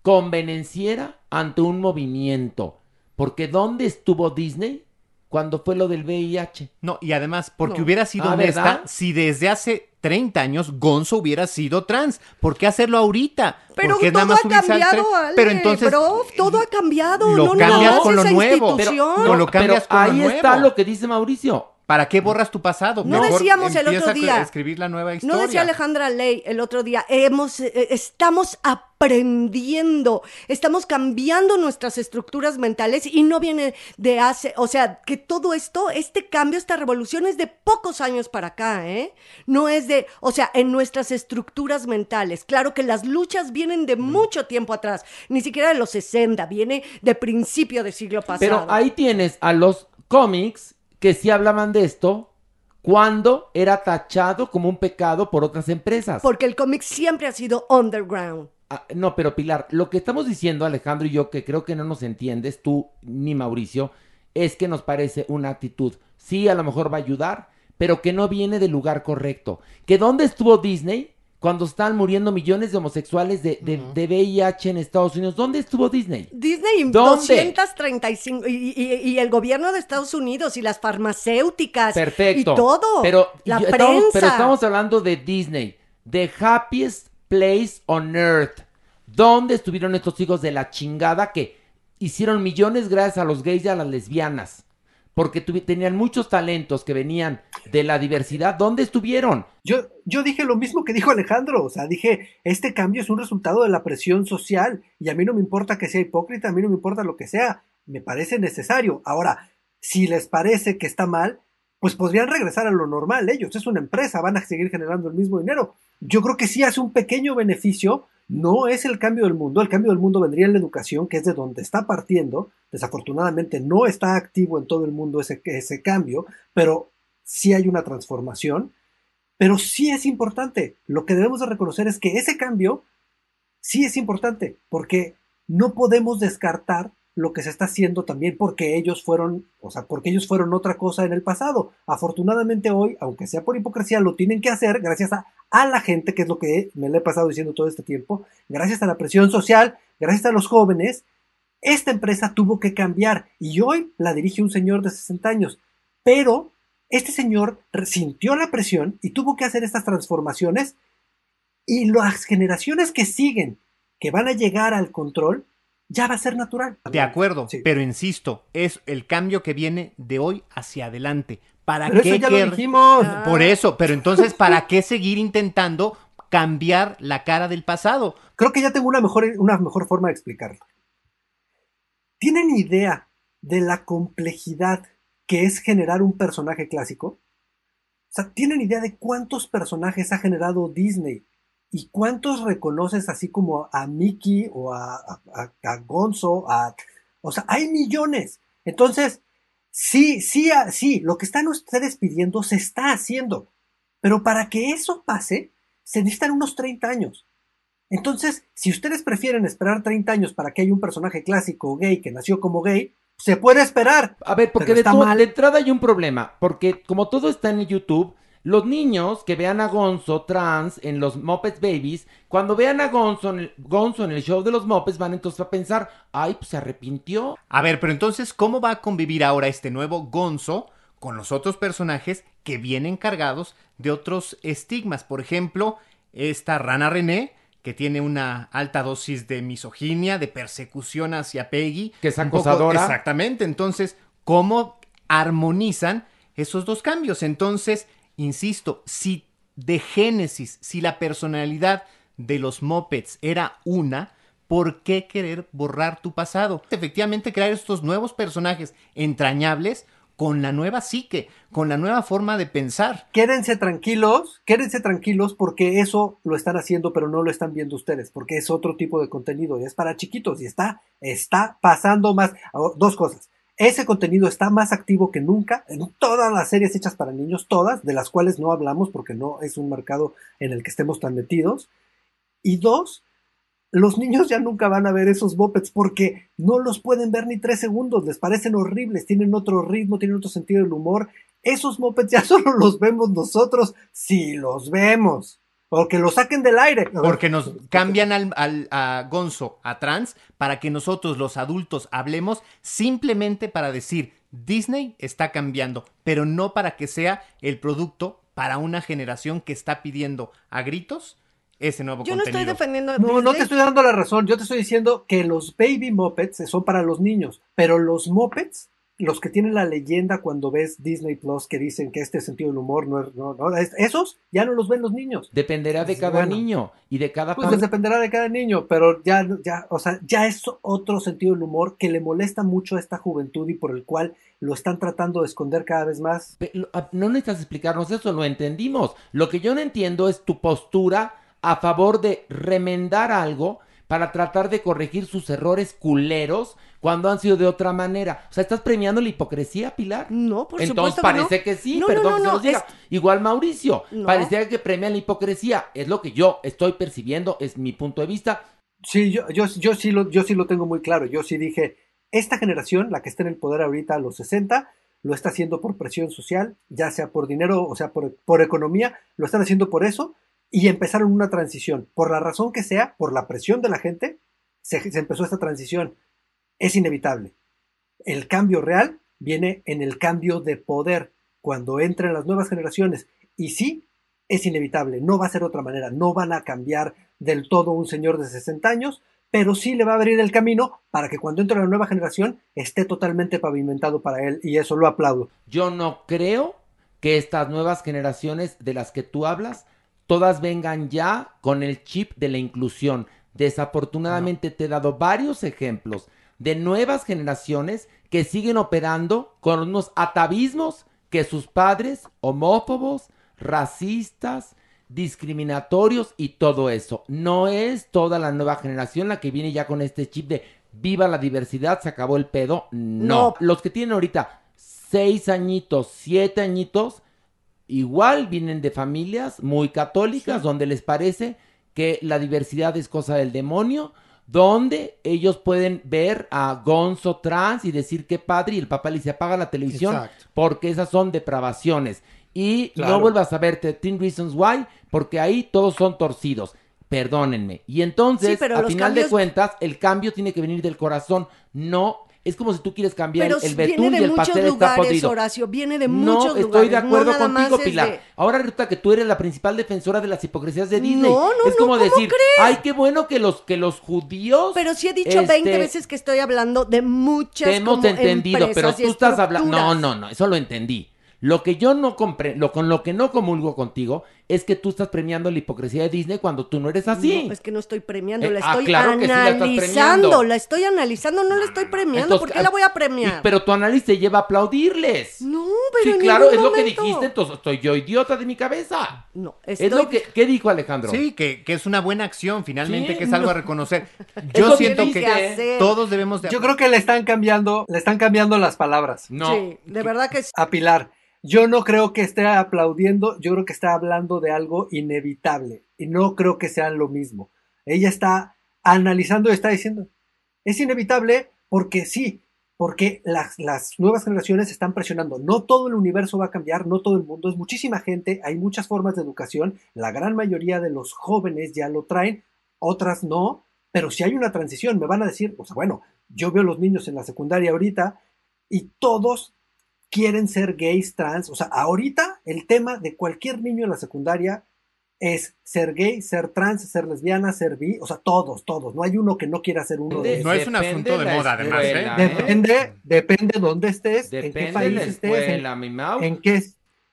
convenenciera ante un movimiento. Porque ¿dónde estuvo Disney cuando fue lo del VIH? No, y además, porque No. hubiera sido Ah, honesta ¿verdad? si desde hace 30 años Gonzo hubiera sido trans. ¿Por qué hacerlo ahorita? Pero todo nada más ha cambiado. Ale, Pero entonces bro, todo ha cambiado. lo no cambias nada más con lo esa nuevo. institución. Pero- no, lo cambias Pero con lo ahí está nuevo. lo que dice Mauricio. ¿Para qué borras tu pasado? No Mejor decíamos el otro a día. escribir la nueva historia. No decía Alejandra Ley el otro día, hemos, eh, estamos aprendiendo, estamos cambiando nuestras estructuras mentales y no viene de hace, o sea, que todo esto, este cambio, esta revolución es de pocos años para acá, ¿eh? No es de, o sea, en nuestras estructuras mentales. Claro que las luchas vienen de mucho tiempo atrás, ni siquiera de los 60, viene de principio del siglo pasado. Pero ahí tienes a los cómics que sí hablaban de esto cuando era tachado como un pecado por otras empresas. Porque el cómic siempre ha sido underground. Ah, no, pero Pilar, lo que estamos diciendo Alejandro y yo, que creo que no nos entiendes, tú ni Mauricio, es que nos parece una actitud, sí, a lo mejor va a ayudar, pero que no viene del lugar correcto. Que dónde estuvo Disney cuando están muriendo millones de homosexuales de, de- de VIH en Estados Unidos. ¿Dónde estuvo Disney? Disney ¿Dónde? 235 y, y- y el gobierno de Estados Unidos y las farmacéuticas Perfecto. y todo. Pero, la yo- prensa. estamos, pero estamos hablando de Disney. The happiest place on earth. ¿Dónde estuvieron estos hijos de la chingada que hicieron millones gracias a los gays y a las lesbianas? Porque tenían muchos talentos que venían de la diversidad. ¿Dónde estuvieron? Yo, yo dije lo mismo que dijo Alejandro, o sea, dije, este cambio es un resultado de la presión social y a mí no me importa que sea hipócrita, a mí no me importa lo que sea, me parece necesario. Ahora, si les parece que está mal, pues podrían regresar a lo normal ellos, es una empresa, van a seguir generando el mismo dinero. Yo creo que sí hace un pequeño beneficio, no es el cambio del mundo, el cambio del mundo vendría en la educación, que es de donde está partiendo, desafortunadamente no está activo en todo el mundo ese, ese cambio, pero sí hay una transformación. Pero sí es importante. Lo que debemos de reconocer es que ese cambio sí es importante, porque no podemos descartar lo que se está haciendo también porque ellos fueron, o sea, porque ellos fueron otra cosa en el pasado. Afortunadamente hoy, aunque sea por hipocresía, lo tienen que hacer gracias a, a la gente, que es lo que me le he pasado diciendo todo este tiempo, gracias a la presión social, gracias a los jóvenes, esta empresa tuvo que cambiar y hoy la dirige un señor de 60 años. Pero este señor sintió la presión y tuvo que hacer estas transformaciones y las generaciones que siguen, que van a llegar al control, ya va a ser natural. De acuerdo, pero insisto, es el cambio que viene de hoy hacia adelante. ¿Para Pero qué eso ya lo dijimos. Por eso, pero entonces, ¿para qué seguir intentando cambiar la cara del pasado? Creo que ya tengo una mejor, una mejor forma de explicarlo. ¿Tienen idea de la complejidad que es generar un personaje clásico? O sea, ¿tienen idea de cuántos personajes ha generado Disney? ¿Y cuántos reconoces así como a Mickey o a, a- a- Gonzo? A, o sea, hay millones. Entonces, sí, sí, sí, lo que están ustedes pidiendo se está haciendo. Pero para que eso pase, se necesitan unos 30 años. Entonces, si ustedes prefieren esperar 30 años para que haya un personaje clásico gay que nació como gay, se puede esperar. A ver, porque de, está mal. de entrada hay un problema, porque como todo está en YouTube, los niños que vean a Gonzo trans en los Muppets Babies, cuando vean a Gonzo en el, Gonzo en el show de los Muppets, van entonces a pensar, ay, pues se arrepintió. A ver, pero entonces, ¿cómo va a convivir ahora este nuevo Gonzo con los otros personajes que vienen cargados de otros estigmas? Por ejemplo, esta rana René, que tiene una alta dosis de misoginia, de persecución hacia Peggy. Que es poco- acosadora. exactamente. Entonces, ¿cómo armonizan esos dos cambios? Entonces, insisto, si de Génesis, si la personalidad de los Muppets era una, ¿por qué querer borrar tu pasado? Efectivamente, crear estos nuevos personajes entrañables con la nueva psique, con la nueva forma de pensar. Quédense tranquilos, quédense tranquilos porque eso lo están haciendo, pero no lo están viendo ustedes, porque es otro tipo de contenido y es para chiquitos y está, está pasando más. Dos cosas. Ese contenido está más activo que nunca en todas las series hechas para niños, todas, de las cuales no hablamos porque no es un mercado en el que estemos tan metidos. Y dos, los niños ya nunca van a ver esos mopeds porque no los pueden ver ni tres segundos, les parecen horribles, tienen otro ritmo, tienen otro sentido del humor. Esos mopeds ya [LAUGHS] solo los vemos nosotros si los vemos. O que los saquen del aire. Porque nos cambian al, al- a Gonzo a trans para que nosotros los adultos hablemos simplemente para decir Disney está cambiando, pero no para que sea el producto para una generación que está pidiendo a gritos ese nuevo Yo no estoy defendiendo a No, no te estoy dando la razón. Yo te estoy diciendo que los baby mopeds son para los niños, pero los mopeds, los que tienen la leyenda cuando ves Disney Plus que dicen que este sentido del humor no es, no, no, es- esos ya no los ven los niños. Dependerá de cada Bueno. niño y de cada Pues dependerá de cada niño, pero ya, ya, o sea, ya es otro sentido del humor que le molesta mucho a esta juventud y por el cual lo están tratando de esconder cada vez más. Pe- lo- ah, No necesitas explicarnos eso, lo entendimos. Lo que yo no entiendo es tu postura a favor de remendar algo, para tratar de corregir sus errores culeros cuando han sido de otra manera. O sea, ¿estás premiando la hipocresía, Pilar? No, por Entonces supuesto que no. parece que, sí, No, perdón no, no, que se los diga. es- Igual Mauricio, No. parecía que premian la hipocresía. Es lo que yo estoy percibiendo, es mi punto de vista. Sí, yo, yo, yo, sí lo, yo sí lo tengo muy claro. Yo sí dije, esta generación, la que está en el poder ahorita a los 60, lo está haciendo por presión social, ya sea por dinero, o sea, por, por economía, lo están haciendo por eso y empezaron una transición. Por la razón que sea, por la presión de la gente, se, empezó esta transición. Es inevitable. El cambio real viene en el cambio de poder cuando entren las nuevas generaciones. Y sí, es inevitable, no va a ser otra manera, no van a cambiar del todo un señor de 60 años, pero sí le va a abrir el camino para que cuando entre la nueva generación esté totalmente pavimentado para él y eso lo aplaudo. Yo no creo que estas nuevas generaciones de las que tú hablas, todas vengan ya con el chip de la inclusión. Desafortunadamente te he dado varios ejemplos de nuevas generaciones que siguen operando con unos atavismos que sus padres, homófobos, racistas, discriminatorios y todo eso. No es toda la nueva generación la que viene ya con este chip de viva la diversidad, se acabó el pedo. No. No. Los que tienen ahorita seis añitos, siete añitos, igual vienen de familias muy católicas donde les parece que la diversidad es cosa del demonio, donde ellos pueden ver a Gonzo trans y decir que padre y el papá le dice apaga la televisión Exacto. porque esas son depravaciones. Y Claro. no vuelvas a ver 13 Reasons Why porque ahí todos son torcidos. Perdónenme. Y entonces, Sí, pero a final de cuentas, el cambio tiene que venir del corazón. No, es como si tú quieres cambiar Pero el, betún de y el pastel está podrido. Horacio, viene de no, muchos estoy lugares. de no acuerdo nada más contigo, es Pilar. de- Ahora resulta que tú eres la principal defensora de las hipocresías de Disney. No, no, es no, como ¿cómo decir, crees? ay, qué bueno que los que los judíos Pero sí he dicho 20 este, veces que estoy hablando de muchas te hemos como entendido, pero tú estás hablando. No, no, no, eso lo entendí. Lo que yo no compré, lo con lo que no comulgo contigo es que tú estás premiando la hipocresía de Disney cuando tú no eres así. No, es que no estoy premiando, Eh, la ah, estoy claro que sí la estás analizando, la estoy analizando, no la estoy premiando, Entonces, ¿por qué la voy a y- premiar? pero tu análisis te lleva a aplaudirles. No, pero Sí, en claro, es lo que dijiste, entonces estoy yo idiota de mi cabeza. No, Es lo que ¿qué dijo Alejandro? Sí, que, que es una buena acción, finalmente, Sí, que es algo no. a reconocer. [LAUGHS] Yo que siento dije. que todos debemos de... Yo creo que le están cambiando, le están cambiando las palabras. No. Sí, de verdad que sí. A Pilar. Yo no creo que esté aplaudiendo, yo creo que está hablando de algo inevitable y no creo que sean lo mismo. Ella está analizando y está diciendo, es inevitable porque sí, porque las, las nuevas generaciones están presionando. No todo el universo va a cambiar, no todo el mundo, es muchísima gente, hay muchas formas de educación, la gran mayoría de los jóvenes ya lo traen, otras no, pero si hay una transición, me van a decir, o sea, bueno, yo veo los niños en la secundaria ahorita y todos quieren ser gays, trans, o sea, ahorita el tema de cualquier niño en la secundaria es ser gay, ser trans, ser lesbiana, ser bi, o sea, todos, todos, no hay uno que no quiera ser uno de No es un asunto de moda, además, ¿eh? ¿eh? Depende, depende dónde estés, en qué país la estés, en, qué,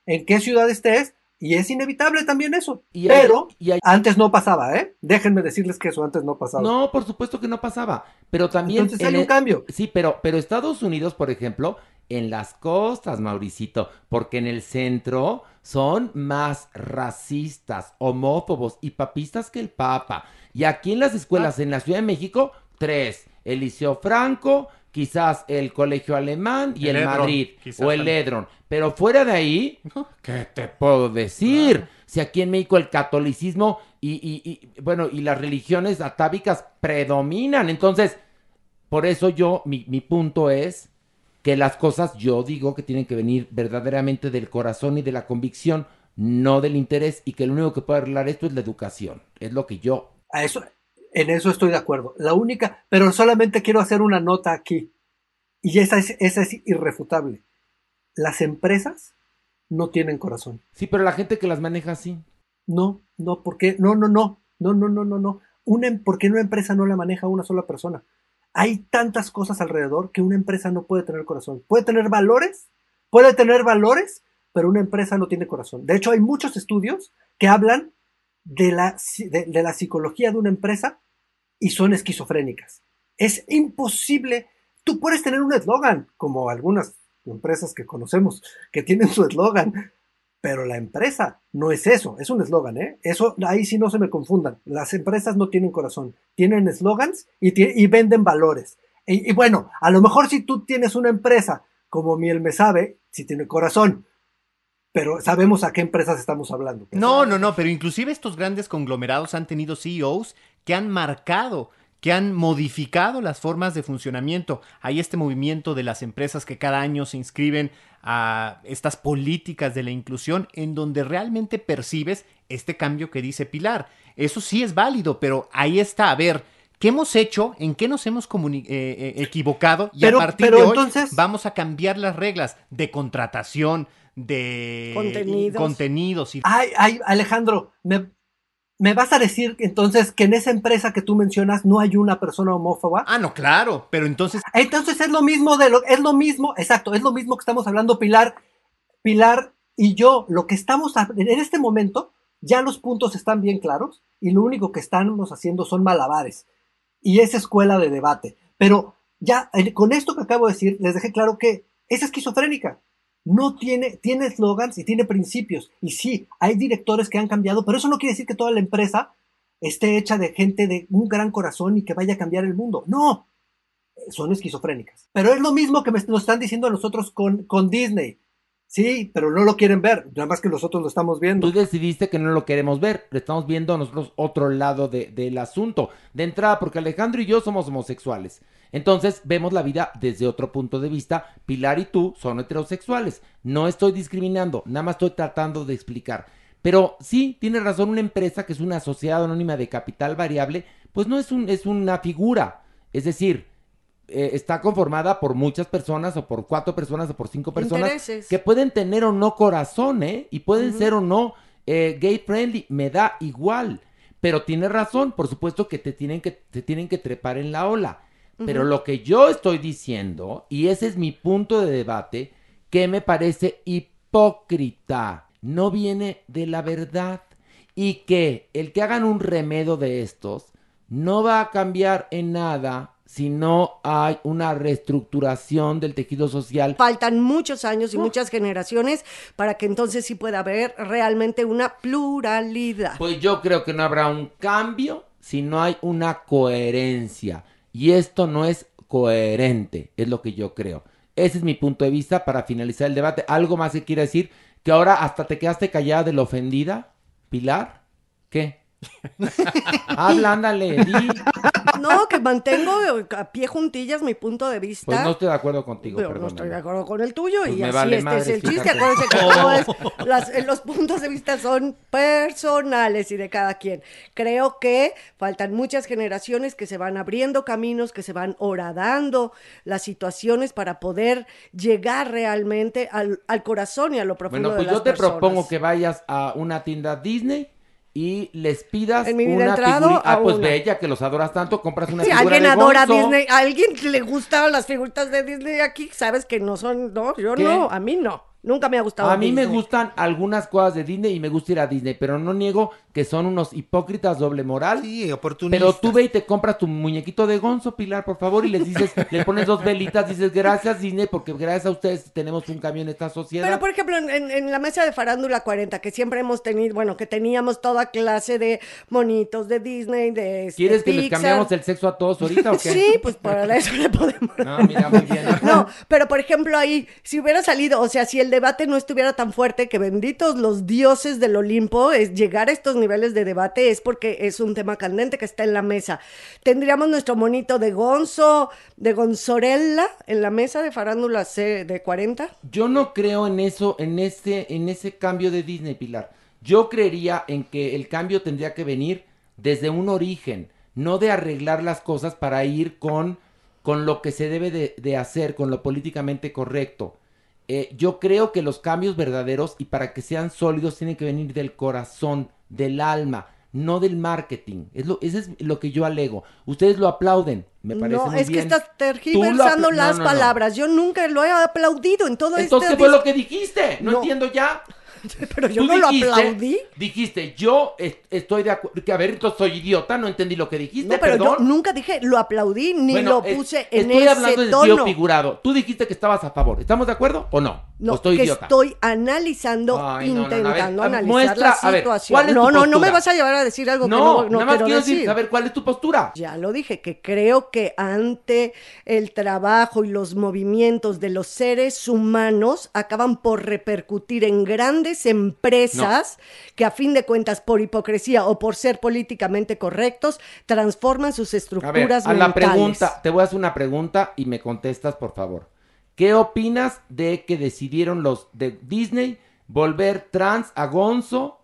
en qué ciudad estés, y es inevitable también eso. Y hay- pero y hay- antes no pasaba, ¿eh? Déjenme decirles que eso antes no pasaba. No, por supuesto que no pasaba. Pero también. Entonces hay en un el- cambio. Sí, pero, pero Estados Unidos, por ejemplo, en las costas, Mauricito, porque en el centro son más racistas, homófobos y papistas que el Papa. Y aquí en las escuelas, en la Ciudad de México, tres. El Liceo Franco, quizás el Colegio Alemán y El el, Edron, Madrid. O el. Edron. Pero fuera de ahí, ¿qué te puedo decir? Si aquí en México el catolicismo y, y- y, bueno, y las religiones atávicas predominan. Entonces, por eso yo, mi, mi punto es que las cosas yo digo que tienen que venir verdaderamente del corazón y de la convicción, no del interés, y que lo único que puede arreglar esto es la educación. Es lo que yo... A eso, en eso estoy de acuerdo. La única, pero solamente quiero hacer una nota aquí. Y esa es, esa es irrefutable. Las empresas no tienen corazón. Sí, pero la gente que las maneja sí. No, no, porque no, no, no, no, no, no, no, no. Una, em- ¿Por qué una empresa no la maneja una sola persona? Hay tantas cosas alrededor que una empresa no puede tener corazón. Puede tener valores, puede tener valores, pero una empresa no tiene corazón. De hecho, hay muchos estudios que hablan de la, de la psicología de una empresa y son esquizofrénicas. Es imposible. Tú puedes tener un eslogan, como algunas empresas que conocemos que tienen su eslogan, Pero la empresa no es eso, es un eslogan, ¿eh? Eso, ahí sí no se me confundan. Las empresas no tienen corazón, tienen eslogans y, venden valores. Y, y bueno, a lo mejor si tú tienes una empresa como Miel Me Sabe, si tiene corazón, pero sabemos a qué empresas estamos hablando. No, no, no, pero inclusive estos grandes conglomerados han tenido CEOs que han marcado, que han modificado las formas de funcionamiento. Hay este movimiento de las empresas que cada año se inscriben a estas políticas de la inclusión en donde realmente percibes este cambio que dice Pilar. Eso sí es válido, pero ahí está, a ver, ¿qué hemos hecho? ¿En qué nos hemos eh, eh, equivocado? Y Pero- a partir pero de hoy entonces- vamos a cambiar las reglas de contratación, de Contenidos. contenidos y Ay, ay, Alejandro, me, ¿me vas a decir entonces que en esa empresa que tú mencionas no hay una persona homófoba? Ah, no, claro, pero entonces... Entonces es lo mismo de lo, es lo mismo, exacto, es lo mismo que estamos hablando Pilar, Pilar y yo, lo que estamos en este momento, ya los puntos están bien claros y lo único que estamos haciendo son malabares y es escuela de debate. Pero ya con esto que acabo de decir, les dejé claro que es esquizofrénica. No tiene, tiene eslogans y tiene principios. Y sí, hay directores que han cambiado, pero eso no quiere decir que toda la empresa esté hecha de gente de un gran corazón y que vaya a cambiar el mundo. No, son esquizofrénicas. Pero es lo mismo que me, nos están diciendo a nosotros con, con Disney. Sí, pero no lo quieren ver, nada más que nosotros lo estamos viendo. Tú decidiste que no lo queremos ver, pero estamos viendo nosotros otro lado de- del asunto. De entrada, porque Alejandro y yo somos homosexuales. Entonces vemos la vida desde otro punto de vista. Pilar y tú son heterosexuales. No estoy discriminando, nada más estoy tratando de explicar. Pero sí, tiene razón, una empresa que es una sociedad anónima de capital variable, pues no es, un, es una figura. Es decir, eh, está conformada por muchas personas o por cuatro personas o por cinco personas Intereses. que pueden tener o no corazón, ¿eh? Y pueden ser o no eh, gay friendly, me da igual. Pero tiene razón, por supuesto que te tienen que, te tienen que trepar en la ola. Pero lo que yo estoy diciendo, y ese es mi punto de debate, que me parece hipócrita, no viene de la verdad. Y que el que hagan un remedio de estos no va a cambiar en nada si no hay una reestructuración del tejido social Faltan muchos años y muchas generaciones para que entonces sí pueda haber realmente una pluralidad. Pues yo creo que no habrá un cambio si no hay una coherencia. Y esto no es coherente, es lo que yo creo. Ese es mi punto de vista para finalizar el debate. ¿Algo más que quiere decir? ¿Que ahora hasta te quedaste callada de la ofendida? ¿Pilar? ¿Qué? [LAUGHS] Habla, ándale, di. No, que mantengo a pie juntillas mi punto de vista. Pues no estoy de acuerdo contigo, Pero no estoy de acuerdo con el tuyo Pues y así vale este es el chiste. Acuérdense que es- las- los puntos de vista son personales y de cada quien. Creo que faltan muchas generaciones que se van abriendo caminos, que se van horadando las situaciones para poder llegar realmente al, al corazón y a lo profundo Bueno, pues de las yo te personas. propongo que vayas a una tienda Disney y les pidas una entrado figurita. Ah, pues una. bella, que los adoras tanto, compras una Si figura alguien de adora Gonzo. Disney, a alguien le gustan las figuritas de Disney aquí, sabes que no son, no, yo ¿Qué? no, a mí no. Nunca me ha gustado A mí me gustan algunas cosas de Disney y me gusta ir a Disney, pero no niego que son unos hipócritas doble moral. Sí, oportunistas. Pero tú ve y te compras tu muñequito de Gonzo, Pilar, por favor, y les dices, [LAUGHS] le pones dos velitas, dices, gracias Disney, porque gracias a ustedes tenemos un cambio en esta sociedad. Pero, por ejemplo, en, en- en la mesa de Farándula 40, que siempre hemos tenido, bueno, que teníamos toda clase de monitos de Disney, de este, ¿Quieres que les cambiamos el sexo a todos ahorita o qué? Sí, pues para eso le podemos. No, mira, muy bien. [LAUGHS] No, pero por ejemplo ahí, si hubiera salido, o sea, si el debate no estuviera tan fuerte, que benditos los dioses del Olimpo, es llegar a estos niveles de debate es porque es un tema candente que está en la mesa. Tendríamos nuestro monito de Gonzo, de Gonzorella, en la mesa de farándula C de 40. Yo no creo en eso, en ese, en ese cambio de Disney, Pilar. Yo creería en que el cambio tendría que venir desde un origen, no de arreglar las cosas para ir con, con lo que se debe de, de hacer, con lo políticamente correcto. Eh, yo creo que los cambios verdaderos y para que sean sólidos tienen que venir del corazón, del alma, no del marketing. Es lo, ese es lo que yo alego. Ustedes lo aplauden, me parece No, muy es que bien. estás Tú lo tergiversando las no, no, no. palabras. Yo nunca lo he aplaudido en todo Entonces, este ¿qué fue lo que dijiste? No. entiendo ya. [LAUGHS] Pero yo no lo aplaudí. Dijiste, yo est- estoy de acuerdo. Que a ver, entonces soy idiota, no entendí lo que dijiste, No, pero perdón. yo nunca dije lo aplaudí ni Bueno, lo es- puse en Estoy ese hablando en sentido figurado. Tú dijiste que estabas a favor. ¿Estamos de acuerdo o no? No, ¿O estoy que idiota? estoy analizando, Ay, no, no, no, a ver, intentando analizar muestra, la ver, situación. ¿cuál es no, no, no me vas a llevar a decir algo No, que no, no nada más quiero decir, saber cuál es tu postura. Ya lo dije, que creo que ante el trabajo y los movimientos de los seres humanos acaban por repercutir en grandes empresas que a fin de cuentas por hipocresía o por ser políticamente correctos transforman sus A ver, estructuras a la mentales. pregunta, te voy a hacer una pregunta y me contestas, por favor. ¿Qué opinas de que decidieron los de Disney volver trans a Gonzo?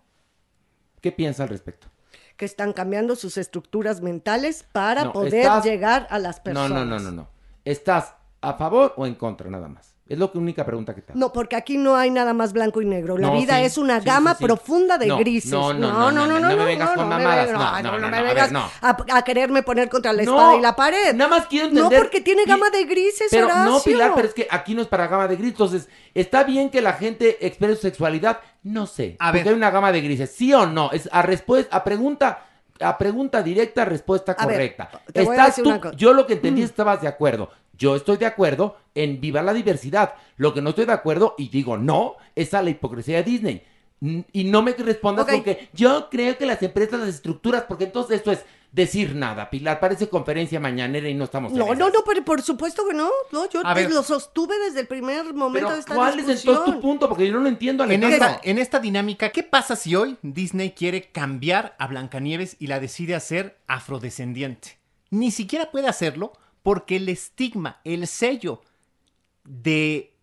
¿Qué piensas al respecto? que están cambiando sus estructuras mentales para No, poder estás- llegar a las No, personas. no, no, no, no. ¿Estás a favor o en contra nada más? Es la única pregunta que te hago. No, porque aquí no hay nada más blanco y negro. La No, vida sí, es una sí, gama sí, sí. profunda de No, grises. no, no, no, no, no, no me vengas con mamadas. No, no, no, me no, vengas no. a, a quererme poner contra la No, espada y la pared. Nada más quiero No, entender. porque tiene gama de grises, Pero no, Horacio. Pilar, pero es que aquí no es para gama de grises. Entonces, ¿está bien que la gente exprese su sexualidad? No sé. A porque ver. hay una gama de grises. ¿Sí o no? Es a respuesta, a pregunta, a pregunta directa, respuesta A correcta. Estás tú- yo lo que entendí Mm. estabas de acuerdo. Yo estoy de acuerdo en viva la diversidad. Lo que no estoy de acuerdo, y digo no, es a la hipocresía de Disney. Y no me respondas Ok. con que yo creo que las empresas, las estructuras, porque entonces esto es decir nada, Pilar. Parece conferencia mañanera y no estamos en No, esas. no, no, pero por supuesto que no. No, yo te ver. lo sostuve desde el primer momento Pero de esta ¿cuál es entonces tu punto? Porque yo no lo entiendo, En esta, en esta dinámica, ¿qué pasa si hoy Disney quiere cambiar a Blancanieves y la decide hacer afrodescendiente? Ni siquiera puede hacerlo porque el estigma, el sello de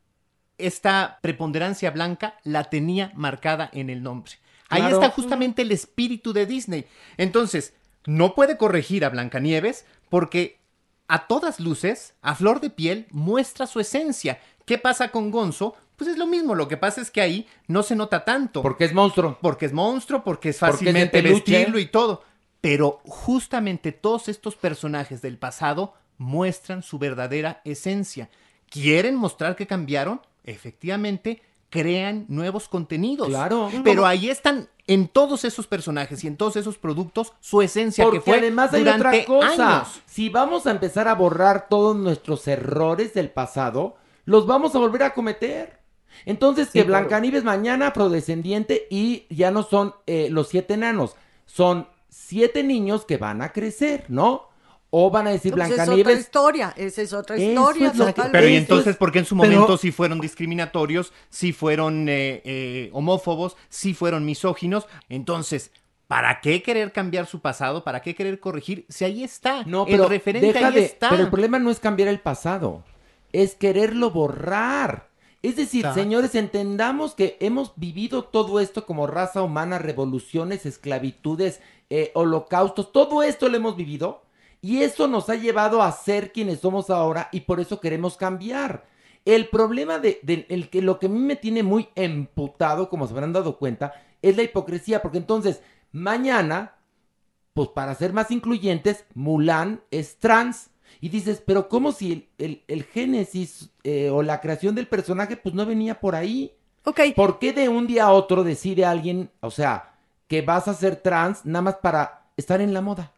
esta preponderancia blanca la tenía marcada en el nombre. Ahí Claro. está justamente el espíritu de Disney. Entonces, no puede corregir a Blancanieves porque a todas luces, a flor de piel, muestra su esencia. ¿Qué pasa con Gonzo? Pues es lo mismo, lo que pasa es que ahí no se nota tanto. Porque es monstruo. Porque es monstruo, porque es Porque es de fácilmente vestirlo y todo. Pero justamente todos estos personajes del pasado muestran su verdadera esencia. ¿Quieren mostrar que cambiaron? Efectivamente, crean nuevos contenidos. Claro. Pero ahí están en todos esos personajes y en todos esos productos su esencia Porque que fue además hay durante otra cosa. años. Si vamos a empezar a borrar todos nuestros errores del pasado, los vamos a volver a cometer. Entonces, que claro. Blancanieves mañana afrodescendiente y ya no son eh, los siete enanos, son siete niños que van a crecer, ¿no? O van a decir Pues es otra Blancanieves. historia, esa es otra historia. es. Pero y entonces, ¿por qué en su Pero- momento sí fueron discriminatorios, sí fueron eh, eh, homófobos, sí fueron misóginos? Entonces, ¿para qué querer cambiar su pasado? ¿Para qué querer corregir? Si ahí está, No, el pero referente deja ahí de- está. Pero el problema no es cambiar el pasado, es quererlo borrar. Es decir, señores, entendamos que hemos vivido todo esto como raza humana, revoluciones, esclavitudes, eh, holocaustos, todo esto lo hemos vivido y eso nos ha llevado a ser quienes somos ahora y por eso queremos cambiar. El problema de, de- el que lo que a mí me tiene muy emputado, como se habrán dado cuenta, es la hipocresía, porque entonces mañana pues para ser más incluyentes, Mulan es trans. Y dices, pero ¿cómo si el, el- el génesis eh, o la creación del personaje pues no venía por ahí? Ok. ¿Por qué de un día a otro decide alguien, o sea, que vas a ser trans nada más para estar en la moda?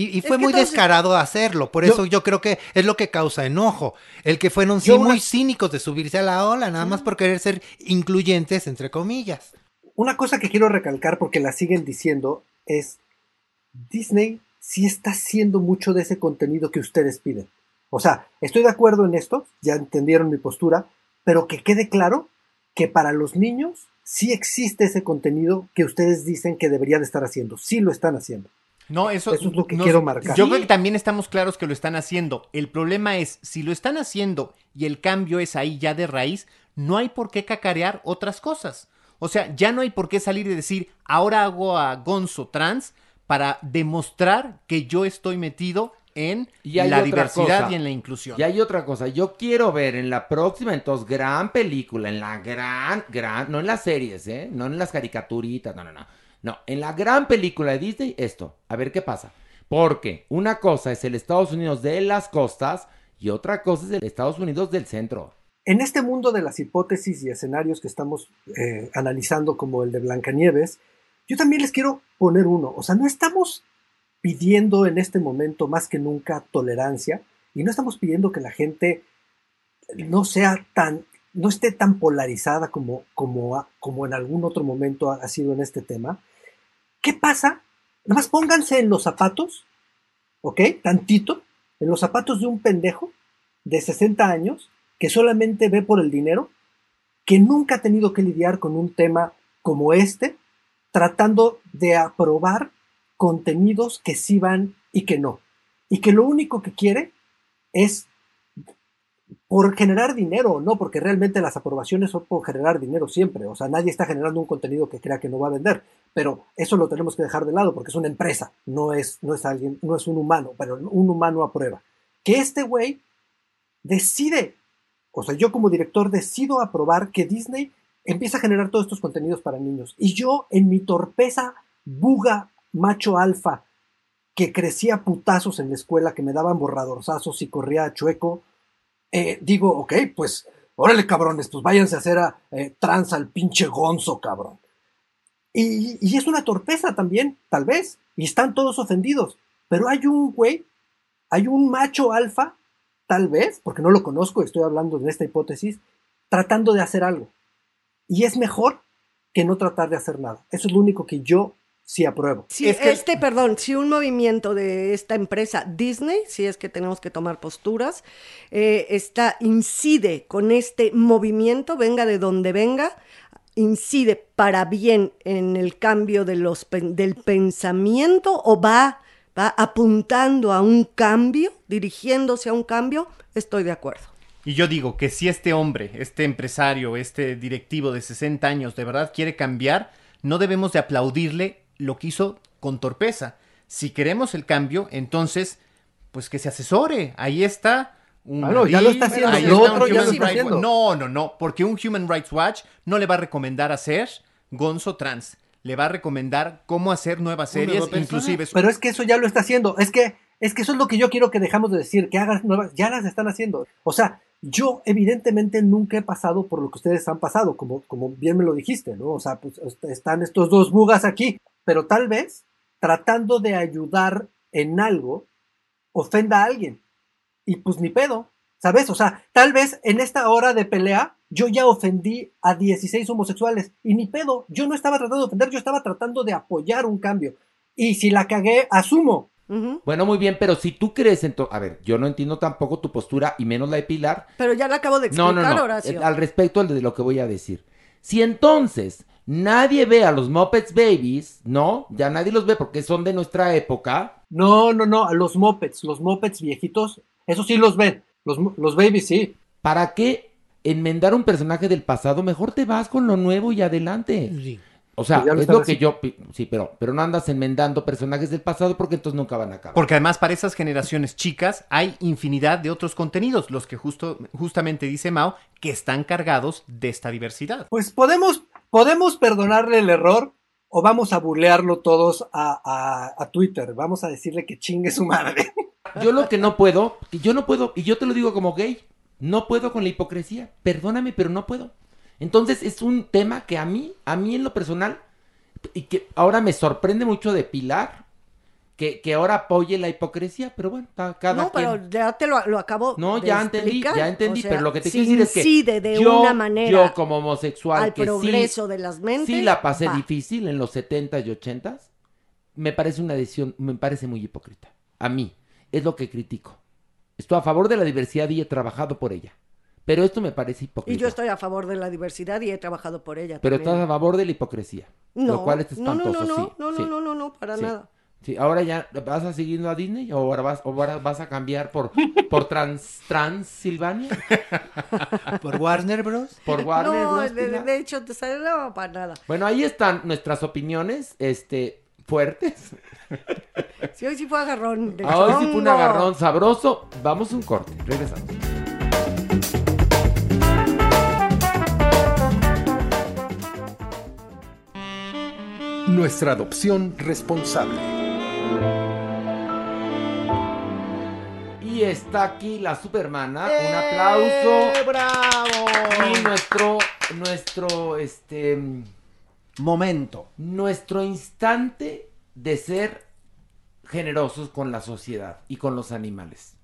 Y, fue muy entonces- descarado hacerlo, por eso yo creo que es lo que causa enojo. El que fueron sí Yo una- muy cínicos de subirse a la ola, nada más por querer ser incluyentes, entre comillas. Una cosa que quiero recalcar porque la siguen diciendo es Disney sí está haciendo mucho de ese contenido que ustedes piden. O sea, estoy de acuerdo en esto, ya entendieron mi postura, pero que quede claro que para los niños sí existe ese contenido que ustedes dicen que deberían estar haciendo. Sí lo están haciendo. No, eso, Eso es lo que nos- quiero marcar. Yo Sí. creo que también estamos claros que lo están haciendo. El problema es, si lo están haciendo y el cambio es ahí ya de raíz, no hay por qué cacarear otras cosas. O sea, ya no hay por qué salir y decir, ahora hago a Gonzo trans para demostrar que yo estoy metido en Y hay la otra diversidad cosa. y en la inclusión. Y hay otra cosa, yo quiero ver en la próxima, entonces, gran película, en la gran, gran, no en las series, ¿eh? No en las caricaturitas, no, no, no. No, en la gran película de Disney, esto, a ver qué pasa. Porque una cosa es el Estados Unidos de las costas y otra cosa es el Estados Unidos del centro. en este mundo de las hipótesis y escenarios que estamos eh, analizando como el de Blancanieves, yo también les quiero poner uno. O sea, no estamos pidiendo en este momento más que nunca tolerancia y no estamos pidiendo que la gente no sea tan, no esté tan polarizada como, como, como en algún otro momento ha sido en este tema. ¿Qué pasa? Nada más pónganse en los zapatos, ¿ok? Tantito, en los zapatos de un pendejo de 60 años que solamente ve por el dinero, que nunca ha tenido que lidiar con un tema como este, tratando de aprobar contenidos que sí van y que no. Y que lo único que quiere es por generar dinero, no, porque realmente las aprobaciones son por generar dinero siempre. O sea, nadie está generando un contenido que crea que no va a vender. Pero eso lo tenemos que dejar de lado porque es una empresa, no es, no es alguien, no es un humano, pero un humano aprueba. Que este güey decide, o sea, yo como director decido aprobar que Disney empieza a generar todos estos contenidos para niños. Y yo, en mi torpeza, buga, macho alfa, que crecía putazos en la escuela, que me daban borradorzazos y corría a chueco, eh, digo, ok, pues, órale cabrones, pues váyanse a hacer eh, trans al pinche gonzo, cabrón. Y, y es una torpeza también, tal vez, y están todos ofendidos. Pero hay un güey, hay un macho alfa, tal vez, porque no lo conozco, estoy hablando de esta hipótesis, tratando de hacer algo. Y es mejor que no tratar de hacer nada. Eso es lo único que yo sí apruebo. Si este, perdón, si un movimiento de esta empresa Disney, si es que tenemos que tomar posturas, eh, está, incide con este movimiento, venga de donde venga, incide para bien en el cambio de los, pen- del pensamiento o va, va apuntando a un cambio, dirigiéndose a un cambio, estoy de acuerdo. Y yo digo que si este hombre, este empresario, este directivo de 60 años de verdad quiere cambiar, no debemos de aplaudirle lo que hizo con torpeza. Si queremos el cambio, entonces, pues que se asesore. Ahí está. Un Bueno, ya lo está haciendo. ahí está un otro ya lo Human está Rights haciendo. Watch. No, no, no, porque un Human Rights Watch no le va a recomendar hacer Gonzo Trans. Le va a recomendar cómo hacer nuevas series, inclusive. Pero es que eso ya lo está haciendo. Es que, es que eso es lo que yo quiero que dejamos de decir, que hagas nuevas, ya las están haciendo. O sea, yo evidentemente nunca he pasado por lo que ustedes han pasado, como, como bien me lo dijiste, ¿no? O sea, pues est- están estos dos bugas aquí, pero tal vez tratando de ayudar en algo, ofenda a alguien. Y pues ni pedo, ¿sabes? O sea, tal vez en esta hora de pelea yo ya ofendí a 16 homosexuales y ni pedo, yo no estaba tratando de ofender, yo estaba tratando de apoyar un cambio. Y si la cagué, asumo. Bueno, muy bien, pero si tú crees en... A ver, yo no entiendo tampoco tu postura y menos la de Pilar. Pero ya la acabo de No, explicar, no, no. Horacio. eh, Al respecto de lo que voy a decir. Si entonces nadie ve a los Muppets Babies, ¿no? Ya nadie los ve porque son de nuestra época. No, no, no, a los mopeds, los mopeds viejitos, eso sí los ven. Los, mo- los babies sí. ¿Para qué enmendar un personaje del pasado? Mejor te vas con lo nuevo y adelante. O sea, es lo que yo... Sí, pero, pero no andas enmendando personajes del pasado porque entonces nunca van a acabar. Porque además para esas generaciones chicas hay infinidad de otros contenidos, los que justo, justamente dice Mao, que están cargados de esta diversidad. Pues podemos, podemos perdonarle el error o vamos a burlearlo todos a, a- a Twitter. Vamos a decirle que chingue su madre. [LAUGHS] Yo lo que no puedo, yo no puedo, y yo te lo digo como gay, no puedo con la hipocresía. Perdóname, pero no puedo. Entonces es un tema que a mí, a mí en lo personal, y que ahora me sorprende mucho de Pilar, que, que ahora apoye la hipocresía, pero bueno, cada no, quien. pero ya te lo, lo acabo No, de ya entendí, ya entendí, O sea, pero lo que te quiero decir es que de yo, una manera yo como homosexual al que sí- progreso de las mentes, sí la pasé va. difícil en los 70s y 80s, me parece una decisión, me parece muy hipócrita. A mí, es lo que critico. Estoy a favor de la diversidad y he trabajado por ella. Pero esto me parece hipócrita. Y yo estoy a favor de la diversidad y he trabajado por ella. Pero también. estás a favor de la hipocresía. No, lo cual es no, no, espantoso, no, sí. no, no, sí. no, no, no, para Sí. nada. Sí, ahora ya vas a seguir a Disney o ahora vas, o ahora vas a cambiar por, [LAUGHS] por Trans, Transilvania. [LAUGHS] ¿Por Warner Bros? Por Warner no, Bros. de, de hecho, te sale no, para nada. Bueno, ahí están nuestras opiniones, este, fuertes. [LAUGHS] Si hoy sí fue agarrón. de Ahora sí fue un agarrón sabroso. Vamos a un corte, regresamos. Nuestra adopción responsable. Y está aquí la supermana. Un aplauso. ¡Bravo! Y nuestro, nuestro, este... Momento. Nuestro instante de ser generosos con la sociedad y con los animales.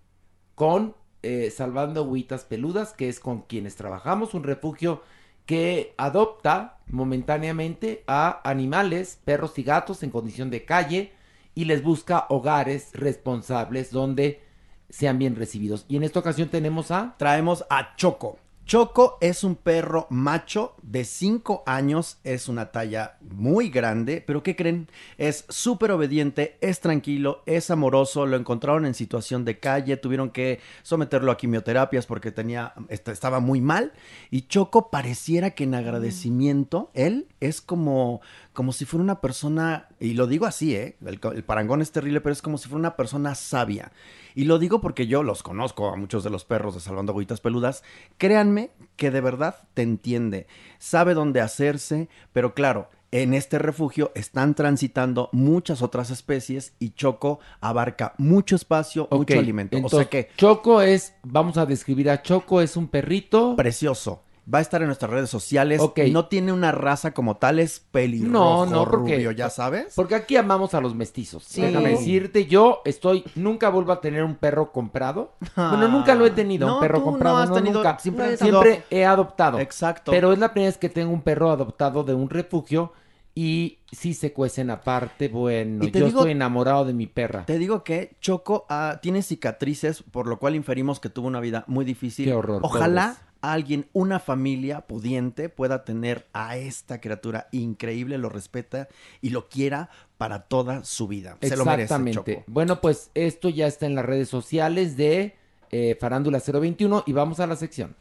Con eh, Salvando Agüitas Peludas, que es con quienes trabajamos, un refugio que adopta momentáneamente a animales, perros y gatos en condición de calle y les busca hogares responsables donde sean bien recibidos. Y en esta ocasión tenemos a... Traemos a Choco. Choco es un perro macho de 5 años, es una talla muy grande, pero ¿qué creen? Es súper obediente, es tranquilo, es amoroso, lo encontraron en situación de calle, tuvieron que someterlo a quimioterapias porque tenía, est- estaba muy mal y Choco pareciera que en agradecimiento, él es como, como si fuera una persona, y lo digo así, ¿eh? el, el parangón es terrible, pero es como si fuera una persona sabia. Y lo digo porque yo los conozco a muchos de los perros de Salvando Agüitas Peludas. Créanme que de verdad te entiende, sabe dónde hacerse, pero claro, en este refugio están transitando muchas otras especies y Choco abarca mucho espacio, mucho Ok, alimento. entonces, o sea que Choco es, vamos a describir a Choco, es un perrito. precioso. Va a estar en nuestras redes sociales. Ok. No tiene una raza como tal, es No, pelirrojo, no, porque rubio, ya sabes. Porque aquí amamos a los mestizos. Sí. Déjame decirte, yo estoy, nunca vuelvo a tener un perro comprado. Ah. Bueno, nunca lo he tenido, No, un perro tú comprado. no has no, tenido- nunca. siempre Siempre, he adoptado. Exacto. Pero es la primera vez que tengo un perro adoptado de un refugio y sí se cuecen aparte. Bueno, Y te yo digo- estoy enamorado de mi perra. Te digo que Choco ah, tiene cicatrices, por lo cual inferimos que tuvo una vida muy difícil. Qué horror, Ojalá pobres. Alguien, una familia pudiente, pueda tener a esta criatura increíble, lo respeta y lo quiera para toda su vida. Se lo merece, Exactamente. Choco. Bueno, pues esto ya está en las redes sociales de eh, Farándula 021 y vamos a la sección.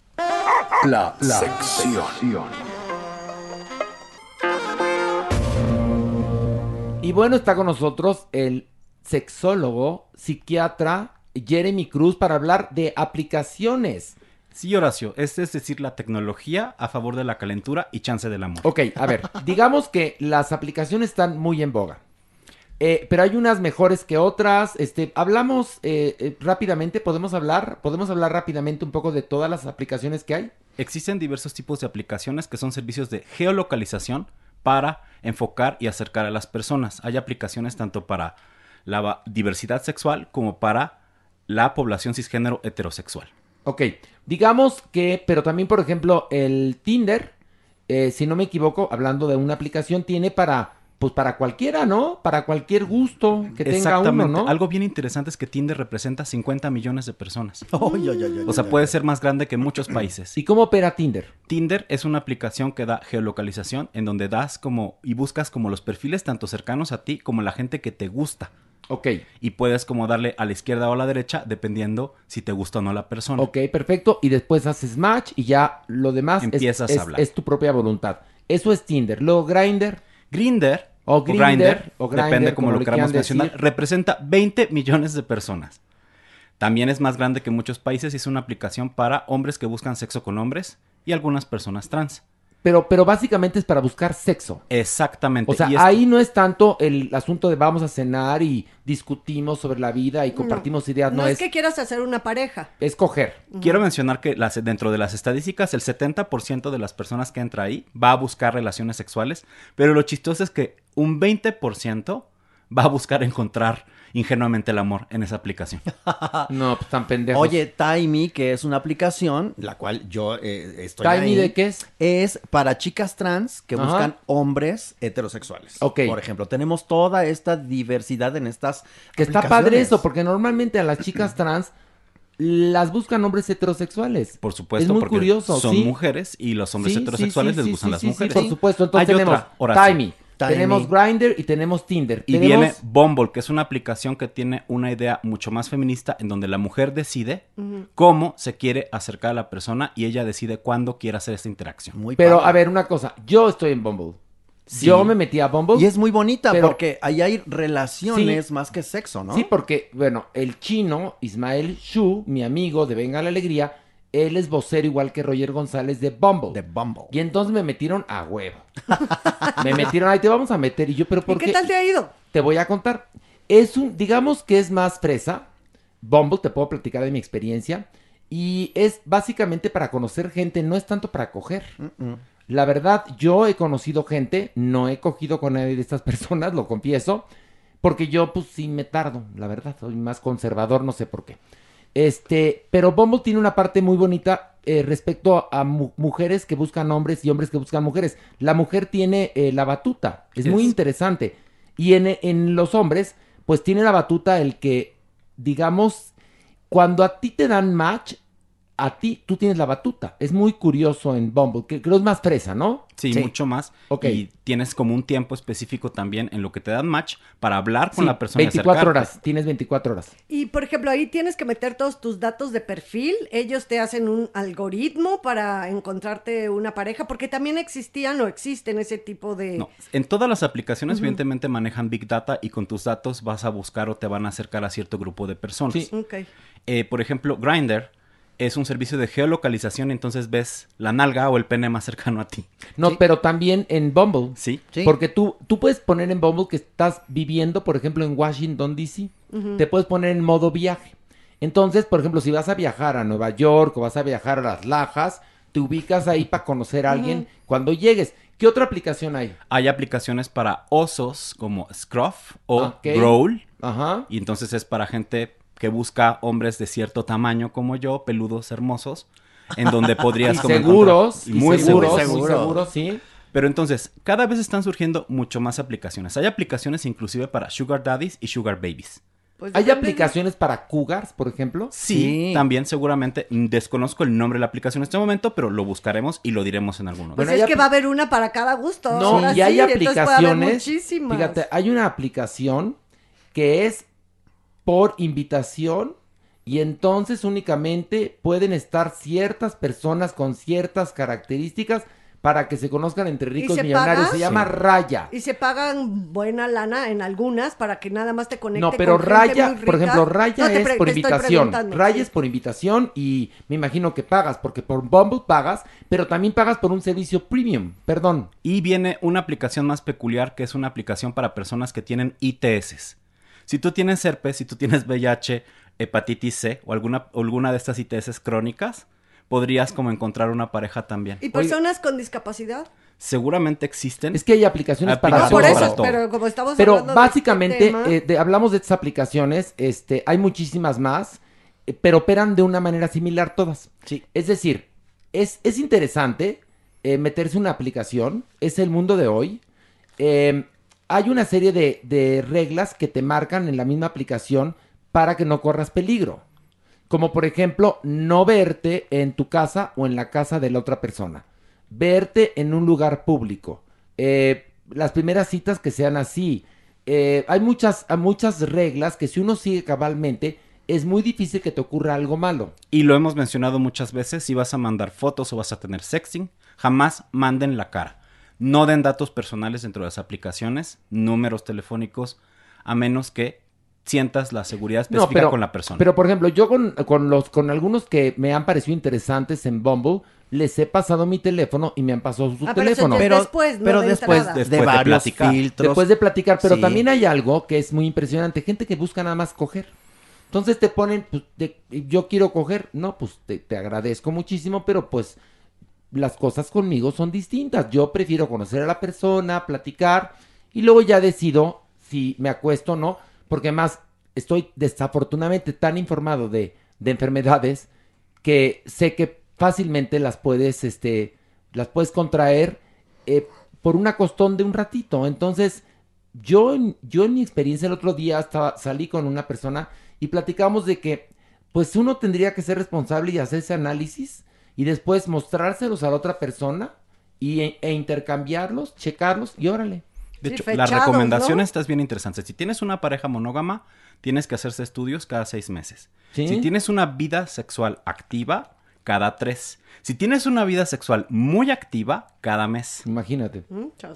La, sección. Y bueno, está con nosotros el sexólogo, psiquiatra Jeremy Cruz para hablar de aplicaciones. Sí, Horacio, este es decir, la tecnología a favor de la calentura y chance del amor. Ok, a ver, [LAUGHS] digamos que las aplicaciones están muy en boga. Eh, pero hay unas mejores que otras. Este, hablamos eh, eh, rápidamente, podemos hablar, podemos hablar rápidamente un poco de todas las aplicaciones que hay. Existen diversos tipos de aplicaciones que son servicios de geolocalización para enfocar y acercar a las personas. Hay aplicaciones tanto para la diversidad sexual como para la población cisgénero heterosexual. Ok, digamos que, pero también, por ejemplo, el Tinder, eh, si no me equivoco, hablando de una aplicación, tiene para, pues para cualquiera, ¿no? Para cualquier gusto que tenga uno, ¿no? Algo bien interesante es que Tinder representa 50 millones de personas. [LAUGHS] Ay, ay, ay, ay, O sea, puede ser más grande que muchos países. ¿Y cómo opera Tinder? Tinder es una aplicación que da geolocalización en donde das como y buscas como los perfiles tanto cercanos a ti como la gente que te gusta. Ok. Y puedes como darle a la izquierda o a la derecha dependiendo si te gusta o no la persona. Ok, perfecto. Y después haces match y ya lo demás es- Empiezas a es, hablar. es tu propia voluntad. Eso es Tinder. Luego Grindr. Grinder O Grindr, o Grindr, depende como, como lo queramos mencionar, decir. representa 20 millones de personas. También es más grande que muchos países y es una aplicación para hombres que buscan sexo con hombres y algunas personas trans. Pero, pero básicamente es para buscar sexo. Exactamente. O sea, y esto- ahí no es tanto el asunto de vamos a cenar y discutimos sobre la vida y compartimos ideas. No, No, es es, que quieras hacer una pareja. es coger. Quiero mencionar que las- dentro de las estadísticas, el 70% de las personas que entra ahí va a buscar relaciones sexuales, pero lo chistoso es que un 20% va a buscar encontrar ingenuamente el amor en esa aplicación. [LAUGHS] No, pues tan pendejos. Oye, Timey, que es una aplicación, la cual yo eh, estoy ¿Timey ahí, de qué es? Es para chicas trans que Ajá. buscan hombres heterosexuales. Ok. Por ejemplo, tenemos toda esta diversidad en estas Que está padre eso, porque normalmente a las chicas [CLEARS THROAT] trans las buscan hombres heterosexuales. Por supuesto, Es muy porque curioso, son sí. mujeres y los hombres Sí, heterosexuales sí, les gustan sí, las sí, sí, mujeres. por supuesto. Entonces Hay tenemos otra, Horacio. Tenemos Grindr y tenemos Tinder. Y tenemos... viene Bumble, que es una aplicación que tiene una idea mucho más feminista en donde la mujer decide cómo se quiere acercar a la persona y ella decide cuándo quiere hacer esta interacción. Pero a ver, una cosa, yo estoy en Bumble. Sí. Yo me metí a Bumble. Y es muy bonita pero- porque ahí hay relaciones Sí. más que sexo, ¿no? Sí, porque, bueno, el chino, Ismael Shu, mi amigo de Venga la Alegría, él es vocero igual que Roger González de Bumble. De Bumble. Y entonces me metieron a huevo. me metieron ahí, te vamos a meter. Y yo, pero ¿Y ¿por qué tal te ha ido? Te voy a contar. Es un, digamos que es más fresa. Bumble, te puedo platicar de mi experiencia. Y es básicamente para conocer gente, no es tanto para coger. La verdad, yo he conocido gente, no he cogido con nadie de estas personas, lo confieso, porque yo pues sí me tardo, la verdad, soy más conservador, no sé por qué. Este, pero Bumble tiene una parte muy bonita eh, respecto a mu- mujeres que buscan hombres y hombres que buscan mujeres. La mujer tiene eh, la batuta, es muy Es- interesante. Y en, en los hombres, pues tiene la batuta el que, digamos, cuando a ti te dan match, a ti tú tienes la batuta. Es muy curioso en Bumble, que creo es más fresa, ¿no? Sí, mucho más. Ok. Y tienes como un tiempo específico también en lo que te dan match para hablar con Sí, la persona. y 24 acercarte. horas, tienes 24 horas. Y por ejemplo, ahí tienes que meter todos tus datos de perfil. Ellos te hacen un algoritmo para encontrarte una pareja, porque también existían o existen ese tipo de. No, en todas las aplicaciones evidentemente manejan Big Data y con tus datos vas a buscar o te van a acercar a cierto grupo de personas. Ok. Eh, por ejemplo, Grindr es un servicio de geolocalización, entonces ves la nalga o el pene más cercano a ti. No, pero también en Bumble. Sí. Porque tú, tú puedes poner en Bumble que estás viviendo, por ejemplo, en Washington, D.C. Te puedes poner en modo viaje. Entonces, por ejemplo, si vas a viajar a Nueva York o vas a viajar a Las Lajas, te ubicas ahí para conocer a alguien cuando llegues. ¿Qué otra aplicación hay? Hay aplicaciones para osos como Scruff o Ok. Growl. Ajá. Y entonces es para gente que busca hombres de cierto tamaño como yo, peludos, hermosos, en donde podrías [LAUGHS] Y como seguros, y muy seguros, seguros, muy seguros, sí. Pero entonces, cada vez están surgiendo mucho más aplicaciones. Hay aplicaciones inclusive para sugar daddies y sugar babies. Pues ¿Hay aplicaciones para cougars, por ejemplo? Sí, también seguramente mm, desconozco el nombre de la aplicación en este momento, pero lo buscaremos y lo diremos en alguno. Pues es que va a haber una para cada gusto. No, y hay puede haber aplicaciones. muchísimas. Fíjate, hay una aplicación que es por invitación y entonces únicamente pueden estar ciertas personas con ciertas características para que se conozcan entre ricos se millonarios. paga? Se llama Sí. Raya. Y se pagan buena lana en algunas para que nada más te conecte No, pero con gente Raya, muy por ejemplo, Raya No, es por invitación. Raya sí. es por invitación y me imagino que pagas, porque por Bumble pagas, pero también pagas por un servicio premium. Perdón. Y viene una aplicación más peculiar que es una aplicación para personas que tienen ITS. Si tú tienes herpes, si tú tienes VIH, hepatitis C o alguna, alguna de estas ITS crónicas, podrías como encontrar una pareja también. ¿Y personas con discapacidad? Seguramente existen. Es que hay aplicaciones para No, por todo. eso, pero como estamos Pero hablando de básicamente, este tema- eh, de- hablamos de estas aplicaciones, este, hay muchísimas más, eh, pero operan de una manera similar todas. Es decir, es, es interesante eh, meterse una aplicación, es el mundo de hoy. Eh, hay una serie de, reglas que te marcan en la misma aplicación para que no corras peligro. Como por ejemplo, no verte en tu casa o en la casa de la otra persona. Verte en un lugar público. Eh, las primeras citas que sean así. Eh, hay muchas, muchas reglas que si uno sigue cabalmente, es muy difícil que te ocurra algo malo. Y lo hemos mencionado muchas veces, si vas a mandar fotos o vas a tener sexting, jamás manden la cara. No den datos personales dentro de las aplicaciones, números telefónicos, a menos que sientas la seguridad específica con la persona. Pero por ejemplo, yo con, con los con algunos que me han parecido interesantes en Bumble, les he pasado mi teléfono y me han pasado su Ah, teléfono. Pero- después, no pero de después de platicar. Después de platicar, pero Sí. también hay algo que es muy impresionante, gente que busca nada más coger. Entonces te ponen, pues, de- yo quiero coger, no, pues te, te agradezco muchísimo, pero pues las cosas conmigo son distintas. Yo prefiero conocer a la persona, platicar y luego ya decido si me acuesto o no, porque más estoy desafortunadamente tan informado de, de enfermedades que sé que fácilmente las puedes, este, las puedes contraer eh, por una costón de un ratito. Entonces, yo, yo en mi experiencia el otro día estaba, salí con una persona y platicamos de que, pues uno tendría que ser responsable y hacer ese análisis y después mostrárselos a la otra persona y, e intercambiarlos, checarlos y órale. De hecho, la recomendación esta es bien interesante. Si tienes una pareja monógama, tienes que hacerse estudios cada seis meses. Sí. Si tienes una vida sexual activa, cada tres. Si tienes una vida sexual muy activa, cada mes. Imagínate.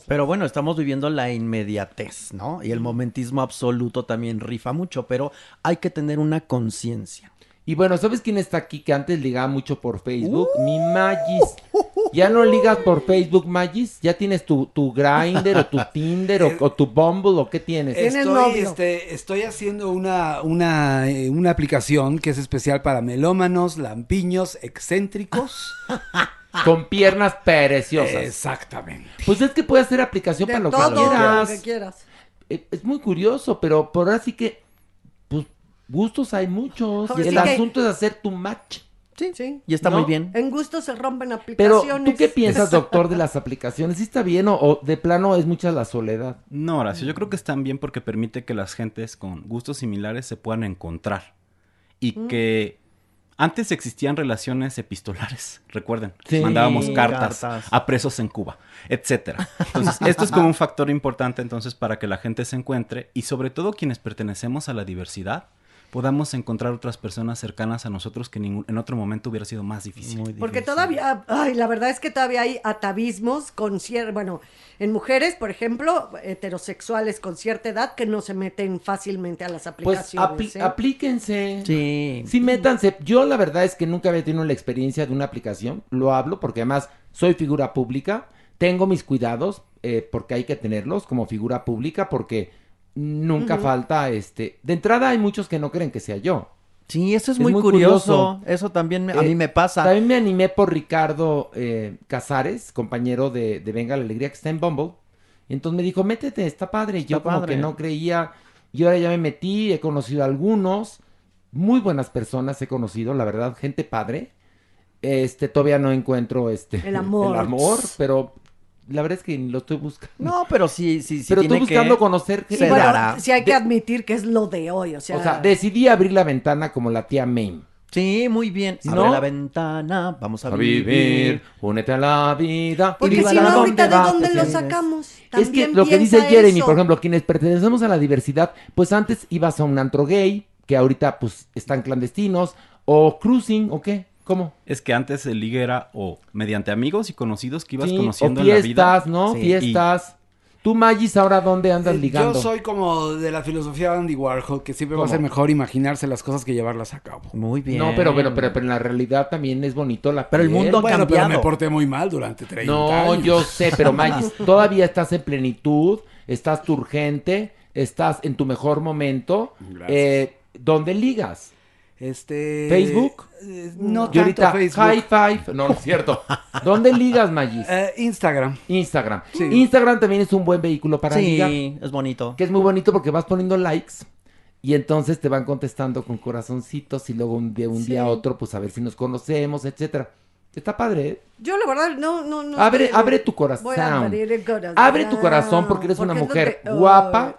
Pero bueno, estamos viviendo la inmediatez, ¿no? Y el momentismo absoluto también rifa mucho, pero hay que tener una conciencia. Y bueno, ¿sabes quién está aquí que antes ligaba mucho por Facebook? Mi Magis. ¿Ya no ligas por Facebook, Magis? ¿Ya tienes tu, tu Grindr o tu [LAUGHS] Tinder o, o tu Bumble o qué tienes? Estoy, este, estoy haciendo una, una, eh, una aplicación que es especial para melómanos, lampiños, excéntricos. [LAUGHS] Con piernas preciosas. Exactamente. Pues es que puede hacer aplicación De para lo todo que lo quieras. que quieras. Eh, Es muy curioso, pero por ahora sí que, gustos hay muchos. Ahora el sí que- asunto es hacer tu match. Sí, sí. Y está ¿No? muy bien. En gusto se rompen Pero, aplicaciones. ¿tú qué piensas, [LAUGHS] doctor, de las aplicaciones? ¿Sí está bien o, o de plano es mucha la soledad? No, Horacio, yo creo que están bien porque permite que las gentes con gustos similares se puedan encontrar. Y Mm. que antes existían relaciones epistolares, [LAUGHS] recuerden. Sí, Mandábamos cartas, cartas. a presos en Cuba, etcétera. Entonces, esto es como un factor importante entonces para que la gente se encuentre y sobre todo quienes pertenecemos a la diversidad podamos encontrar otras personas cercanas a nosotros que ningún- en otro momento hubiera sido más difícil. Porque todavía, ay, la verdad es que todavía hay atavismos con cierta, bueno, en mujeres, por ejemplo, heterosexuales con cierta edad que no se meten fácilmente a las Pues aplicaciones. apli- ¿eh? aplíquense. Sí. Sí, métanse. Yo la verdad es que nunca había tenido la experiencia de una aplicación. Lo hablo porque además soy figura pública. Tengo mis cuidados eh, porque hay que tenerlos como figura pública porque nunca falta este. De entrada hay muchos que no creen que sea yo. Sí, eso es, muy, curioso. Eso también me- a Eh, mí me pasa. También me animé por Ricardo eh, Casares, compañero de, de Venga la Alegría, que está en Bumble. Y entonces me dijo, métete, está padre. Yo Está como padre. que no creía. Y ahora ya me metí, he conocido a algunos. Muy buenas personas he conocido, la verdad, gente padre. Este, todavía no encuentro este El amor. el amor, pero la verdad es que lo estoy buscando. No, pero sí, sí, sí. pero estoy que- buscando conocer. Bueno, sí hay que De- admitir que es lo de hoy, o sea, O sea, decidí abrir la ventana como la tía Mame. Sí, muy bien. ¿No? Abre la ventana, vamos a, A vivir. vivir, únete a la vida. porque si no ahorita de dónde lo sacamos. Es que lo que dice Jeremy, eso. por ejemplo, quienes pertenecemos a la diversidad, pues antes ibas a un antro gay, que ahorita pues están clandestinos, o cruising, o qué, ¿cómo? Es que antes el ligue era o mediante amigos y conocidos que ibas Sí, conociendo o en la vida. fiestas, ¿no? Sí. Fiestas. Tú, Magis, ahora dónde andas Eh, ligando? Yo soy como de la filosofía de Andy Warhol, que siempre va a ¿Cómo? ser mejor imaginarse las cosas que llevarlas a cabo. Muy bien. No, pero, pero, pero, pero en la realidad también es bonito la Pero el mundo ha Bueno, pero me porté muy mal durante 30 No, años. yo sé, pero Magis, [LAUGHS] todavía estás en plenitud, estás turgente, estás en tu mejor momento. Gracias. Eh, ¿Dónde ligas? Este... ¿Facebook? eh, no Yo tanto ahorita, Facebook. high five. No, no es cierto. [LAUGHS] ¿Dónde ligas, Magis? Eh, Instagram. Instagram. Sí. Instagram también es un buen vehículo para ligar. Sí, es bonito. Que es muy bonito porque vas poniendo likes y entonces te van contestando con corazoncitos y luego un día, un día a Sí. otro, pues a ver si nos conocemos, etcétera. Está padre, ¿eh? Yo la verdad no, no, no. Abre, estoy- abre tu corazón. Voy a abrir el corazón. Abre tu corazón porque eres una Porque es mujer donde- guapa,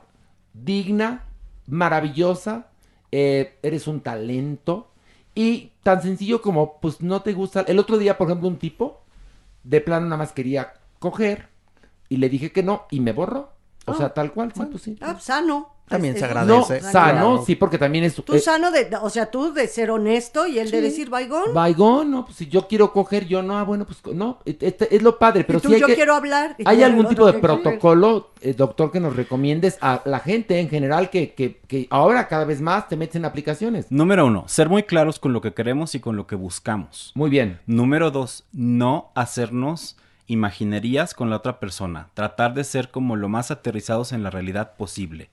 digna, maravillosa, eh, eres un talento y tan sencillo como pues no te gusta. El otro día, por ejemplo, un tipo de plano nada más quería coger y le dije que no y me borró. O sea, tal cual, sí, pues sí. Ah, sano. También Es- se es- agradece. No, sano, sí, porque también es... Tú eh, sano de, o sea, tú de ser honesto y él de decir baigón. Baigón, no, pues si yo quiero coger, yo no, ah, bueno, pues no, et- et- es lo padre, pero y tú sí hay yo que... quiero hablar. y ¿Hay algún tipo de protocolo, eh, doctor, que nos recomiendes a la gente en general que, que, que ahora cada vez más te metes en aplicaciones? Número uno, ser muy claros con lo que queremos y con lo que buscamos. Muy bien. Número dos, no hacernos imaginerías con la otra persona. Tratar de ser como lo más aterrizados en la realidad posible.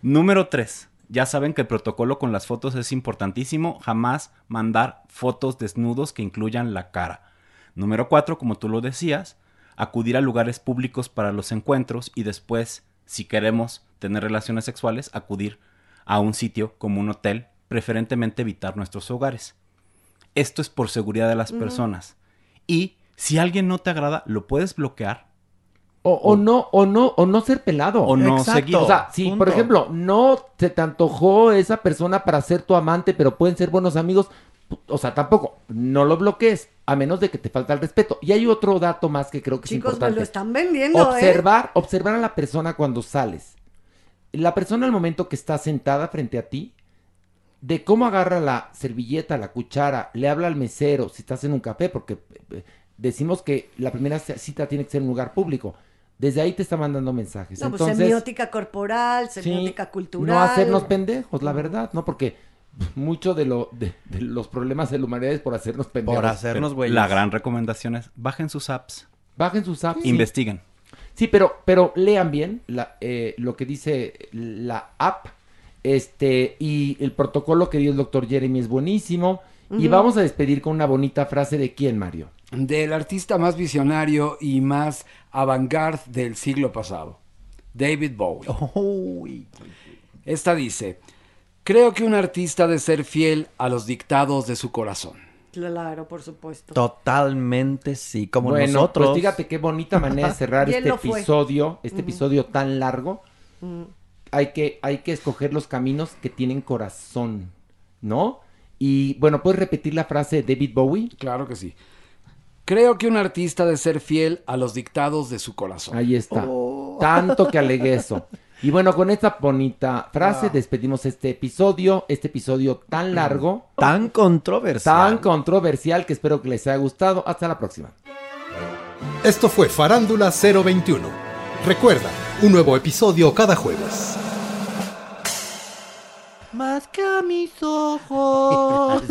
Número tres, ya saben que el protocolo con las fotos es importantísimo. Jamás mandar fotos desnudos que incluyan la cara. Número cuatro, como tú lo decías, acudir a lugares públicos para los encuentros y después, si queremos tener relaciones sexuales, acudir a un sitio como un hotel, preferentemente evitar nuestros hogares. Esto es por seguridad de las personas. Y si alguien no te agrada, lo puedes bloquear. O, o no, o no, o no ser pelado. O no Exacto. seguir. O sea, si, por ejemplo, no se te antojó esa persona para ser tu amante, pero pueden ser buenos amigos, o sea, tampoco, no lo bloquees, a menos de que te falta el respeto. Y hay otro dato más que creo que es Chicos, me importante. lo están vendiendo, ¿eh? observar, observar a la persona cuando sales. La persona al momento que está sentada frente a ti, de cómo agarra la servilleta, la cuchara, le habla al mesero, si estás en un café, porque eh, decimos que la primera cita tiene que ser en un lugar público. Desde ahí te está mandando mensajes. No, pues Entonces, semiótica corporal, sí, semiótica cultural. no hacernos pendejos, la verdad, ¿no? Porque mucho de, lo, de, de los problemas de la humanidad es por hacernos pendejos. Pero La gran recomendación es bajen sus apps. Bajen sus apps. sí. Investiguen. Sí, pero, pero lean bien la, eh, lo que dice la app. Este, y el protocolo que dio el doctor Jeremy es buenísimo. Y vamos a despedir con una bonita frase de quién, Mario. Del artista más visionario y más avant-garde del siglo pasado, David Bowie. Esta dice, creo que un artista ha de ser fiel a los dictados de su corazón. Claro, por supuesto. Totalmente sí, como bueno, nosotros. pues fíjate qué bonita manera de cerrar [LAUGHS] este episodio, este episodio tan largo. Mm. Hay que, hay que escoger los caminos que tienen corazón, ¿no? Y bueno, ¿puedes repetir la frase de David Bowie? Claro que sí. Creo que un artista ha de ser fiel a los dictados de su corazón. Ahí está. Tanto que alegué eso. [LAUGHS] Y bueno, con esta bonita frase Ah. despedimos este episodio, este episodio tan largo, Tan controversial. tan controversial que espero que les haya gustado. Hasta la próxima. Esto fue Farándula 021. Recuerda, un nuevo episodio cada jueves. Más que a mis [LAUGHS] ojos,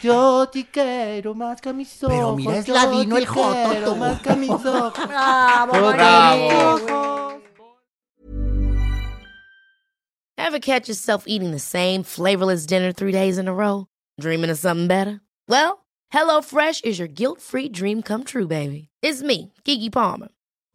yo te quiero más que a mis ojos. Pero mira, es ladino el joto, quiero. Más que a mis ojos. [LAUGHS] Bravo, Yo te Mario. quiero. Ever catch yourself eating the same flavorless dinner three days in a row? Dreaming of something better? Well, HelloFresh is your guilt free dream come true, baby. It's me, Kiki Palmer.